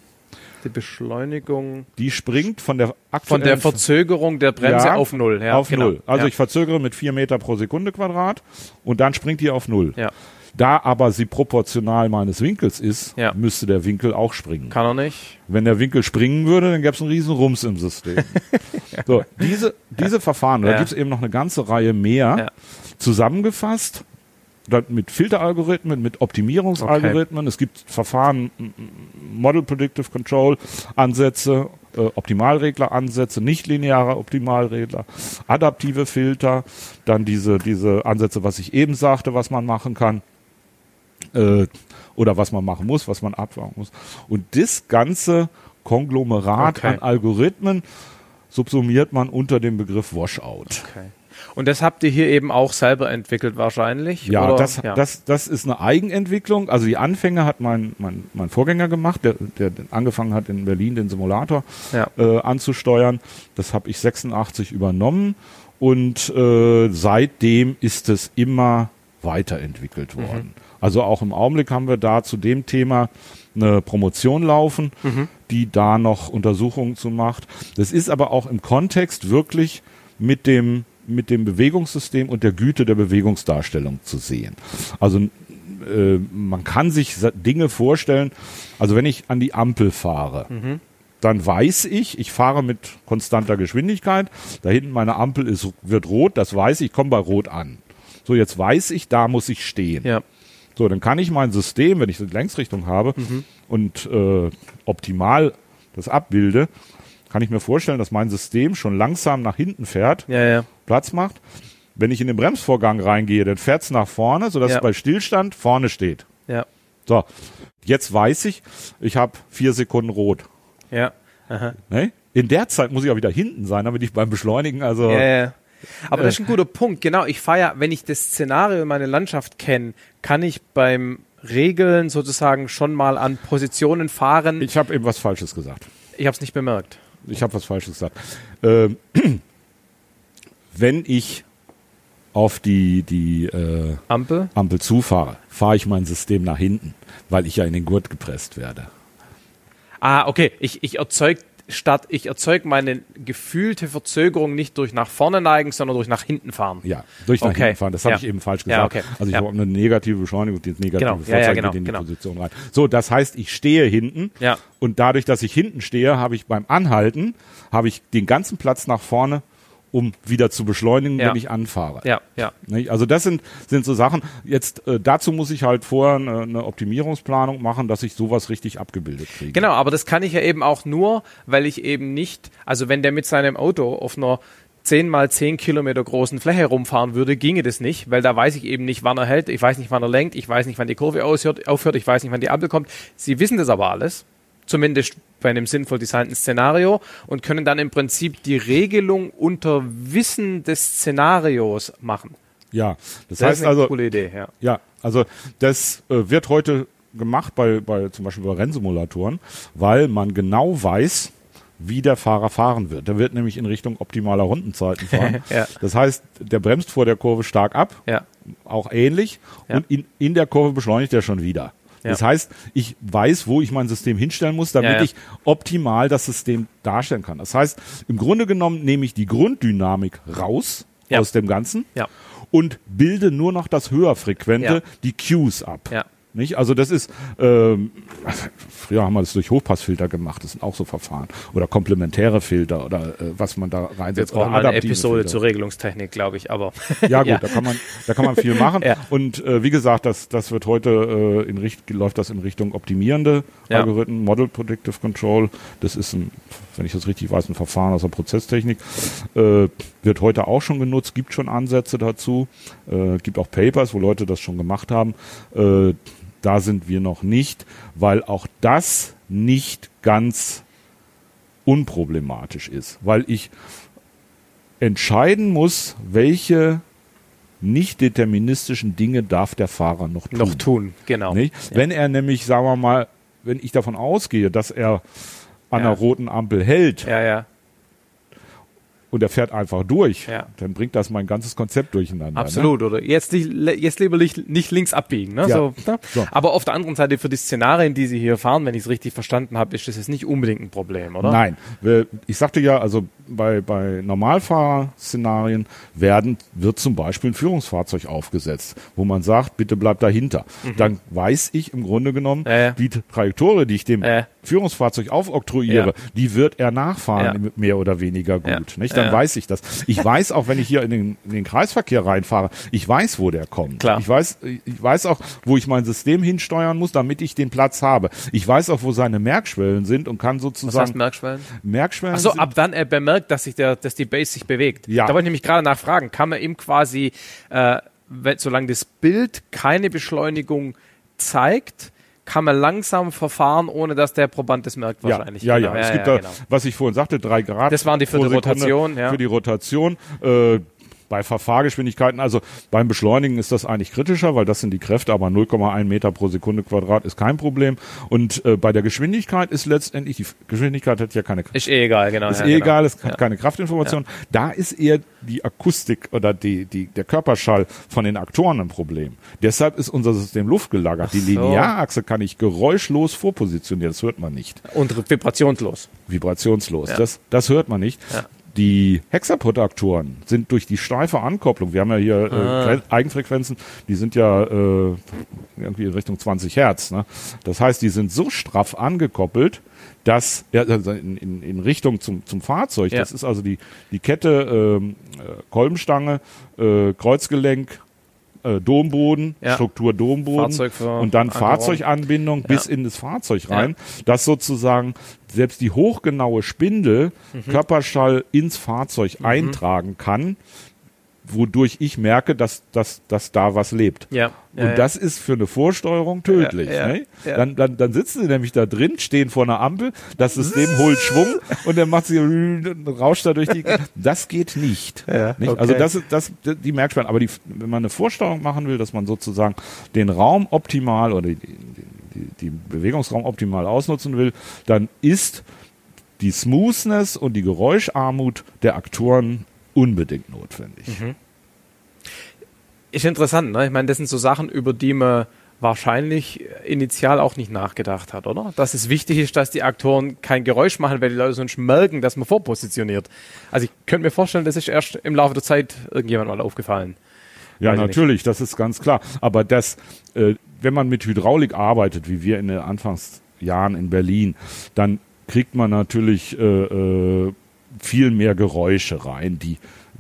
Die Beschleunigung Die springt von der von aktuellen der Verzögerung der Bremse Ja, auf Null. Ja, auf genau. Null. Also ja. ich verzögere mit vier Meter pro Sekunde Quadrat und dann springt die auf Null. ja. Da aber sie proportional meines Winkels ist, Ja. müsste der Winkel auch springen. Kann er nicht. Wenn der Winkel springen würde, dann gäbe es einen riesen Rums im System. so, diese, diese Verfahren, da Ja. gibt es eben noch eine ganze Reihe mehr, Ja. zusammengefasst, dann mit Filteralgorithmen, mit Optimierungsalgorithmen. Es gibt Verfahren, Model Predictive Control Ansätze, äh, Optimalregler-Ansätze, nichtlineare Optimalregler, adaptive Filter, dann diese, diese Ansätze, was ich eben sagte, was man machen kann. Äh, oder was man machen muss, was man abwarten muss. Und das ganze Konglomerat Okay. an Algorithmen subsumiert man unter dem Begriff Washout. Okay. Und das habt ihr hier eben auch selber entwickelt wahrscheinlich? Ja, das, ja. Das, das ist eine Eigenentwicklung. Also die Anfänge hat mein, mein, mein Vorgänger gemacht, der, der angefangen hat in Berlin den Simulator Ja. äh, anzusteuern. Das habe ich 86 übernommen und äh, seitdem ist es immer weiterentwickelt worden. Also auch im Augenblick haben wir da zu dem Thema eine Promotion laufen, die da noch Untersuchungen zu macht. Das ist aber auch im Kontext wirklich mit dem mit dem Bewegungssystem und der Güte der Bewegungsdarstellung zu sehen. Also äh, man kann sich Dinge vorstellen, also wenn ich an die Ampel fahre, dann weiß ich, ich fahre mit konstanter Geschwindigkeit, da hinten meine Ampel ist, wird rot, das weiß ich, ich komme bei rot an. So, jetzt weiß ich, da muss ich stehen. ja. So, dann kann ich mein System, wenn ich die Längsrichtung habe und äh, optimal das abbilde, kann ich mir vorstellen, dass mein System schon langsam nach hinten fährt, Ja, ja. Platz macht. Wenn ich in den Bremsvorgang reingehe, dann fährt es nach vorne, sodass Ja. es bei Stillstand vorne steht. Ja. So, jetzt weiß ich, ich habe vier Sekunden rot. Ja. Aha. Ne? In der Zeit muss ich auch wieder hinten sein, damit ich beim Beschleunigen, also Ja, ja. Aber Äh. das ist ein guter Punkt. Genau, ich fahre ja, wenn ich das Szenario in meine Landschaft kenne, kann ich beim Regeln sozusagen schon mal an Positionen fahren. Ich, habe eben was Falsches gesagt. ich habe es nicht bemerkt. Ich habe was Falsches gesagt. Ähm, wenn ich auf die, die äh, Ampel? Ampel zufahre, fahre ich mein System nach hinten, weil ich ja in den Gurt gepresst werde. Ah, okay. Ich, ich erzeug statt, ich erzeug meine gefühlte Verzögerung nicht durch nach vorne neigen, sondern durch nach hinten fahren. Ja, durch nach Okay. hinten fahren. Das habe Ja. ich eben falsch Ja, gesagt. okay. Also ich Ja. habe eine negative Beschleunigung, die negative Genau. Ja, Vorzeichen ja, genau, in die genau. Position rein. So, das heißt, ich stehe hinten Ja. und dadurch, dass ich hinten stehe, habe ich beim Anhalten, habe ich den ganzen Platz nach vorne, um wieder zu beschleunigen, Ja. wenn ich anfahre. Ja, ja. Also das sind, sind so Sachen. Jetzt äh, dazu muss ich halt vorher eine, eine Optimierungsplanung machen, dass ich sowas richtig abgebildet kriege. Genau, aber das kann ich ja eben auch nur, weil ich eben nicht, also wenn der mit seinem Auto auf einer 10 mal 10 Kilometer großen Fläche rumfahren würde, ginge das nicht, weil da weiß ich eben nicht, wann er hält, ich weiß nicht, wann er lenkt, ich weiß nicht, wann die Kurve aufhört, ich weiß nicht, wann die Ampel kommt. Sie wissen das aber alles, zumindest bei einem sinnvoll designten Szenario und können dann im Prinzip die Regelung unter Wissen des Szenarios machen. Ja, das, Das heißt ist eine also, coole Idee, ja. Ja, also das äh, wird heute gemacht bei, bei zum Beispiel bei Rennsimulatoren, weil man genau weiß, wie der Fahrer fahren wird. Der wird nämlich in Richtung optimaler Rundenzeiten fahren. Ja. Das heißt, der bremst vor der Kurve stark ab, Ja, auch ähnlich, Ja. und in, in der Kurve beschleunigt er schon wieder. Ja. Das heißt, ich weiß, wo ich mein System hinstellen muss, damit Ja, ich optimal das System darstellen kann. Das heißt, im Grunde genommen nehme ich die Grunddynamik raus aus dem Ganzen und bilde nur noch das höherfrequente, die Cues ab. Nicht? Also das ist, ähm, früher haben wir das durch Hochpassfilter gemacht, das sind auch so Verfahren. Oder komplementäre Filter oder äh, was man da Jetzt reinsetzt. brauchen oder wir eine Episode Filter. zur Regelungstechnik, glaube ich, aber Ja gut, Ja. Da, kann man, da kann man viel machen. Ja. Und äh, wie gesagt, das, das wird heute äh, in Richt läuft das in Richtung optimierende Ja. Algorithmen, Model Predictive Control. Das ist ein, wenn ich das richtig weiß, ein Verfahren aus der Prozesstechnik. Äh, wird heute auch schon genutzt, gibt schon Ansätze dazu, äh, gibt auch Papers, wo Leute das schon gemacht haben. Äh, da sind wir noch nicht, weil auch das nicht ganz unproblematisch ist, weil ich entscheiden muss, welche nicht deterministischen Dinge darf der Fahrer noch tun. noch tun, genau. Nicht? Wenn er nämlich, sagen wir mal, wenn ich davon ausgehe, dass er an Ja. einer roten Ampel hält Ja, ja, und er fährt einfach durch, Ja. dann bringt das mein ganzes Konzept durcheinander. absolut. Oder jetzt, nicht, jetzt lieber nicht, nicht links abbiegen. Ne? Ja. So, ne? So. Aber auf der anderen Seite, für die Szenarien, die Sie hier fahren, wenn ich es richtig verstanden habe, ist das jetzt nicht unbedingt ein Problem, Ne? oder? Nein, ich sagte ja, also bei, bei Normalfahrszenarien werden, wird zum Beispiel ein Führungsfahrzeug aufgesetzt, wo man sagt, bitte bleib dahinter. Dann weiß ich im Grunde genommen, Mhm. Ja. die Trajektorie, die ich dem Ja. Führungsfahrzeug aufoktroyiere, Ja. die wird er nachfahren, Ja. mehr oder weniger gut. Ja. Nicht? Dann weiß ich das. Ich weiß auch, wenn ich hier in den, in den Kreisverkehr reinfahre, ich weiß, wo der kommt. Klar. Ich weiß, ich weiß auch, wo ich mein System hinsteuern muss, damit ich den Platz habe. Ich weiß auch, wo seine Merkschwellen sind und kann Was sozusagen heißt Merkschwellen? Merkschwellen. Achso, ab dann er bemerkt, dass sich der, dass die Base sich bewegt. Ja. Da wollte ich nämlich gerade nachfragen, kann man ihm quasi, äh, solange das Bild keine Beschleunigung zeigt, kann man langsam verfahren, ohne dass der Proband das merkt wahrscheinlich. Ja, genau. ja, ja. Es gibt da, was ich vorhin sagte, drei Grad. Das waren die für die Rotation, ja. Für die Rotation. Äh, bei Verfahrgeschwindigkeiten, also beim Beschleunigen ist das eigentlich kritischer, weil das sind die Kräfte, aber 0,1 Meter pro Sekunde Quadrat ist kein Problem. Und äh, bei der Geschwindigkeit ist letztendlich, die Geschwindigkeit hat ja keine Ist eh egal, genau. ist ja, eh genau. egal, es hat Ja. keine Kraftinformation. Da ist eher die Akustik oder die, die, der Körperschall von den Aktoren ein Problem. Deshalb ist unser System luftgelagert. Die so. Linearachse kann ich geräuschlos vorpositionieren, das hört man nicht. Und vibrationslos. Vibrationslos, Ja. das, das hört man nicht. Die Hexapod-Aktoren sind durch die steife Ankopplung, wir haben ja hier Ah. äh, Quen- Eigenfrequenzen, die sind ja äh, irgendwie in Richtung 20 Hertz. Ne? Das heißt, die sind so straff angekoppelt, dass also in, in, in Richtung zum, zum Fahrzeug, Ja. das ist also die, die Kette ähm, äh, Kolbenstange, äh, Kreuzgelenk, äh, Domboden, Ja. Struktur Domboden und dann Ankerung. Fahrzeuganbindung bis in das Fahrzeug rein, dass sozusagen selbst die hochgenaue Spindel Mhm. Körperschall ins Fahrzeug eintragen kann, wodurch ich merke, dass, dass, dass da was lebt. Ja. Und das ist für eine Vorsteuerung tödlich. Ja, ja, ne? ja. Dann, dann, dann sitzen sie nämlich da drin, stehen vor einer Ampel, das System holt Schwung und dann macht sie rauscht da durch die. Das geht nicht. Ja, nicht? okay. Also das ist das die Merkspannung. Aber die, wenn man eine Vorsteuerung machen will, dass man sozusagen den Raum optimal oder die, die, die Bewegungsraum optimal ausnutzen will, dann ist die Smoothness und die Geräuscharmut der Aktoren unbedingt notwendig. Ist interessant, ne? Ich meine, das sind so Sachen, über die man wahrscheinlich initial auch nicht nachgedacht hat, oder? Dass es wichtig ist, dass die Aktoren kein Geräusch machen, weil die Leute sonst merken, dass man vorpositioniert. Also ich könnte mir vorstellen, das ist erst im Laufe der Zeit irgendjemand mal aufgefallen. Ja, Weiß ich natürlich, das ist ganz klar. Aber das, äh, wenn man mit Hydraulik arbeitet, wie wir in den Anfangsjahren in Berlin, dann kriegt man natürlich äh, äh, viel mehr Geräusche rein, die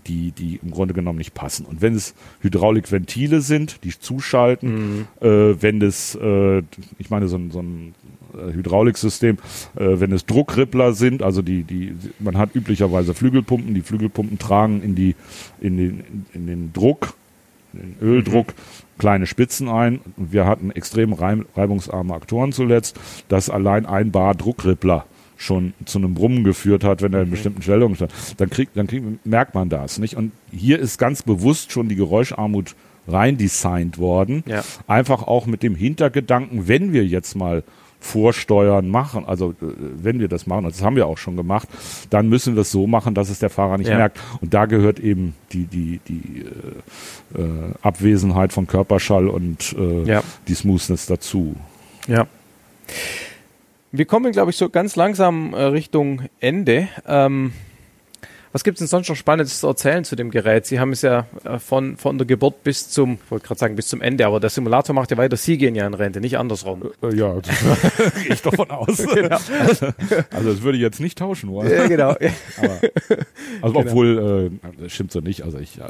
die, die im Grunde genommen nicht passen. Und wenn es Hydraulikventile sind, die zuschalten, äh, wenn es, äh, ich meine, so ein, so ein äh, Hydrauliksystem, äh, wenn es Druckrippler sind, also die, die, man hat üblicherweise Flügelpumpen, die Flügelpumpen tragen in die, in den, in den Druck, den Öldruck kleine Spitzen ein. Und wir hatten extrem reib reibungsarme Aktoren zuletzt, dass allein ein Bar Druckrippler schon zu einem Brummen geführt hat, wenn er in bestimmten Stellungen stand, dann kriegt, dann kriegt, merkt man das, nicht? Und hier ist ganz bewusst schon die Geräuscharmut rein designt worden. Ja. Einfach auch mit dem Hintergedanken, wenn wir jetzt mal Vorsteuern machen, also äh, wenn wir das machen, und das haben wir auch schon gemacht, dann müssen wir es so machen, dass es der Fahrer nicht Ja. merkt. Und da gehört eben die, die, die äh, äh, Abwesenheit von Körperschall und äh, Ja. die Smoothness dazu. Ja. Wir kommen, glaube ich, so ganz langsam äh, Richtung Ende. Ähm, was gibt es denn sonst noch Spannendes zu erzählen zu dem Gerät? Sie haben es ja äh, von, von der Geburt bis zum, ich wollte gerade sagen, bis zum Ende, aber der Simulator macht ja weiter. Sie gehen ja in Rente, nicht andersrum. Äh, ja, gehe ich davon aus. Also das würde ich jetzt nicht tauschen wollen. Ja, genau. Aber, also obwohl, äh, das stimmt so nicht. Also ich, äh,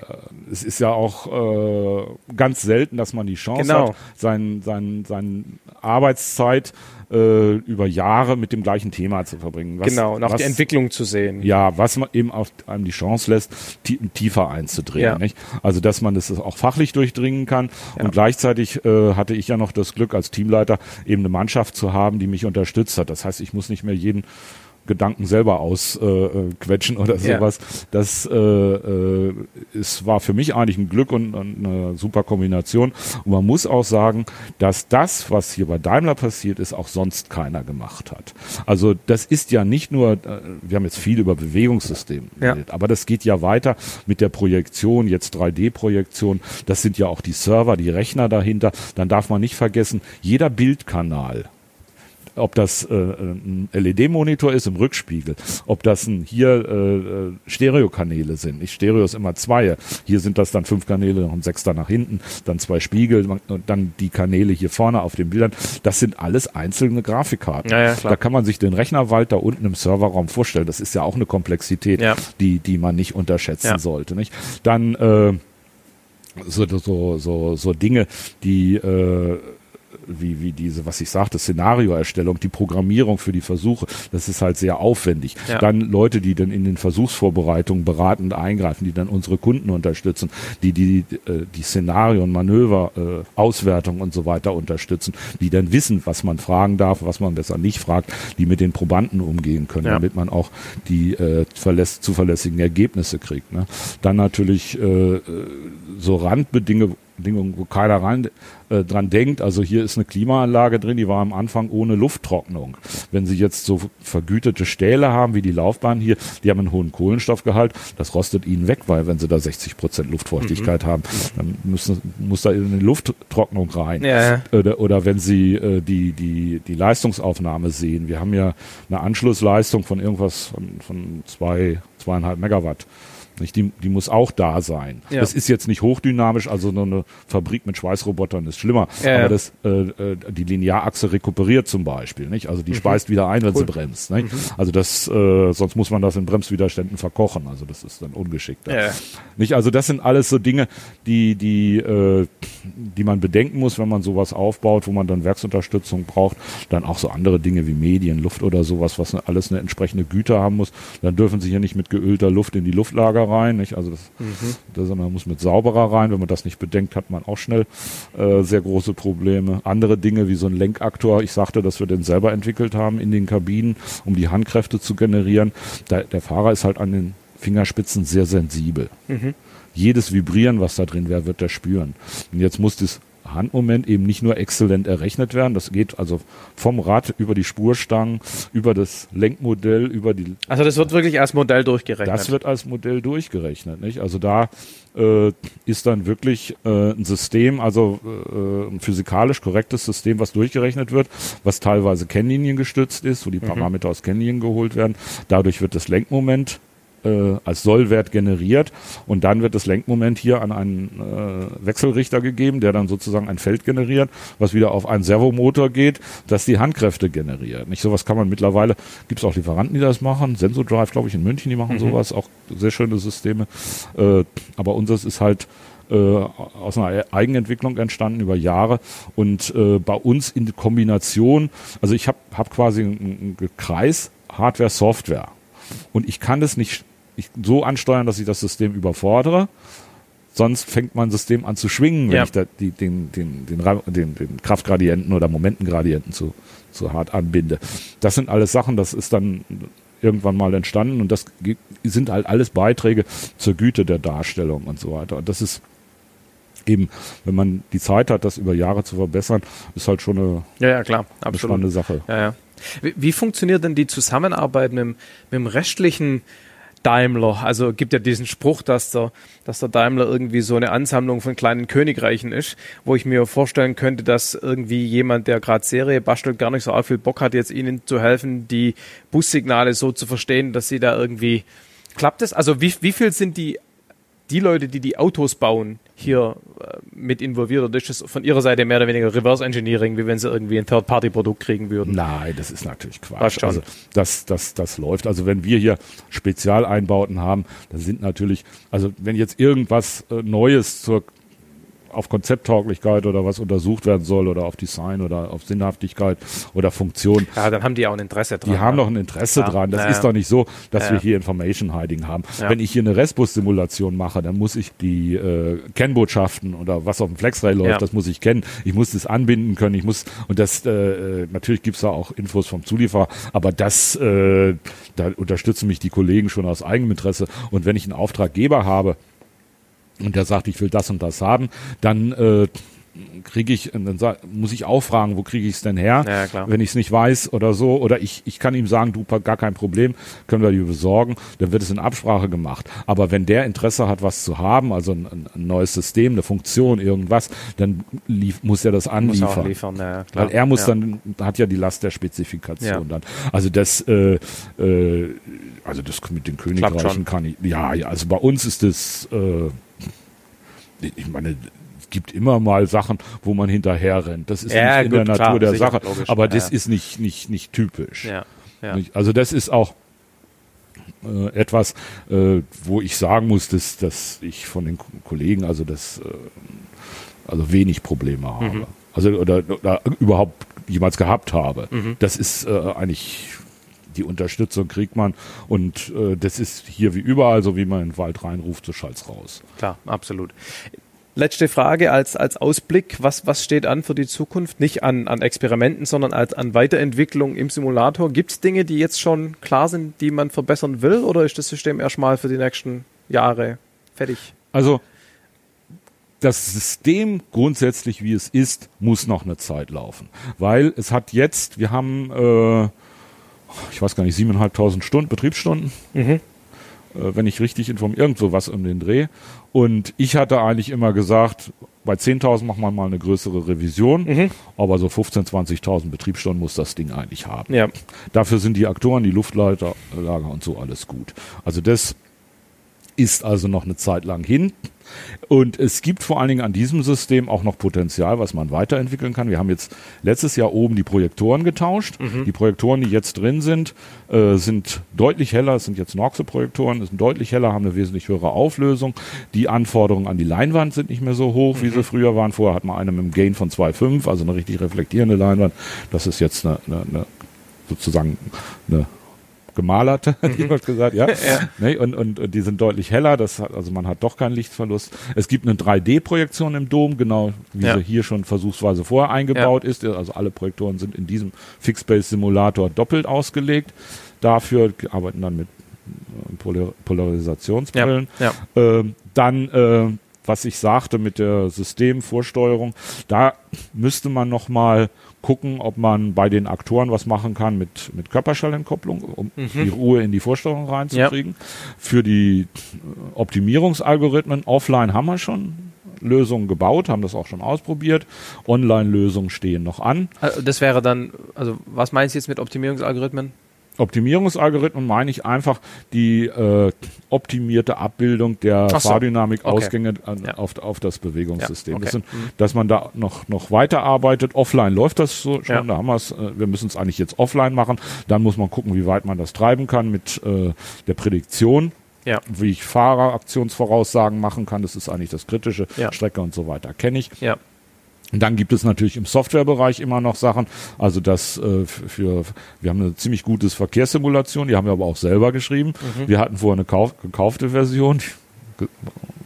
es ist ja auch äh, ganz selten, dass man die Chance Genau. hat, sein, sein, sein Arbeitszeit äh, über Jahre mit dem gleichen Thema zu verbringen. Was, genau, und auch was, die Entwicklung zu sehen. Ja, was man eben auf einem die Chance lässt, tie tiefer einzudringen. Ja. Nicht? Also dass man das auch fachlich durchdringen kann. Und gleichzeitig äh, hatte ich ja noch das Glück als Teamleiter eben eine Mannschaft zu haben, die mich unterstützt hat. Das heißt, ich muss nicht mehr jeden Gedanken selber ausquetschen äh, quetschen oder Ja. sowas. Das äh, äh, es war für mich eigentlich ein Glück und, und eine super Kombination. Und man muss auch sagen, dass das, was hier bei Daimler passiert ist, auch sonst keiner gemacht hat. Also das ist ja nicht nur, äh, wir haben jetzt viel über Bewegungssystem Ja. geredet, aber das geht ja weiter mit der Projektion, jetzt 3D-Projektion. Das sind ja auch die Server, die Rechner dahinter. Dann darf man nicht vergessen, jeder Bildkanal ob das äh, ein LED-Monitor ist im Rückspiegel, ob das ein, hier äh, äh, Stereokanäle sind. Nicht Stereo ist immer zwei. Hier sind das dann fünf Kanäle, noch ein Sechster nach hinten, dann zwei Spiegel und dann die Kanäle hier vorne auf den Bildern. Das sind alles einzelne Grafikkarten. Ja, ja, da kann man sich den Rechnerwald da unten im Serverraum vorstellen. Das ist ja auch eine Komplexität, Ja. die, die man nicht unterschätzen sollte. Nicht? Dann äh, so, so, so, so Dinge, die äh, wie, wie diese, was ich sagte, Szenarioerstellung, die Programmierung für die Versuche, das ist halt sehr aufwendig. Ja. Dann Leute, die dann in den Versuchsvorbereitungen beratend eingreifen, die dann unsere Kunden unterstützen, die die, äh, die Szenarien, Manöver, äh, Auswertung und so weiter unterstützen, die dann wissen, was man fragen darf, was man besser nicht fragt, die mit den Probanden umgehen können, Ja. damit man auch die äh, zuverlässigen Ergebnisse kriegt. Ne? Dann natürlich äh, äh, so Randbedingungen, Bedingungen, wo keiner rein, äh, dran denkt. Also hier ist eine Klimaanlage drin, die war am Anfang ohne Lufttrocknung. Wenn Sie jetzt so vergütete Stähle haben wie die Laufbahn hier, die haben einen hohen Kohlenstoffgehalt, das rostet Ihnen weg, weil wenn Sie da 60 Prozent Luftfeuchtigkeit haben, dann müssen, muss da in eine Lufttrocknung rein. Ja, ja. Oder, oder wenn Sie äh, die, die, die Leistungsaufnahme sehen. Wir haben ja eine Anschlussleistung von irgendwas von, von zwei, zweieinhalb Megawatt. Nicht? Die, die muss auch da sein. Ja. Das ist jetzt nicht hochdynamisch, also nur eine Fabrik mit Schweißrobotern ist schlimmer. Ja, aber das, äh, äh, die Linearachse rekuperiert zum Beispiel. Nicht? Also die speist wieder ein, wenn sie bremst. Nicht? Also das, äh, sonst muss man das in Bremswiderständen verkochen. Also das ist dann ungeschickt. Ja. Nicht? Also das sind alles so Dinge, die, die, äh, die man bedenken muss, wenn man sowas aufbaut, wo man dann Werksunterstützung braucht. Dann auch so andere Dinge wie Medien, Luft oder sowas, was alles eine entsprechende Güte haben muss. Dann dürfen sie hier nicht mit geölter Luft in die Luftlager rein. Nicht? Also das, das, man muss mit sauberer rein. Wenn man das nicht bedenkt, hat man auch schnell äh, sehr große Probleme. Andere Dinge wie so ein Lenkaktor. Ich sagte, dass wir den selber entwickelt haben in den Kabinen, um die Handkräfte zu generieren. Da, der Fahrer ist halt an den Fingerspitzen sehr sensibel. Jedes Vibrieren, was da drin wäre, wird er spüren. Und jetzt muss das Handmoment eben nicht nur exzellent errechnet werden, das geht also vom Rad über die Spurstangen, über das Lenkmodell, über die Also das wird wirklich als Modell durchgerechnet. das wird als Modell durchgerechnet. Nicht? Also da äh, ist dann wirklich äh, ein System, also äh, ein physikalisch korrektes System, was durchgerechnet wird, was teilweise Kennlinien gestützt ist, wo die Parameter aus Kennlinien geholt werden. Dadurch wird das Lenkmoment äh, als Sollwert generiert. Und dann wird das Lenkmoment hier an einen äh, Wechselrichter gegeben, der dann sozusagen ein Feld generiert, was wieder auf einen Servomotor geht, das die Handkräfte generiert. Nicht sowas kann man mittlerweile, gibt es auch Lieferanten, die das machen, Sensodrive, glaube ich, in München, die machen sowas, auch sehr schöne Systeme. Äh, aber unseres ist halt äh, aus einer Eigenentwicklung entstanden über Jahre. Und äh, bei uns in Kombination, also ich habe hab quasi einen, einen Kreis Hardware, Software. Und ich kann das nicht ich, so ansteuern, dass ich das System überfordere. Sonst fängt mein System an zu schwingen, wenn Ja. ich da die, den, den, den, den, Kraftgradienten oder Momentengradienten zu, zu hart anbinde. Das sind alles Sachen, das ist dann irgendwann mal entstanden und das sind halt alles Beiträge zur Güte der Darstellung und so weiter. Und das ist eben, wenn man die Zeit hat, das über Jahre zu verbessern, ist halt schon eine, ja, ja, klar, eine spannende Sache. Ja, ja. Wie, wie funktioniert denn die Zusammenarbeit mit, mit dem restlichen Daimler? Also gibt ja diesen Spruch, dass der, dass der Daimler irgendwie so eine Ansammlung von kleinen Königreichen ist, wo ich mir vorstellen könnte, dass irgendwie jemand, der gerade Serie bastelt, gar nicht so arg viel Bock hat, jetzt ihnen zu helfen, die Bussignale so zu verstehen, dass sie da irgendwie klappt es? Also wie, wie viel sind die die Leute, die die Autos bauen, hier äh, mit involviert oder ist das von ihrer Seite mehr oder weniger Reverse Engineering, wie wenn sie irgendwie ein Third-Party-Produkt kriegen würden? Nein, das ist natürlich Quatsch. Also das, das, das läuft. Also wenn wir hier Spezialeinbauten haben, dann sind natürlich, also wenn jetzt irgendwas äh, Neues zur auf Konzepttauglichkeit oder was untersucht werden soll oder auf Design oder auf Sinnhaftigkeit oder Funktion. Ja, dann haben die auch ein Interesse dran. Die haben ja. doch ein Interesse Ja, dran. Das ja, ist doch nicht so, dass Ja, wir hier Information Hiding haben. Wenn ich hier eine Restbus-Simulation mache, dann muss ich die äh, Kennbotschaften oder was auf dem Flexray läuft, das muss ich kennen. Ich muss das anbinden können. Ich muss und das äh, äh, natürlich gibt's da auch Infos vom Zulieferer, aber das äh, da unterstützen mich die Kollegen schon aus Eigeninteresse. Und wenn ich einen Auftraggeber habe, und der sagt, ich will das und das haben, dann äh, kriege ich, dann muss ich auch fragen, wo kriege ich es denn her, Ja, wenn ich es nicht weiß oder so. Oder ich, ich kann ihm sagen, du, gar kein Problem, können wir die besorgen, dann wird es in Absprache gemacht. Aber wenn der Interesse hat, was zu haben, also ein, ein- neues System, eine Funktion, irgendwas, dann lief, muss er das anliefern. liefern, ja. Weil er muss ja. dann, hat ja die Last der Spezifikation dann. Also das, äh, äh, also das mit den Königreichen kann ich, ja, ja, also bei uns ist das, äh, ich meine, es gibt immer mal Sachen, wo man hinterher rennt. Das ist Ja, nicht in gut, der klar, Natur der Sache, logisch. aber Ja, das ist nicht, nicht, nicht typisch. Ja? Also das ist auch äh, etwas, äh, wo ich sagen muss, dass, dass ich von den Ko- Kollegen also das äh, also wenig Probleme habe. Mhm. Also oder, oder überhaupt jemals gehabt habe. Das ist äh, eigentlich die Unterstützung kriegt man und äh, das ist hier wie überall, so wie man in den Wald reinruft, so schallt's raus. Klar, absolut. Letzte Frage als, als Ausblick. Was, was steht an für die Zukunft? Nicht an, an Experimenten, sondern als, an Weiterentwicklung im Simulator. Gibt es Dinge, die jetzt schon klar sind, die man verbessern will? Oder ist das System erstmal für die nächsten Jahre fertig? Also das System grundsätzlich, wie es ist, muss noch eine Zeit laufen. Weil es hat jetzt, wir haben, äh, ich weiß gar nicht, siebeneinhalbtausend Stunden, Betriebsstunden, äh, wenn ich richtig informiere, irgendwo was um den Dreh. Und ich hatte eigentlich immer gesagt, bei 10.000 machen wir mal eine größere Revision, aber so 15.000, 20.000 Betriebsstunden muss das Ding eigentlich haben. Ja. Dafür sind die Aktoren, die Luftleiter, Lager und so alles gut. Also das ist also noch eine Zeit lang hin. Und es gibt vor allen Dingen an diesem System auch noch Potenzial, was man weiterentwickeln kann. Wir haben jetzt letztes Jahr oben die Projektoren getauscht. Die Projektoren, die jetzt drin sind, äh, sind deutlich heller. Es sind jetzt Norxe-Projektoren, sind deutlich heller, haben eine wesentlich höhere Auflösung. Die Anforderungen an die Leinwand sind nicht mehr so hoch, wie sie früher waren. Vorher hat man eine mit einem Gain von 2,5, also eine richtig reflektierende Leinwand. Das ist jetzt eine, eine, eine sozusagen eine gemalerte, hat jemand gesagt, ja. Ne, und, und, und die sind deutlich heller, das hat, also man hat doch keinen Lichtverlust. Es gibt eine 3D-Projektion im Dom, genau wie Ja. sie hier schon versuchsweise vorher eingebaut ist. Also alle Projektoren sind in diesem Fixed-Base-Simulator doppelt ausgelegt. Dafür arbeiten dann mit äh, Polar Polarisationsbrillen. Ja, Ähm, dann, äh, was ich sagte mit der Systemvorsteuerung, da müsste man noch mal gucken, ob man bei den Aktoren was machen kann mit, mit Körperschallentkopplung, um die Ruhe in die Vorsteuerung reinzukriegen. Für die äh, Optimierungsalgorithmen offline haben wir schon Lösungen gebaut, haben das auch schon ausprobiert. Online-Lösungen stehen noch an. Also Das wäre dann, also was meinst du jetzt mit Optimierungsalgorithmen? Optimierungsalgorithmen meine ich einfach die äh, optimierte Abbildung der so. Fahrdynamik-Ausgänge an- Ja. auf, auf das Bewegungssystem. Ja, okay. Das sind, dass man da noch, noch weiterarbeitet. Offline läuft das so schon, Ja. da haben wir es. Äh, wir müssen es eigentlich jetzt offline machen. Dann muss man gucken, wie weit man das treiben kann mit äh, der Prädiktion. Ja. Wie ich Fahreraktionsvoraussagen machen kann, das ist eigentlich das Kritische. Ja. Strecke und so weiter kenne ich. Ja. Und dann gibt es natürlich im Softwarebereich immer noch Sachen, also das äh, für, wir haben eine ziemlich gutes Verkehrssimulation, die haben wir aber auch selber geschrieben. Wir hatten vorher eine kauf, gekaufte Version,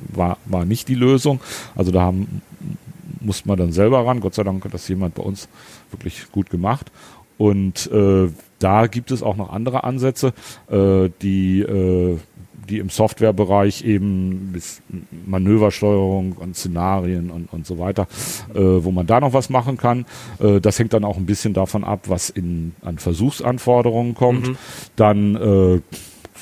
war, war nicht die Lösung. Also da haben, musste man dann selber ran. Gott sei Dank hat das jemand bei uns wirklich gut gemacht. Und äh, da gibt es auch noch andere Ansätze, äh, die äh, die im Softwarebereich eben bis Manöversteuerung und Szenarien und, und so weiter, äh, wo man da noch was machen kann. Äh, das hängt dann auch ein bisschen davon ab, was in, an Versuchsanforderungen kommt. Dann äh,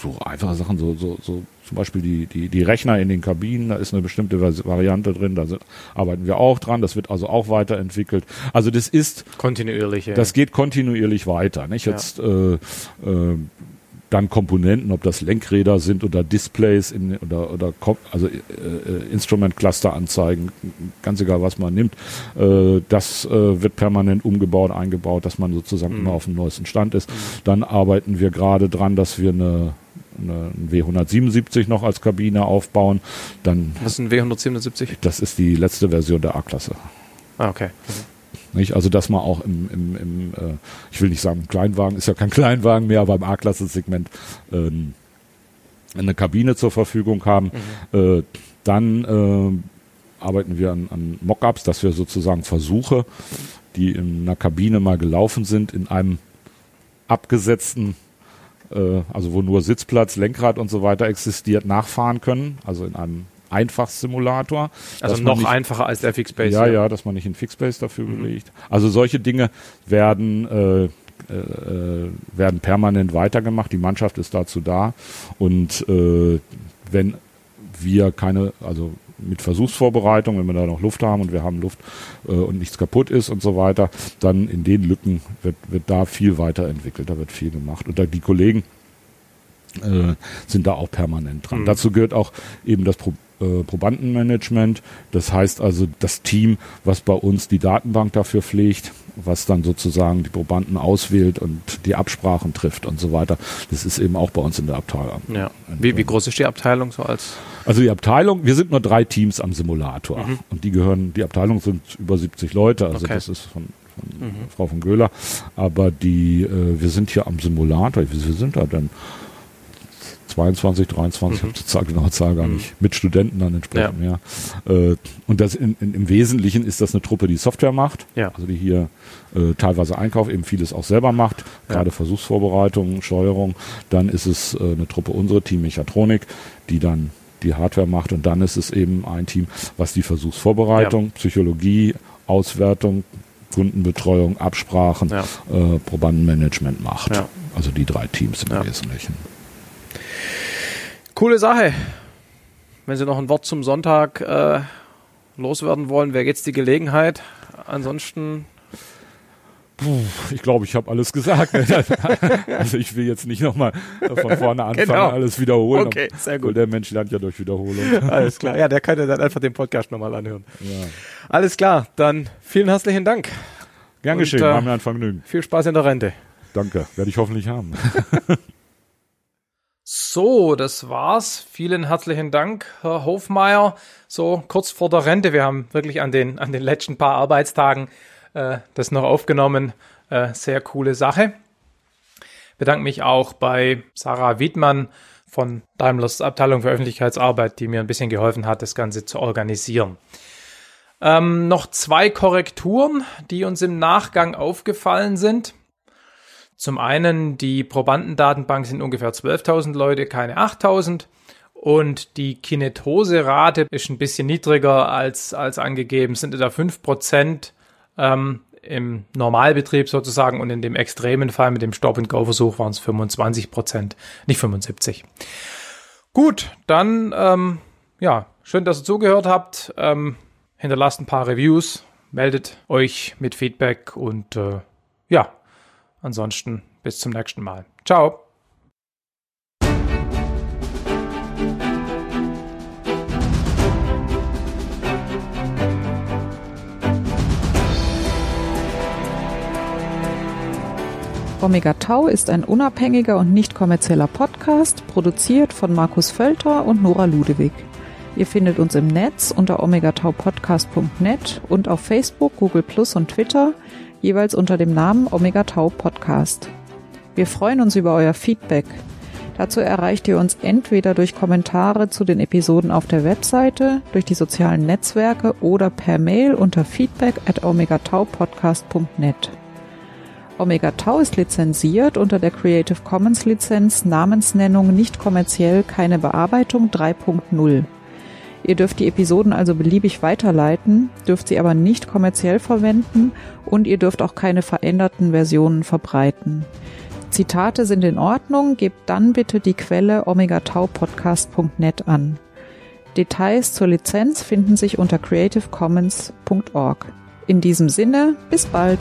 so einfache Sachen, so, so, so zum Beispiel die, die, die Rechner in den Kabinen, da ist eine bestimmte Variante drin, da sind, arbeiten wir auch dran, das wird also auch weiterentwickelt. Also das ist Kontinuierliche. das geht kontinuierlich weiter. Nicht? Ja. Jetzt äh, äh, dann Komponenten, ob das Lenkräder sind oder Displays in, oder, oder also äh, äh, Instrument Cluster anzeigen, ganz egal was man nimmt, äh, das äh, wird permanent umgebaut, eingebaut, dass man sozusagen Mhm. immer auf dem neuesten Stand ist. Dann arbeiten wir gerade dran, dass wir eine, eine ein W177 noch als Kabine aufbauen. Dann Was ist ein W177? das ist die letzte Version der A-Klasse. Ah, okay. Nicht? Also dass man auch im, im, im äh, ich will nicht sagen Kleinwagen, ist ja kein Kleinwagen mehr, aber im A-Klasse-Segment ähm, eine Kabine zur Verfügung haben. Äh, dann äh, arbeiten wir an, an Mockups, dass wir sozusagen Versuche, die in einer Kabine mal gelaufen sind, in einem abgesetzten, äh, also wo nur Sitzplatz, Lenkrad und so weiter existiert, nachfahren können. Also in einem Einfachsimulator. Also noch nicht- einfacher als der Fixbase. ja, ja, dass man nicht in Fixbase dafür belegt. Also solche Dinge werden, äh, äh, werden permanent weitergemacht. Die Mannschaft ist dazu da. Und äh, wenn wir keine, also mit Versuchsvorbereitung, wenn wir da noch Luft haben und wir haben Luft äh, und nichts kaputt ist und so weiter, dann in den Lücken wird, wird da viel weiterentwickelt, da wird viel gemacht. Und da die Kollegen äh, sind da auch permanent dran. Dazu gehört auch eben das Pro äh, Probandenmanagement. Das heißt also das Team, was bei uns die Datenbank dafür pflegt, was dann sozusagen die Probanden auswählt und die Absprachen trifft und so weiter. Das ist eben auch bei uns in der Abteilung. Ja. Wie, wie groß ist die Abteilung so als? Also die Abteilung, wir sind nur drei Teams am Simulator mhm. und die gehören, die Abteilung sind über 70 Leute, also okay. das ist von, von mhm. Frau von Göhler, aber die, äh, wir sind hier am Simulator, wie wir sind da denn? 22, 23, mhm. ich habe die Zahl, genaue Zahl gar mhm. nicht, mit Studenten dann entsprechend, ja. ja. Äh, und das in, in, im Wesentlichen ist das eine Truppe, die Software macht, ja. also die hier äh, teilweise Einkauf, eben vieles auch selber macht, ja. gerade Versuchsvorbereitung, Steuerung. Dann ist es äh, eine Truppe, unsere Team Mechatronik, die dann die Hardware macht und dann ist es eben ein Team, was die Versuchsvorbereitung. Psychologie, Auswertung, Kundenbetreuung, Absprachen, äh, Probandenmanagement macht. Also die drei Teams im Wesentlichen. Coole Sache. Wenn Sie noch ein Wort zum Sonntag äh, loswerden wollen, wäre jetzt die Gelegenheit. Ansonsten Puh, ich glaube, ich habe alles gesagt. also ich will jetzt nicht nochmal von vorne anfangen, genau. alles wiederholen. Okay, sehr gut. Der Mensch lernt ja durch Wiederholung. Alles klar. Ja, der kann ja dann einfach den Podcast nochmal anhören. Ja. Alles klar. Dann vielen herzlichen Dank. Gern geschehen. Äh, War mir ein Vergnügen. Viel Spaß in der Rente. Danke. Werde ich hoffentlich haben. So, das war's. Vielen herzlichen Dank, Herr Hofmeier. So kurz vor der Rente. Wir haben wirklich an den, an den letzten paar Arbeitstagen äh, das noch aufgenommen. Äh, sehr coole Sache. Bedanke mich auch bei Sarah Wiedmann von Daimlers Abteilung für Öffentlichkeitsarbeit, die mir ein bisschen geholfen hat, das Ganze zu organisieren. Ähm, noch zwei Korrekturen, die uns im Nachgang aufgefallen sind. Zum einen, die Probandendatenbank sind ungefähr 12.000 Leute, keine 8.000. Und die Kinetose-Rate ist ein bisschen niedriger als, als angegeben, sind etwa 5% ähm, im Normalbetrieb sozusagen und in dem extremen Fall mit dem Stop-and-Go-Versuch waren es 25% nicht 75. Gut, dann ähm, ja, schön, dass ihr zugehört habt. Ähm, hinterlasst ein paar Reviews, meldet euch mit Feedback und äh, ja, Ansonsten bis zum nächsten Mal. Ciao. Omega Tau ist ein unabhängiger und nicht kommerzieller Podcast, produziert von Markus Völter und Nora Ludewig. Ihr findet uns im Netz unter omegataupodcast.net und auf Facebook, Google Plus und Twitter – jeweils unter dem Namen Omega Tau Podcast. Wir freuen uns über euer Feedback. Dazu erreicht ihr uns entweder durch Kommentare zu den Episoden auf der Webseite, durch die sozialen Netzwerke oder per Mail unter feedback at omegataupodcast.net. Omega Tau ist lizenziert unter der Creative Commons Lizenz Namensnennung nicht kommerziell keine Bearbeitung 3.0. Ihr dürft die Episoden also beliebig weiterleiten, dürft sie aber nicht kommerziell verwenden und ihr dürft auch keine veränderten Versionen verbreiten. Zitate sind in Ordnung, gebt dann bitte die Quelle omegataupodcast.net an. Details zur Lizenz finden sich unter creativecommons.org. In diesem Sinne, bis bald!